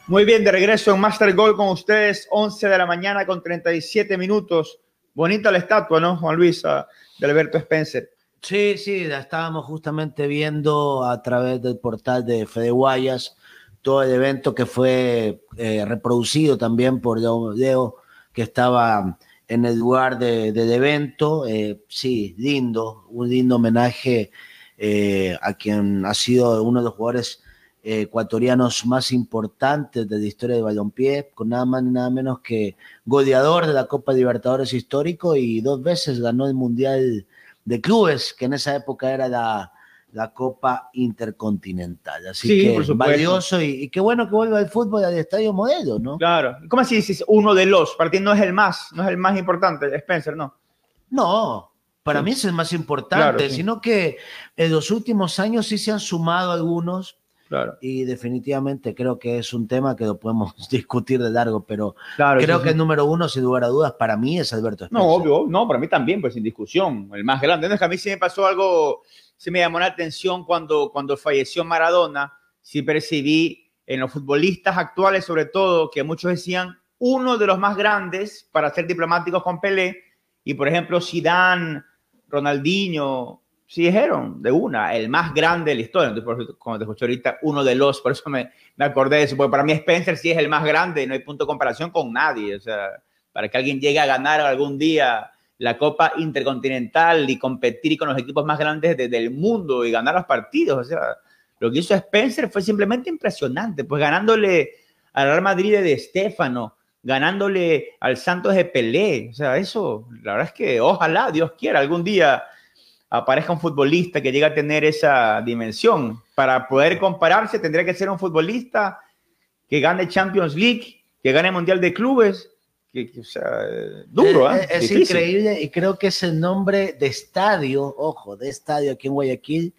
Speaker 5: Muy bien, de regreso en Master Goal con ustedes, 11 de la mañana con 37 minutos. Bonita la estatua, ¿no, Juan Luis? ah, De Alberto Spencer.
Speaker 2: Sí, sí, la estábamos justamente viendo a través del portal de Fede Guayas, todo el evento que fue eh, reproducido también por Leo, que estaba en el lugar de- del evento. Eh, sí, lindo, un lindo homenaje eh, a quien ha sido uno de los jugadores ecuatorianos más importantes de la historia del balompié, con nada más ni nada menos que goleador de la Copa Libertadores histórico y dos veces ganó el Mundial de Clubes, que en esa época era la, la Copa Intercontinental. Así
Speaker 5: Sí,
Speaker 2: que valioso y, y qué bueno que vuelva el fútbol al estadio modelo, ¿no?
Speaker 5: Claro. ¿Cómo así dices uno de los? Para ti no es el más, no es el más importante, Spencer, no.
Speaker 2: No, para
Speaker 5: Sí.
Speaker 2: mí es el más importante,
Speaker 5: Claro, sí.
Speaker 2: sino que en los últimos años sí se han sumado algunos
Speaker 5: Claro.
Speaker 2: y definitivamente creo que es un tema que lo podemos *laughs* discutir de largo, pero
Speaker 5: Claro,
Speaker 2: creo
Speaker 5: sí,
Speaker 2: que
Speaker 5: sí.
Speaker 2: el número uno, sin lugar a dudas, para mí es Alberto Spencer.
Speaker 5: No, obvio, no, para mí también, pues sin discusión, el más grande. No es que a mí sí me pasó algo, sí me llamó la atención cuando, cuando falleció Maradona, sí percibí en los futbolistas actuales, sobre todo, que muchos decían uno de los más grandes para ser diplomáticos con Pelé, y por ejemplo, Zidane, Ronaldinho, sí dijeron de una, el más grande de la historia. Entonces, como te escuché ahorita, uno de los, por eso me, me acordé de eso, porque para mí Spencer sí es el más grande, no hay punto de comparación con nadie. O sea, para que alguien llegue a ganar algún día la Copa Intercontinental y competir con los equipos más grandes de- del mundo y ganar los partidos. O sea, lo que hizo Spencer fue simplemente impresionante, pues ganándole al Real Madrid de Di Stéfano, ganándole al Santos de Pelé. O sea, eso, la verdad es que ojalá, Dios quiera, algún día aparezca un futbolista que llegue a tener esa dimensión. Para poder compararse, tendría que ser un futbolista que gane Champions League, que gane Mundial de Clubes. Que, que, o sea, eh, duro, ¿eh?
Speaker 2: Es, es
Speaker 5: Difícil.
Speaker 2: increíble y creo que es el nombre de estadio, ojo, de estadio aquí en Guayaquil,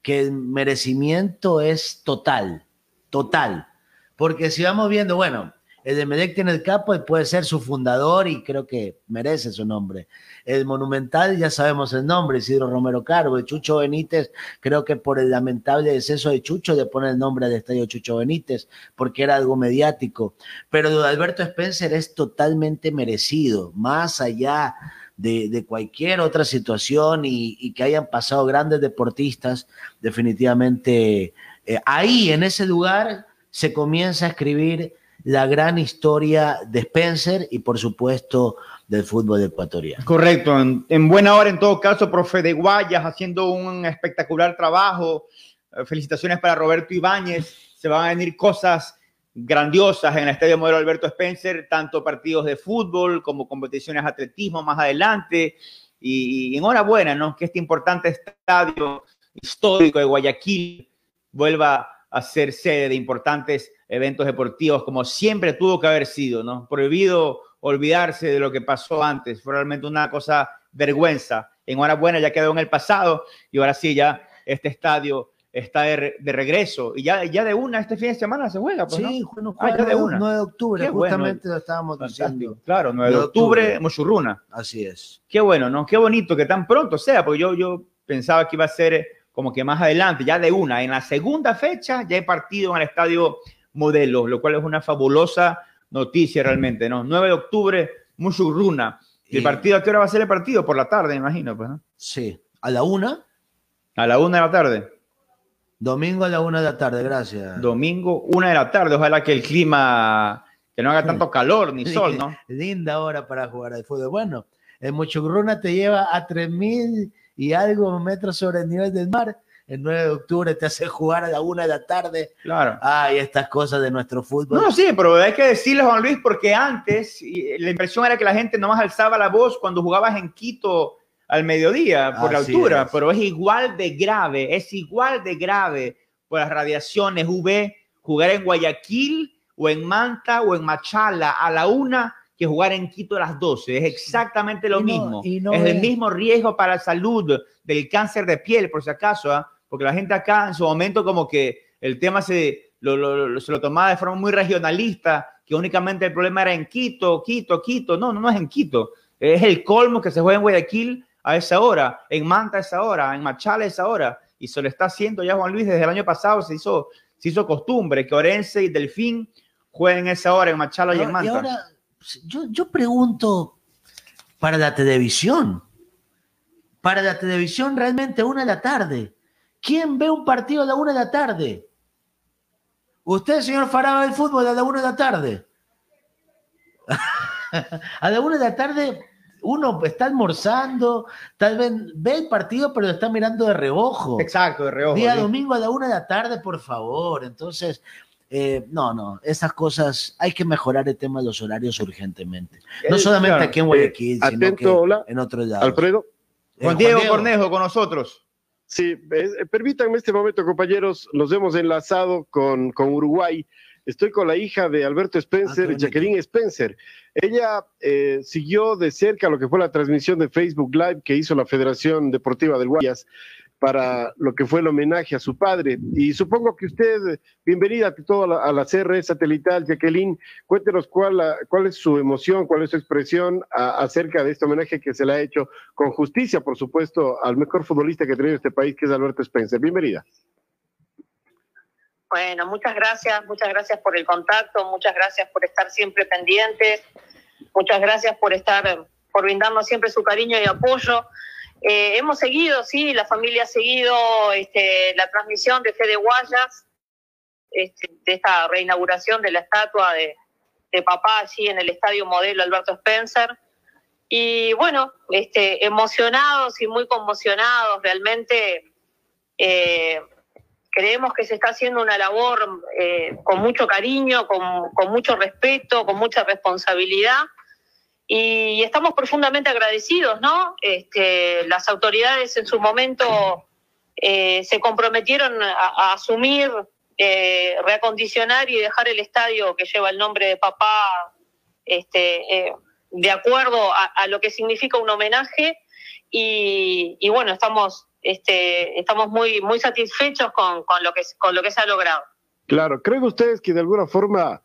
Speaker 2: que el merecimiento es total, total. Porque si vamos viendo, bueno, el de Medec tiene el capo y puede ser su fundador y creo que merece su nombre. El Monumental ya sabemos el nombre, Isidro Romero Carbo, el Chucho Benítez, creo que por el lamentable deceso de Chucho le pone el nombre del estadio Chucho Benítez, porque era algo mediático. Pero lo de Alberto Spencer es totalmente merecido, más allá de, cualquier otra situación y, y que hayan pasado grandes deportistas, definitivamente eh, ahí, en ese lugar, se comienza a escribir la gran historia de Spencer y por supuesto del fútbol ecuatoriano.
Speaker 5: Correcto, en, en buena hora en todo caso, profe de Guayas haciendo un espectacular trabajo. Eh, Felicitaciones para Roberto Ibáñez. Se van a venir cosas grandiosas en el Estadio Modelo Alberto Spencer, tanto partidos de fútbol como competiciones de atletismo más adelante. Y, y enhorabuena, ¿no? Que este importante estadio histórico de Guayaquil vuelva a ser sede de importantes eventos deportivos como siempre tuvo que haber sido, ¿no? Prohibido olvidarse de lo que pasó antes, fue realmente una cosa vergüenza. Enhorabuena, ya quedó en el pasado y ahora sí, ya este estadio está de, re- de regreso y ya, ya de una este fin de semana se juega, pues,
Speaker 2: Sí,
Speaker 5: ¿no? Ah, ya de
Speaker 2: 9,
Speaker 5: una.
Speaker 2: de octubre,
Speaker 5: Qué bueno.
Speaker 2: justamente lo estábamos
Speaker 5: Fantástico.
Speaker 2: diciendo.
Speaker 5: Claro, 9 de octubre, Mochurruna.
Speaker 2: Así es.
Speaker 5: Qué bueno, ¿no? Qué bonito que tan pronto sea, porque yo, yo pensaba que iba a ser como que más adelante, ya de una. En la segunda fecha ya he partido en el estadio Modelo, lo cual es una fabulosa noticia realmente, ¿no? 9 de octubre, Mushurruna. ¿Y el partido a qué hora va a ser el partido? Por la tarde, imagino, pues, ¿no?
Speaker 2: Sí, a la una.
Speaker 5: A la una de la tarde.
Speaker 2: Domingo a la una de la tarde, gracias.
Speaker 5: Domingo, una de la tarde. Ojalá que el clima, que no haga tanto *laughs* calor ni sol, ¿no?
Speaker 2: Linda hora para jugar al fútbol. Bueno, el te lleva a 3000 y algo metros sobre el nivel del mar. El 9 de octubre te hace jugar a la una de la tarde.
Speaker 5: Claro.
Speaker 2: Ay, estas cosas de nuestro fútbol.
Speaker 5: No, sí, pero hay que decirle, Juan Luis, porque antes y la impresión era que la gente nomás alzaba la voz cuando jugabas en Quito al mediodía por la
Speaker 2: Así
Speaker 5: altura,
Speaker 2: es.
Speaker 5: pero es igual de grave, es igual de grave por las radiaciones UV jugar en Guayaquil o en Manta o en Machala a la una que jugar en Quito a las 12. Es exactamente lo
Speaker 2: Y no-
Speaker 5: mismo.
Speaker 2: y no
Speaker 5: es el mismo riesgo para la salud del cáncer de piel, por si acaso, ¿ah? porque la gente acá en su momento como que el tema se lo, lo- lo- se lo tomaba de forma muy regionalista, que únicamente el problema era en Quito, Quito, Quito. No, no, no es en Quito. Es el colmo que se juega en Guayaquil a esa hora, en Manta a esa hora, en Machala a esa hora. Y se lo está haciendo ya Juan Luis desde el año pasado, se hizo, se hizo costumbre que Orense y Delfín jueguen esa hora en Machala y en
Speaker 2: y
Speaker 5: Manta.
Speaker 2: ahora, yo, yo pregunto, para la televisión, para la televisión realmente una de la tarde, ¿quién ve un partido a la una de la tarde? Usted, señor Faraba del fútbol, a la una de la tarde. *laughs* a la una de la tarde uno está almorzando, tal vez ve el partido, pero lo está mirando de reojo.
Speaker 5: Exacto, de reojo.
Speaker 2: Día
Speaker 5: sí.
Speaker 2: domingo a la una de la tarde, por favor. Entonces, eh, no, no, esas cosas, hay que mejorar el tema de los horarios urgentemente. No
Speaker 5: Eh,
Speaker 2: solamente
Speaker 5: claro.
Speaker 2: aquí en Guayaquil,
Speaker 4: Eh,
Speaker 2: sino
Speaker 4: atento,
Speaker 2: que
Speaker 4: hola.
Speaker 2: en otros lados.
Speaker 4: Alfredo.
Speaker 2: Eh,
Speaker 5: Juan Diego Cornejo con nosotros.
Speaker 4: Sí, eh, permítanme este momento, compañeros, nos hemos enlazado con, con Uruguay. Estoy con la hija de Alberto Spencer, Jacqueline Spencer. Ella eh, siguió de cerca lo que fue la transmisión de Facebook Live que hizo la Federación Deportiva del Guayas para lo que fue el homenaje a su padre. Y supongo que usted, bienvenida a toda la, a la CR satelital, Jacqueline, cuéntenos cuál, cuál es su emoción, cuál es su expresión acerca de este homenaje que se le ha hecho con justicia, por supuesto, al mejor futbolista que ha tenido este país, que es Alberto Spencer. Bienvenida.
Speaker 27: Bueno, muchas gracias, muchas gracias por el contacto, muchas gracias por estar siempre pendientes, muchas gracias por estar, por brindarnos siempre su cariño y apoyo. Eh, hemos seguido, sí, la familia ha seguido este, la transmisión de Fede Guayas, este, de esta reinauguración de la estatua de, papá allí en el Estadio Modelo Alberto Spencer. Y bueno, este, emocionados y muy conmocionados, realmente eh, creemos que se está haciendo una labor eh, con mucho cariño, con, con mucho respeto, con mucha responsabilidad y estamos profundamente agradecidos, ¿no? Este, las autoridades en su momento eh, se comprometieron a, asumir, eh, reacondicionar y dejar el estadio que lleva el nombre de papá este, eh, de acuerdo a, lo que significa un homenaje y, y bueno, estamos, este, estamos muy, muy satisfechos con, con, lo que, con lo que se ha logrado.
Speaker 4: Claro, ¿creen ustedes que de alguna forma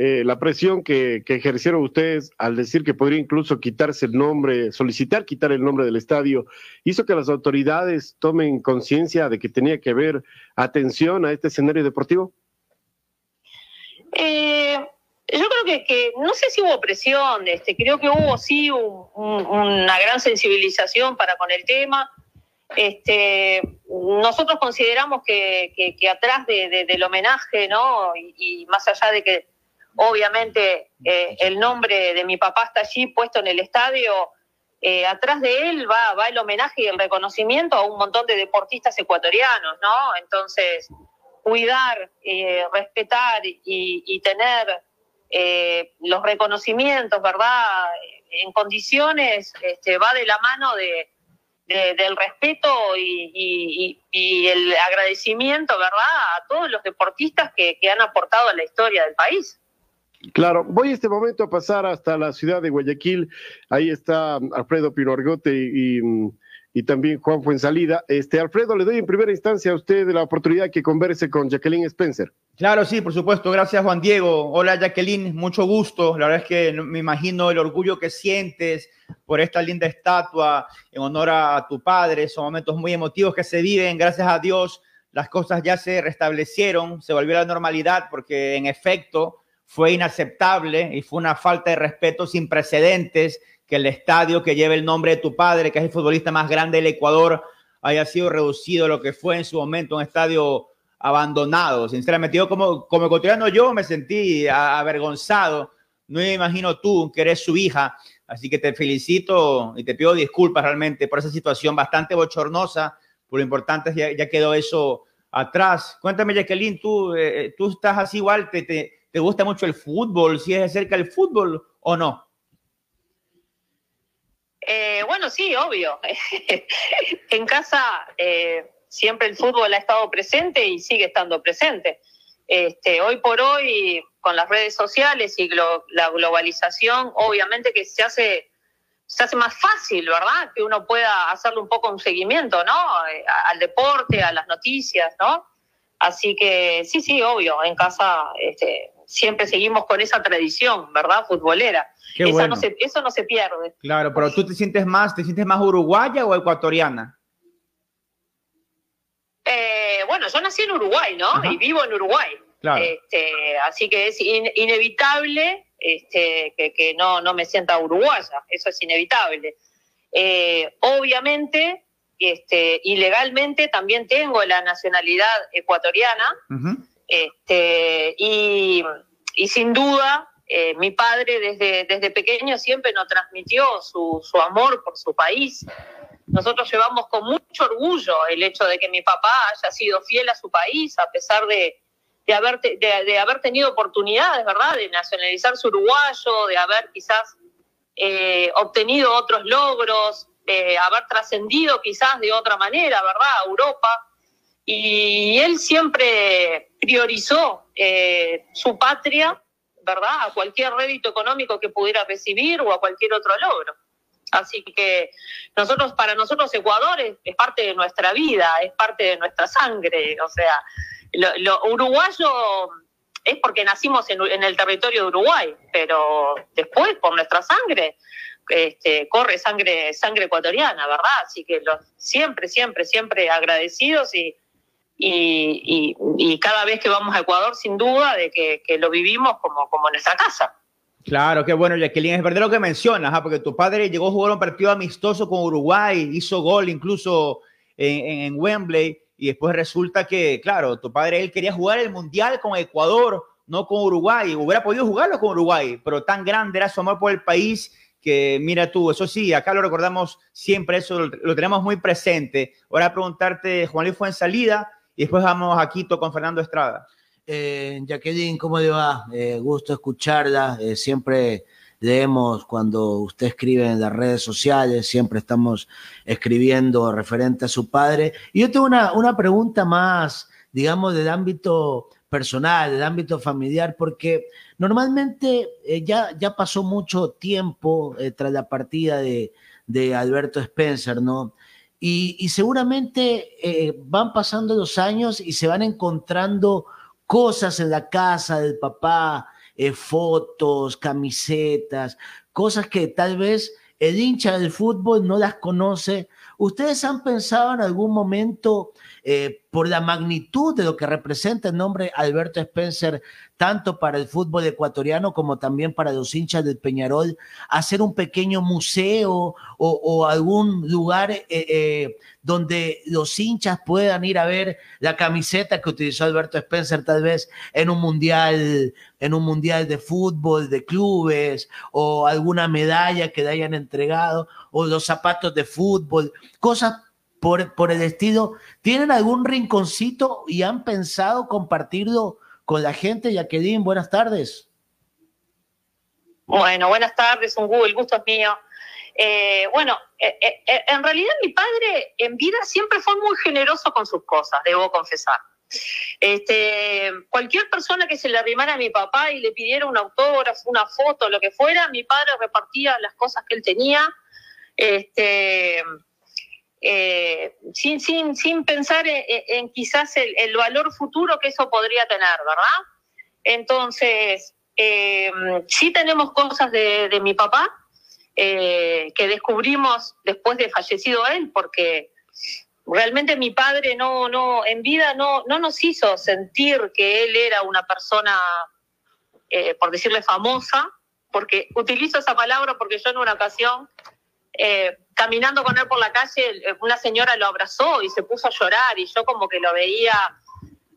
Speaker 4: eh, la presión que, que ejercieron ustedes al decir que podría incluso quitarse el nombre, solicitar quitar el nombre del estadio, hizo que las autoridades tomen conciencia de que tenía que haber atención a este escenario deportivo?
Speaker 27: Eh, yo creo que, que no sé si hubo presión, este, creo que hubo sí un- un- una gran sensibilización para con el tema. Este, nosotros consideramos que, que- atrás de- de- del homenaje, ¿no? Y más allá de que obviamente eh, el nombre de mi papá está allí puesto en el estadio, eh, atrás de él va, va el homenaje y el reconocimiento a un montón de deportistas ecuatorianos, ¿no? Entonces, cuidar, eh, respetar y, y tener eh, los reconocimientos, ¿verdad? En condiciones, este, va de la mano de, de- del respeto y, y- y- y el agradecimiento, ¿verdad? A todos los deportistas que, que han aportado a la historia del país.
Speaker 4: Claro, voy este momento a pasar hasta la ciudad de Guayaquil. Ahí está Alfredo Pinorgote y, y también Juan Fuensalida. Este, Alfredo, le doy en primera instancia a usted la oportunidad que converse con Jacqueline Spencer.
Speaker 5: Claro, sí, por supuesto. Gracias, Juan Diego. Hola, Jacqueline. Mucho gusto. La verdad es que me imagino el orgullo que sientes por esta linda estatua en honor a tu padre. Son momentos muy emotivos que se viven. Gracias a Dios, las cosas ya se restablecieron, se volvió a la normalidad porque en efecto fue inaceptable y fue una falta de respeto sin precedentes que el estadio que lleva el nombre de tu padre, que es el futbolista más grande del Ecuador, haya sido reducido a lo que fue en su momento un estadio abandonado. Sinceramente, yo como, como ecuatoriano yo me sentí avergonzado. No me imagino tú, que eres su hija. Así que te felicito y te pido disculpas realmente por esa situación bastante bochornosa. Por lo importante ya, ya quedó eso atrás. Cuéntame, Jacqueline, tú, eh, tú estás así igual, te, te, te gusta mucho el fútbol, si es de cerca el fútbol o no.
Speaker 27: Eh, bueno, sí, obvio. *laughs* en casa eh, siempre el fútbol ha estado presente y sigue estando presente. Este, hoy por hoy, con las redes sociales y la globalización, obviamente que se hace, se hace más fácil, ¿verdad? Que uno pueda hacerle un poco un seguimiento, ¿no? Eh, al deporte, a las noticias, ¿no? Así que sí, sí, obvio, en casa este, siempre seguimos con esa tradición, ¿verdad? Futbolera.
Speaker 5: Qué
Speaker 27: Esa
Speaker 5: bueno.
Speaker 27: no se, eso no se pierde.
Speaker 5: Claro, pero tú te sientes más, te sientes más uruguaya o ecuatoriana?
Speaker 27: Eh, bueno, yo nací en Uruguay, ¿no? Y vivo en Uruguay.
Speaker 5: Claro.
Speaker 27: Este, así que es in- inevitable este, que, que no, no me sienta uruguaya, eso es inevitable. Eh, obviamente, este, ilegalmente también tengo la nacionalidad ecuatoriana, este, y, sin duda eh, mi padre desde, desde pequeño siempre nos transmitió su, su amor por su país. Nosotros llevamos con mucho orgullo el hecho de que mi papá haya sido fiel a su país, a pesar de, de haber, de haber tenido oportunidades, ¿verdad? De nacionalizarse uruguayo, de haber quizás eh, obtenido otros logros, de haber trascendido quizás de otra manera, ¿verdad? A Europa. Y él siempre priorizó eh, su patria, ¿verdad? A cualquier rédito económico que pudiera recibir o a cualquier otro logro. Así que nosotros, para nosotros Ecuador es, parte de nuestra vida, es parte de nuestra sangre. O sea, lo, lo uruguayo es porque nacimos en, en el territorio de Uruguay, pero después por nuestra sangre este, corre sangre, sangre ecuatoriana, ¿verdad? Así que los, siempre, siempre, siempre agradecidos y, y, y- y cada vez que vamos a Ecuador, sin duda, de que, que lo vivimos como, como nuestra casa.
Speaker 5: Claro, qué bueno, Jacqueline. Es verdad lo que mencionas, ¿ah? porque tu padre llegó a jugar un partido amistoso con Uruguay, hizo gol incluso en, en- Wembley, y después resulta que, claro, tu padre él quería jugar el Mundial con Ecuador, no con Uruguay. Hubiera podido jugarlo con Uruguay, pero tan grande era su amor por el país que, mira tú, eso sí, acá lo recordamos siempre, eso lo, lo tenemos muy presente. Ahora preguntarte, Juan Luis fue en salida, y después vamos a Quito con Fernando Estrada.
Speaker 2: Eh, Jacqueline, ¿cómo le va? Eh, gusto escucharla. Eh, siempre leemos cuando usted escribe en las redes sociales, siempre estamos escribiendo referente a su padre. Y yo tengo una, una pregunta más, digamos, del ámbito personal, del ámbito familiar, porque normalmente eh, ya, ya pasó mucho tiempo tras la partida de, de Alberto Spencer, ¿no? Y, seguramente eh, van pasando los años y se van encontrando cosas en la casa del papá, eh, fotos, camisetas, cosas que tal vez el hincha del fútbol no las conoce. ¿Ustedes han pensado en algún momento, eh, por la magnitud de lo que representa el nombre Alberto Spencer, tanto para el fútbol ecuatoriano como también para los hinchas del Peñarol, hacer un pequeño museo o, algún lugar eh, eh, donde los hinchas puedan ir a ver la camiseta que utilizó Alberto Spencer tal vez en un mundial, en un mundial de fútbol, de clubes, o alguna medalla que le hayan entregado, o los zapatos de fútbol, cosas por, por el estilo. ¿Tienen algún rinconcito y han pensado compartirlo con la gente? Jacqueline, buenas tardes.
Speaker 27: Bueno, buenas tardes, un gusto, el gusto es mío. Eh, bueno, eh, eh, en realidad mi padre en vida siempre fue muy generoso con sus cosas, debo confesar. Este, cualquier persona que se le arrimara a mi papá y le pidiera un autógrafo, una foto, lo que fuera, mi padre repartía las cosas que él tenía, este, eh, sin, sin, sin pensar en, en quizás el, valor futuro que eso podría tener, ¿verdad? Entonces, eh, sí tenemos cosas de, de mi papá eh, que descubrimos después de fallecido él, porque realmente mi padre no, no, en vida no, no nos hizo sentir que él era una persona, por decirle famosa, porque utilizo esa palabra porque yo en una ocasión, eh, caminando con él por la calle, eh, una señora lo abrazó y se puso a llorar y yo como que lo veía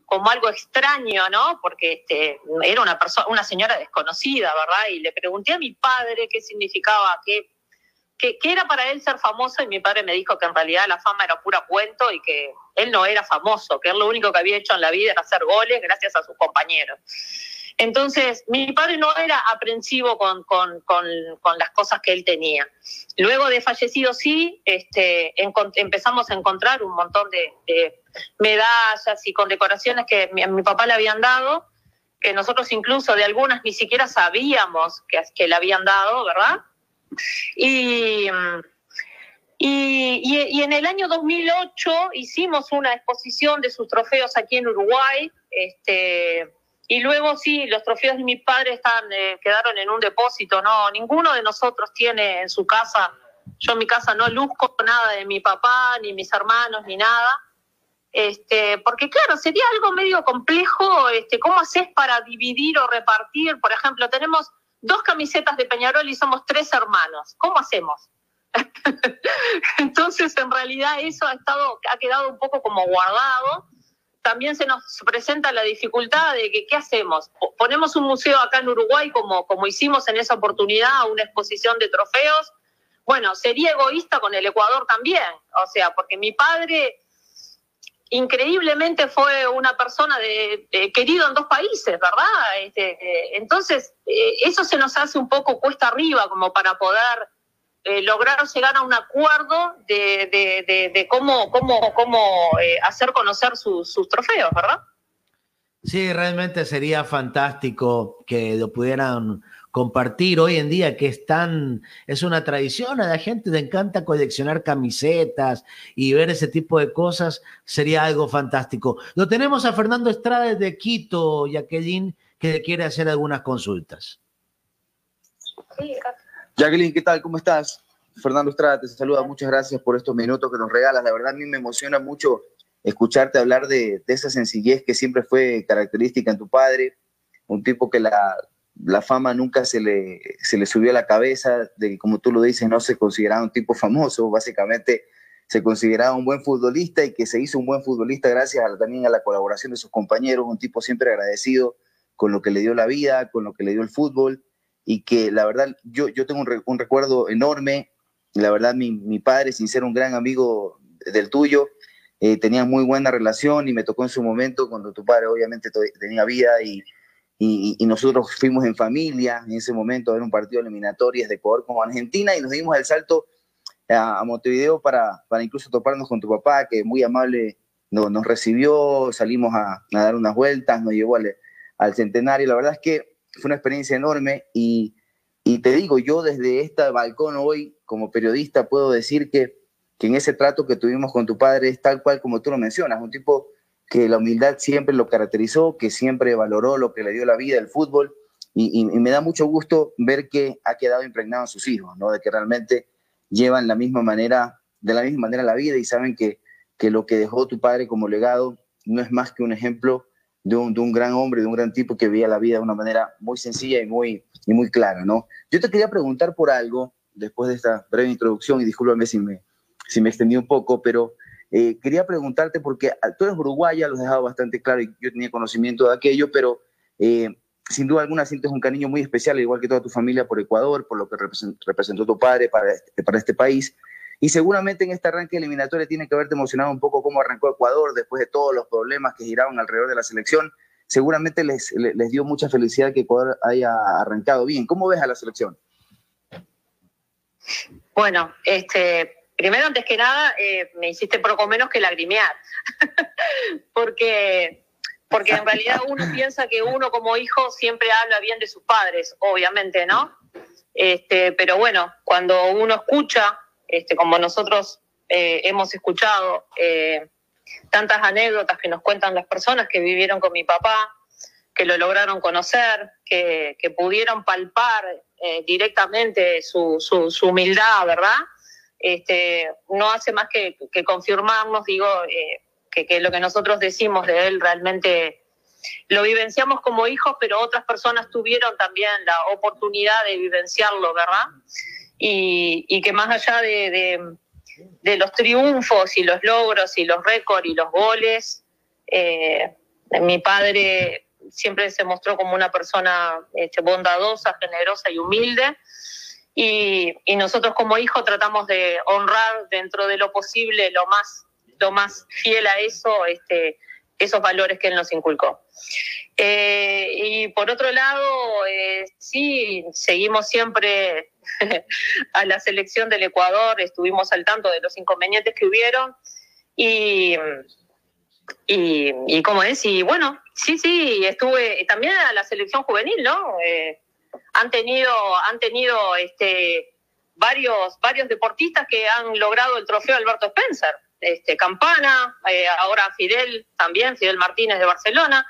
Speaker 27: como algo extraño, ¿no? Porque este, era una persona, una señora desconocida, ¿verdad? Y le pregunté a mi padre qué significaba, qué, qué, qué era para él ser famoso, y mi padre me dijo que en realidad la fama era pura cuento y que él no era famoso, que él lo único que había hecho en la vida era hacer goles gracias a sus compañeros. Entonces, mi padre no era aprensivo con, con, con, las cosas que él tenía. Luego de fallecido, sí, este, empezamos a encontrar un montón de, medallas y condecoraciones que mi, a mi papá le habían dado, que nosotros incluso de algunas ni siquiera sabíamos que, que le habían dado, ¿verdad? Y, y, y- y en el año 2008 hicimos una exposición de sus trofeos aquí en Uruguay. Este, y luego sí, los trofeos de mi padre están, eh, quedaron en un depósito. No, ninguno de nosotros tiene en su casa. Yo en mi casa no luzco nada de mi papá, ni mis hermanos, ni nada. Este, porque claro, sería algo medio complejo, este, ¿cómo haces para dividir o repartir? Por ejemplo, tenemos dos camisetas de Peñarol y somos tres hermanos. ¿Cómo hacemos? *laughs* Entonces, en realidad eso ha estado, ha quedado un poco como guardado, también se nos presenta la dificultad de que, ¿qué hacemos? Po- Ponemos un museo acá en Uruguay, como, como hicimos en esa oportunidad, una exposición de trofeos. Bueno, sería egoísta con el Ecuador también, o sea, porque mi padre increíblemente fue una persona de- querido en dos países, ¿verdad? Este, eh, entonces, eh, eso se nos hace un poco cuesta arriba como para poder eh, lograr llegar a un acuerdo de, de- de- de cómo, cómo, cómo eh, hacer conocer sus- sus trofeos, ¿verdad?
Speaker 2: Sí, realmente sería fantástico que lo pudieran compartir hoy en día, que es tan, es una tradición, a la gente le encanta coleccionar camisetas y ver ese tipo de cosas, sería algo fantástico. Lo tenemos a Fernando Estrada de Quito, Jacqueline, que le quiere hacer algunas consultas.
Speaker 3: Jacqueline, ¿qué tal? ¿Cómo estás? Fernando Estrada te saluda. Muchas gracias por estos minutos que nos regalas. La verdad, a mí me emociona mucho escucharte hablar de, de esa sencillez que siempre fue característica en tu padre. Un tipo que la, fama nunca se le, se le subió a la cabeza, de que, como tú lo dices, no se consideraba un tipo famoso. Básicamente, se consideraba un buen futbolista y que se hizo un buen futbolista gracias a- también a la colaboración de sus compañeros. Un tipo siempre agradecido con lo que le dio la vida, con lo que le dio el fútbol y que la verdad yo, yo tengo un, re- un recuerdo enorme. La verdad, mi, mi padre, sin ser un gran amigo del tuyo, eh, tenía muy buena relación y me tocó en su momento cuando tu padre obviamente tenía vida y, y, y nosotros fuimos en familia en ese momento a ver un partido de eliminatorias de Ecuador con Argentina y nos dimos el salto a, a Montevideo para, para incluso toparnos con tu papá, que muy amable no- nos recibió, salimos a, a dar unas vueltas, nos llevó al, al centenario. La verdad es que fue una experiencia enorme y, y te digo, yo desde este balcón hoy, como periodista, puedo decir que, que en ese trato que tuvimos con tu padre es tal cual como tú lo mencionas, un tipo que la humildad siempre lo caracterizó, que siempre valoró lo que le dio la vida, el fútbol, y, y- me da mucho gusto ver que ha quedado impregnado en sus hijos, ¿no? De que realmente llevan la misma manera, de la misma manera la vida y saben que, que lo que dejó tu padre como legado no es más que un ejemplo de un, de un gran hombre, de un gran tipo que veía la vida de una manera muy sencilla y muy, y muy clara, ¿no? Yo te quería preguntar por algo, después de esta breve introducción, y discúlpame si me, si me extendí un poco, pero eh, quería preguntarte, porque ah, tú eres uruguaya, lo has dejado bastante claro, y yo tenía conocimiento de aquello, pero eh, sin duda alguna sientes un cariño muy especial, igual que toda tu familia, por Ecuador, por lo que represent- representó tu padre para este, para este país. Y seguramente en este arranque eliminatorio tiene que haberte emocionado un poco cómo arrancó Ecuador después de todos los problemas que giraban alrededor de la selección. Seguramente les, les, dio mucha felicidad que Ecuador haya arrancado bien. ¿Cómo ves a la selección?
Speaker 27: Bueno, este, primero, antes que nada, eh, me hiciste poco menos que lagrimear, *laughs* porque, porque en realidad uno *laughs* piensa que uno como hijo siempre habla bien de sus padres, obviamente, ¿no? Este, pero bueno, cuando uno escucha, este, como nosotros eh, hemos escuchado, eh, tantas anécdotas que nos cuentan las personas que vivieron con mi papá, que lo lograron conocer, que, pudieron palpar eh, directamente su, su, su humildad, ¿verdad? Este, no hace más que, que confirmarnos, digo, eh, que, que lo que nosotros decimos de él realmente lo vivenciamos como hijos, pero otras personas tuvieron también la oportunidad de vivenciarlo, ¿verdad? Y, que más allá de, los triunfos y los logros y los récords y los goles, eh, mi padre siempre se mostró como una persona este, bondadosa, generosa y humilde. Y, nosotros como hijos tratamos de honrar dentro de lo posible lo más, lo más fiel a eso, este, esos valores que él nos inculcó. Eh, y por otro lado, eh, sí, seguimos siempre *laughs* a la selección del Ecuador, estuvimos al tanto de los inconvenientes que hubieron y, y, como es, y bueno, sí, sí, estuve también a la selección juvenil, ¿no? Eh, han tenido, han tenido este, varios, varios deportistas que han logrado el trofeo Alberto Spencer. Este, Campana, eh, ahora Fidel también, Fidel Martínez de Barcelona.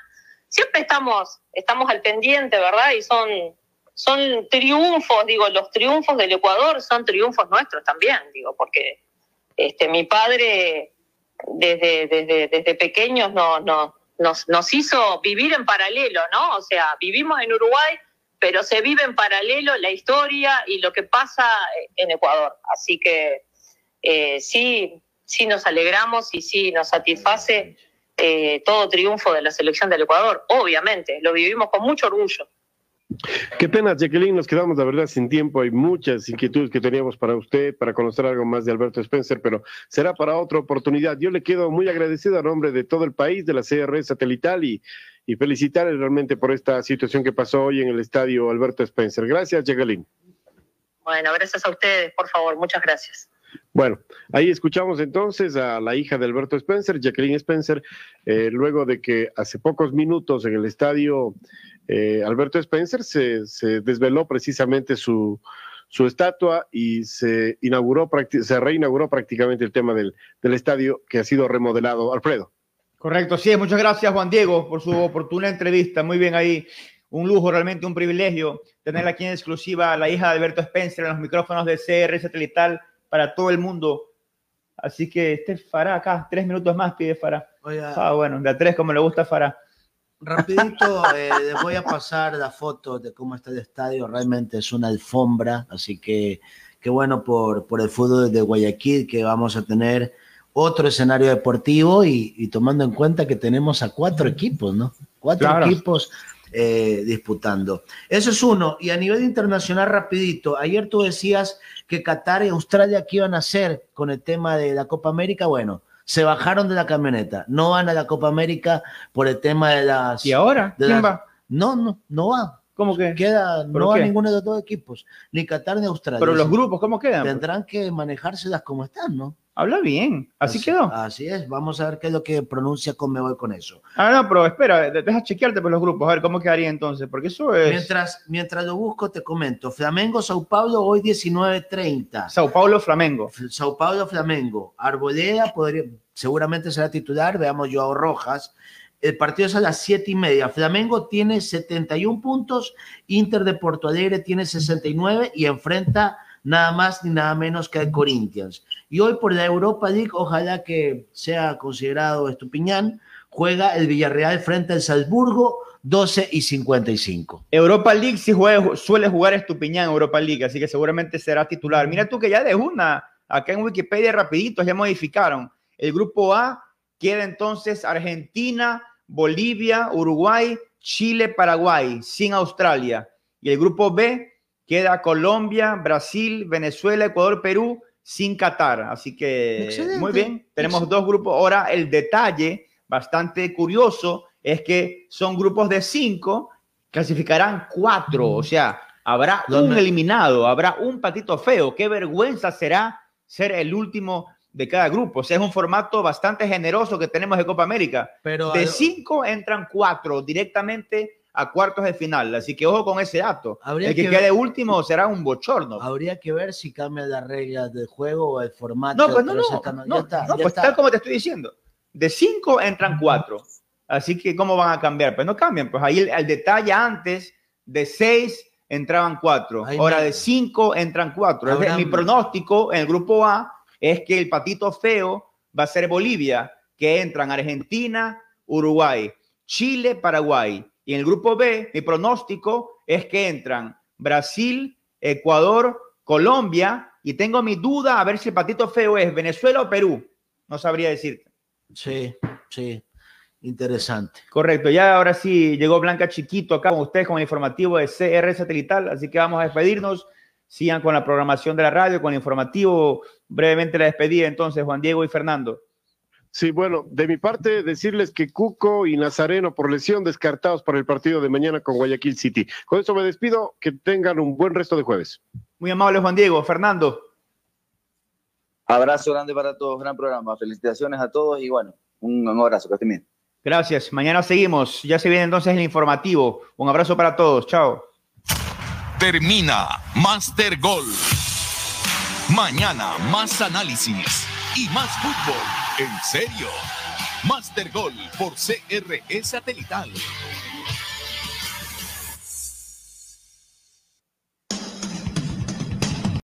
Speaker 27: Siempre estamos, estamos al pendiente, ¿verdad? Y son, son triunfos, digo, los triunfos del Ecuador son triunfos nuestros también, digo, porque este, mi padre desde, desde, desde pequeños no, no, nos, nos hizo vivir en paralelo, ¿no? O sea, vivimos en Uruguay, pero se vive en paralelo la historia y lo que pasa en Ecuador. Así que eh, sí, sí nos alegramos y sí nos satisface eh, todo triunfo de la selección del Ecuador, obviamente, lo vivimos con mucho orgullo.
Speaker 4: Qué pena, Jacqueline, nos quedamos, la verdad, sin tiempo. Hay muchas inquietudes que teníamos para usted, para conocer algo más de Alberto Spencer, pero será para otra oportunidad. Yo le quedo muy agradecido a nombre de todo el país, de la CR satelital y, y felicitarle realmente por esta situación que pasó hoy en el estadio Alberto Spencer. Gracias, Jacqueline.
Speaker 27: Bueno, gracias a ustedes, por favor, muchas gracias.
Speaker 4: Bueno, ahí escuchamos entonces a la hija de Alberto Spencer, Jacqueline Spencer, eh, luego de que hace pocos minutos en el estadio eh, Alberto Spencer se, se desveló precisamente su, su estatua y se inauguró, se reinauguró prácticamente el tema del, del estadio que ha sido remodelado. Alfredo.
Speaker 5: Correcto, sí, muchas gracias Juan Diego por su oportuna entrevista. Muy bien ahí, un lujo, realmente un privilegio tener aquí en exclusiva a la hija de Alberto Spencer en los micrófonos de CR Satelital para todo el mundo. Así que este Farah acá, tres minutos más pide Farah.
Speaker 2: Oiga.
Speaker 5: Ah, bueno, de a tres como le gusta a Farah.
Speaker 2: Rapidito, eh, les voy a pasar la foto de cómo está el estadio. Realmente es una alfombra, así que qué bueno por, por el fútbol de Guayaquil que vamos a tener otro escenario deportivo y, y tomando en cuenta que tenemos a cuatro equipos, ¿no? Cuatro
Speaker 5: Claro.
Speaker 2: equipos eh, disputando. Eso es uno. Y a nivel internacional, rapidito, ayer tú decías que Qatar y Australia, ¿qué iban a hacer con el tema de la Copa América? Bueno, se bajaron de la camioneta, no van a la Copa América por el tema de las...
Speaker 5: ¿Y ahora?
Speaker 2: de
Speaker 5: ¿Quién
Speaker 2: las-
Speaker 5: va?
Speaker 2: No, no, no va.
Speaker 5: ¿Cómo que?
Speaker 2: Queda,
Speaker 5: ¿Pero
Speaker 2: no va ninguno de los dos equipos, ni Qatar ni Australia.
Speaker 5: Pero los grupos, ¿cómo quedan?
Speaker 2: Tendrán que manejárselas como están, ¿no?
Speaker 5: Habla bien, así, quedó.
Speaker 2: Así es, vamos a ver qué es lo que pronuncia Conmebol con eso.
Speaker 5: Ah, no, pero espera, de- deja chequearte por los grupos, a ver cómo quedaría entonces, porque eso es...
Speaker 2: Mientras, mientras lo busco, te comento. Flamengo, Sao Paulo, hoy 19.30.
Speaker 5: Sao Paulo, Flamengo.
Speaker 2: Sao Paulo, Flamengo. Arboleda podría, seguramente será titular. Veamos Joao Rojas. El partido es a las 7 y media. Flamengo tiene 71 puntos, Inter de Porto Alegre tiene 69 y enfrenta nada más ni nada menos que al Corinthians. Y hoy por la Europa League, ojalá que sea considerado Estupiñán, juega el Villarreal frente al Salzburgo, 12 y 55.
Speaker 5: Europa League sí juega- suele jugar Estupiñán Europa League, así que seguramente será titular. Mira tú que ya de una, acá en Wikipedia rapidito ya modificaron. El grupo A queda entonces Argentina, Bolivia, Uruguay, Chile, Paraguay, sin Australia. Y el grupo B queda Colombia, Brasil, Venezuela, Ecuador, Perú, sin Qatar. Así que
Speaker 2: Excelente.
Speaker 5: muy bien, tenemos dos grupos. Ahora el detalle bastante curioso es que son grupos de cinco, clasificarán cuatro, o sea, habrá un eliminado, habrá un patito feo. Qué vergüenza será ser el último de cada grupo. O sea, es un formato bastante generoso que tenemos de Copa América.
Speaker 2: Pero
Speaker 5: de cinco entran cuatro directamente a cuartos de final. Así que ojo con ese dato.
Speaker 2: Habría
Speaker 5: el que,
Speaker 2: que
Speaker 5: quede
Speaker 2: ver-
Speaker 5: último será un bochorno.
Speaker 2: Habría que ver si cambian las reglas del juego o el formato.
Speaker 5: No, pues no, no, no,
Speaker 2: ya está,
Speaker 5: no, pues
Speaker 2: está.
Speaker 5: tal como te estoy diciendo. De cinco entran cuatro. Así que, ¿cómo van a cambiar? Pues no cambian. Pues ahí el, el detalle antes, de seis entraban cuatro.
Speaker 2: Ahí
Speaker 5: Ahora
Speaker 2: me-
Speaker 5: de cinco entran cuatro. Es decir,
Speaker 2: Abraham-
Speaker 5: mi pronóstico en el grupo A es que el patito feo va a ser Bolivia, que entran Argentina, Uruguay, Chile, Paraguay. Y en el grupo B, mi pronóstico es que entran Brasil, Ecuador, Colombia. Y tengo mi duda a ver si el patito feo es Venezuela o Perú. No sabría decirte.
Speaker 2: Sí, sí. Interesante.
Speaker 5: Correcto, ya ahora sí llegó Blanca Chiquito acá con ustedes con el informativo de CR Satelital, así que vamos a despedirnos. Sigan con la programación de la radio, con el informativo. Brevemente la despedida entonces, Juan Diego y Fernando.
Speaker 4: Sí, bueno, de mi parte decirles que Cuco y Nazareno por lesión descartados para el partido de mañana con Guayaquil City. Con eso me despido, que tengan un buen resto de jueves.
Speaker 5: Muy amable Juan Diego. Fernando.
Speaker 3: Abrazo grande para todos, gran programa. Felicitaciones a todos y bueno, un, un abrazo, que estén bien.
Speaker 5: Gracias. Mañana seguimos. Ya se viene entonces el informativo. Un abrazo para todos. Chao.
Speaker 11: Termina Master Gol. Mañana más análisis y más fútbol. En serio. Master Gol por CRE Satelital.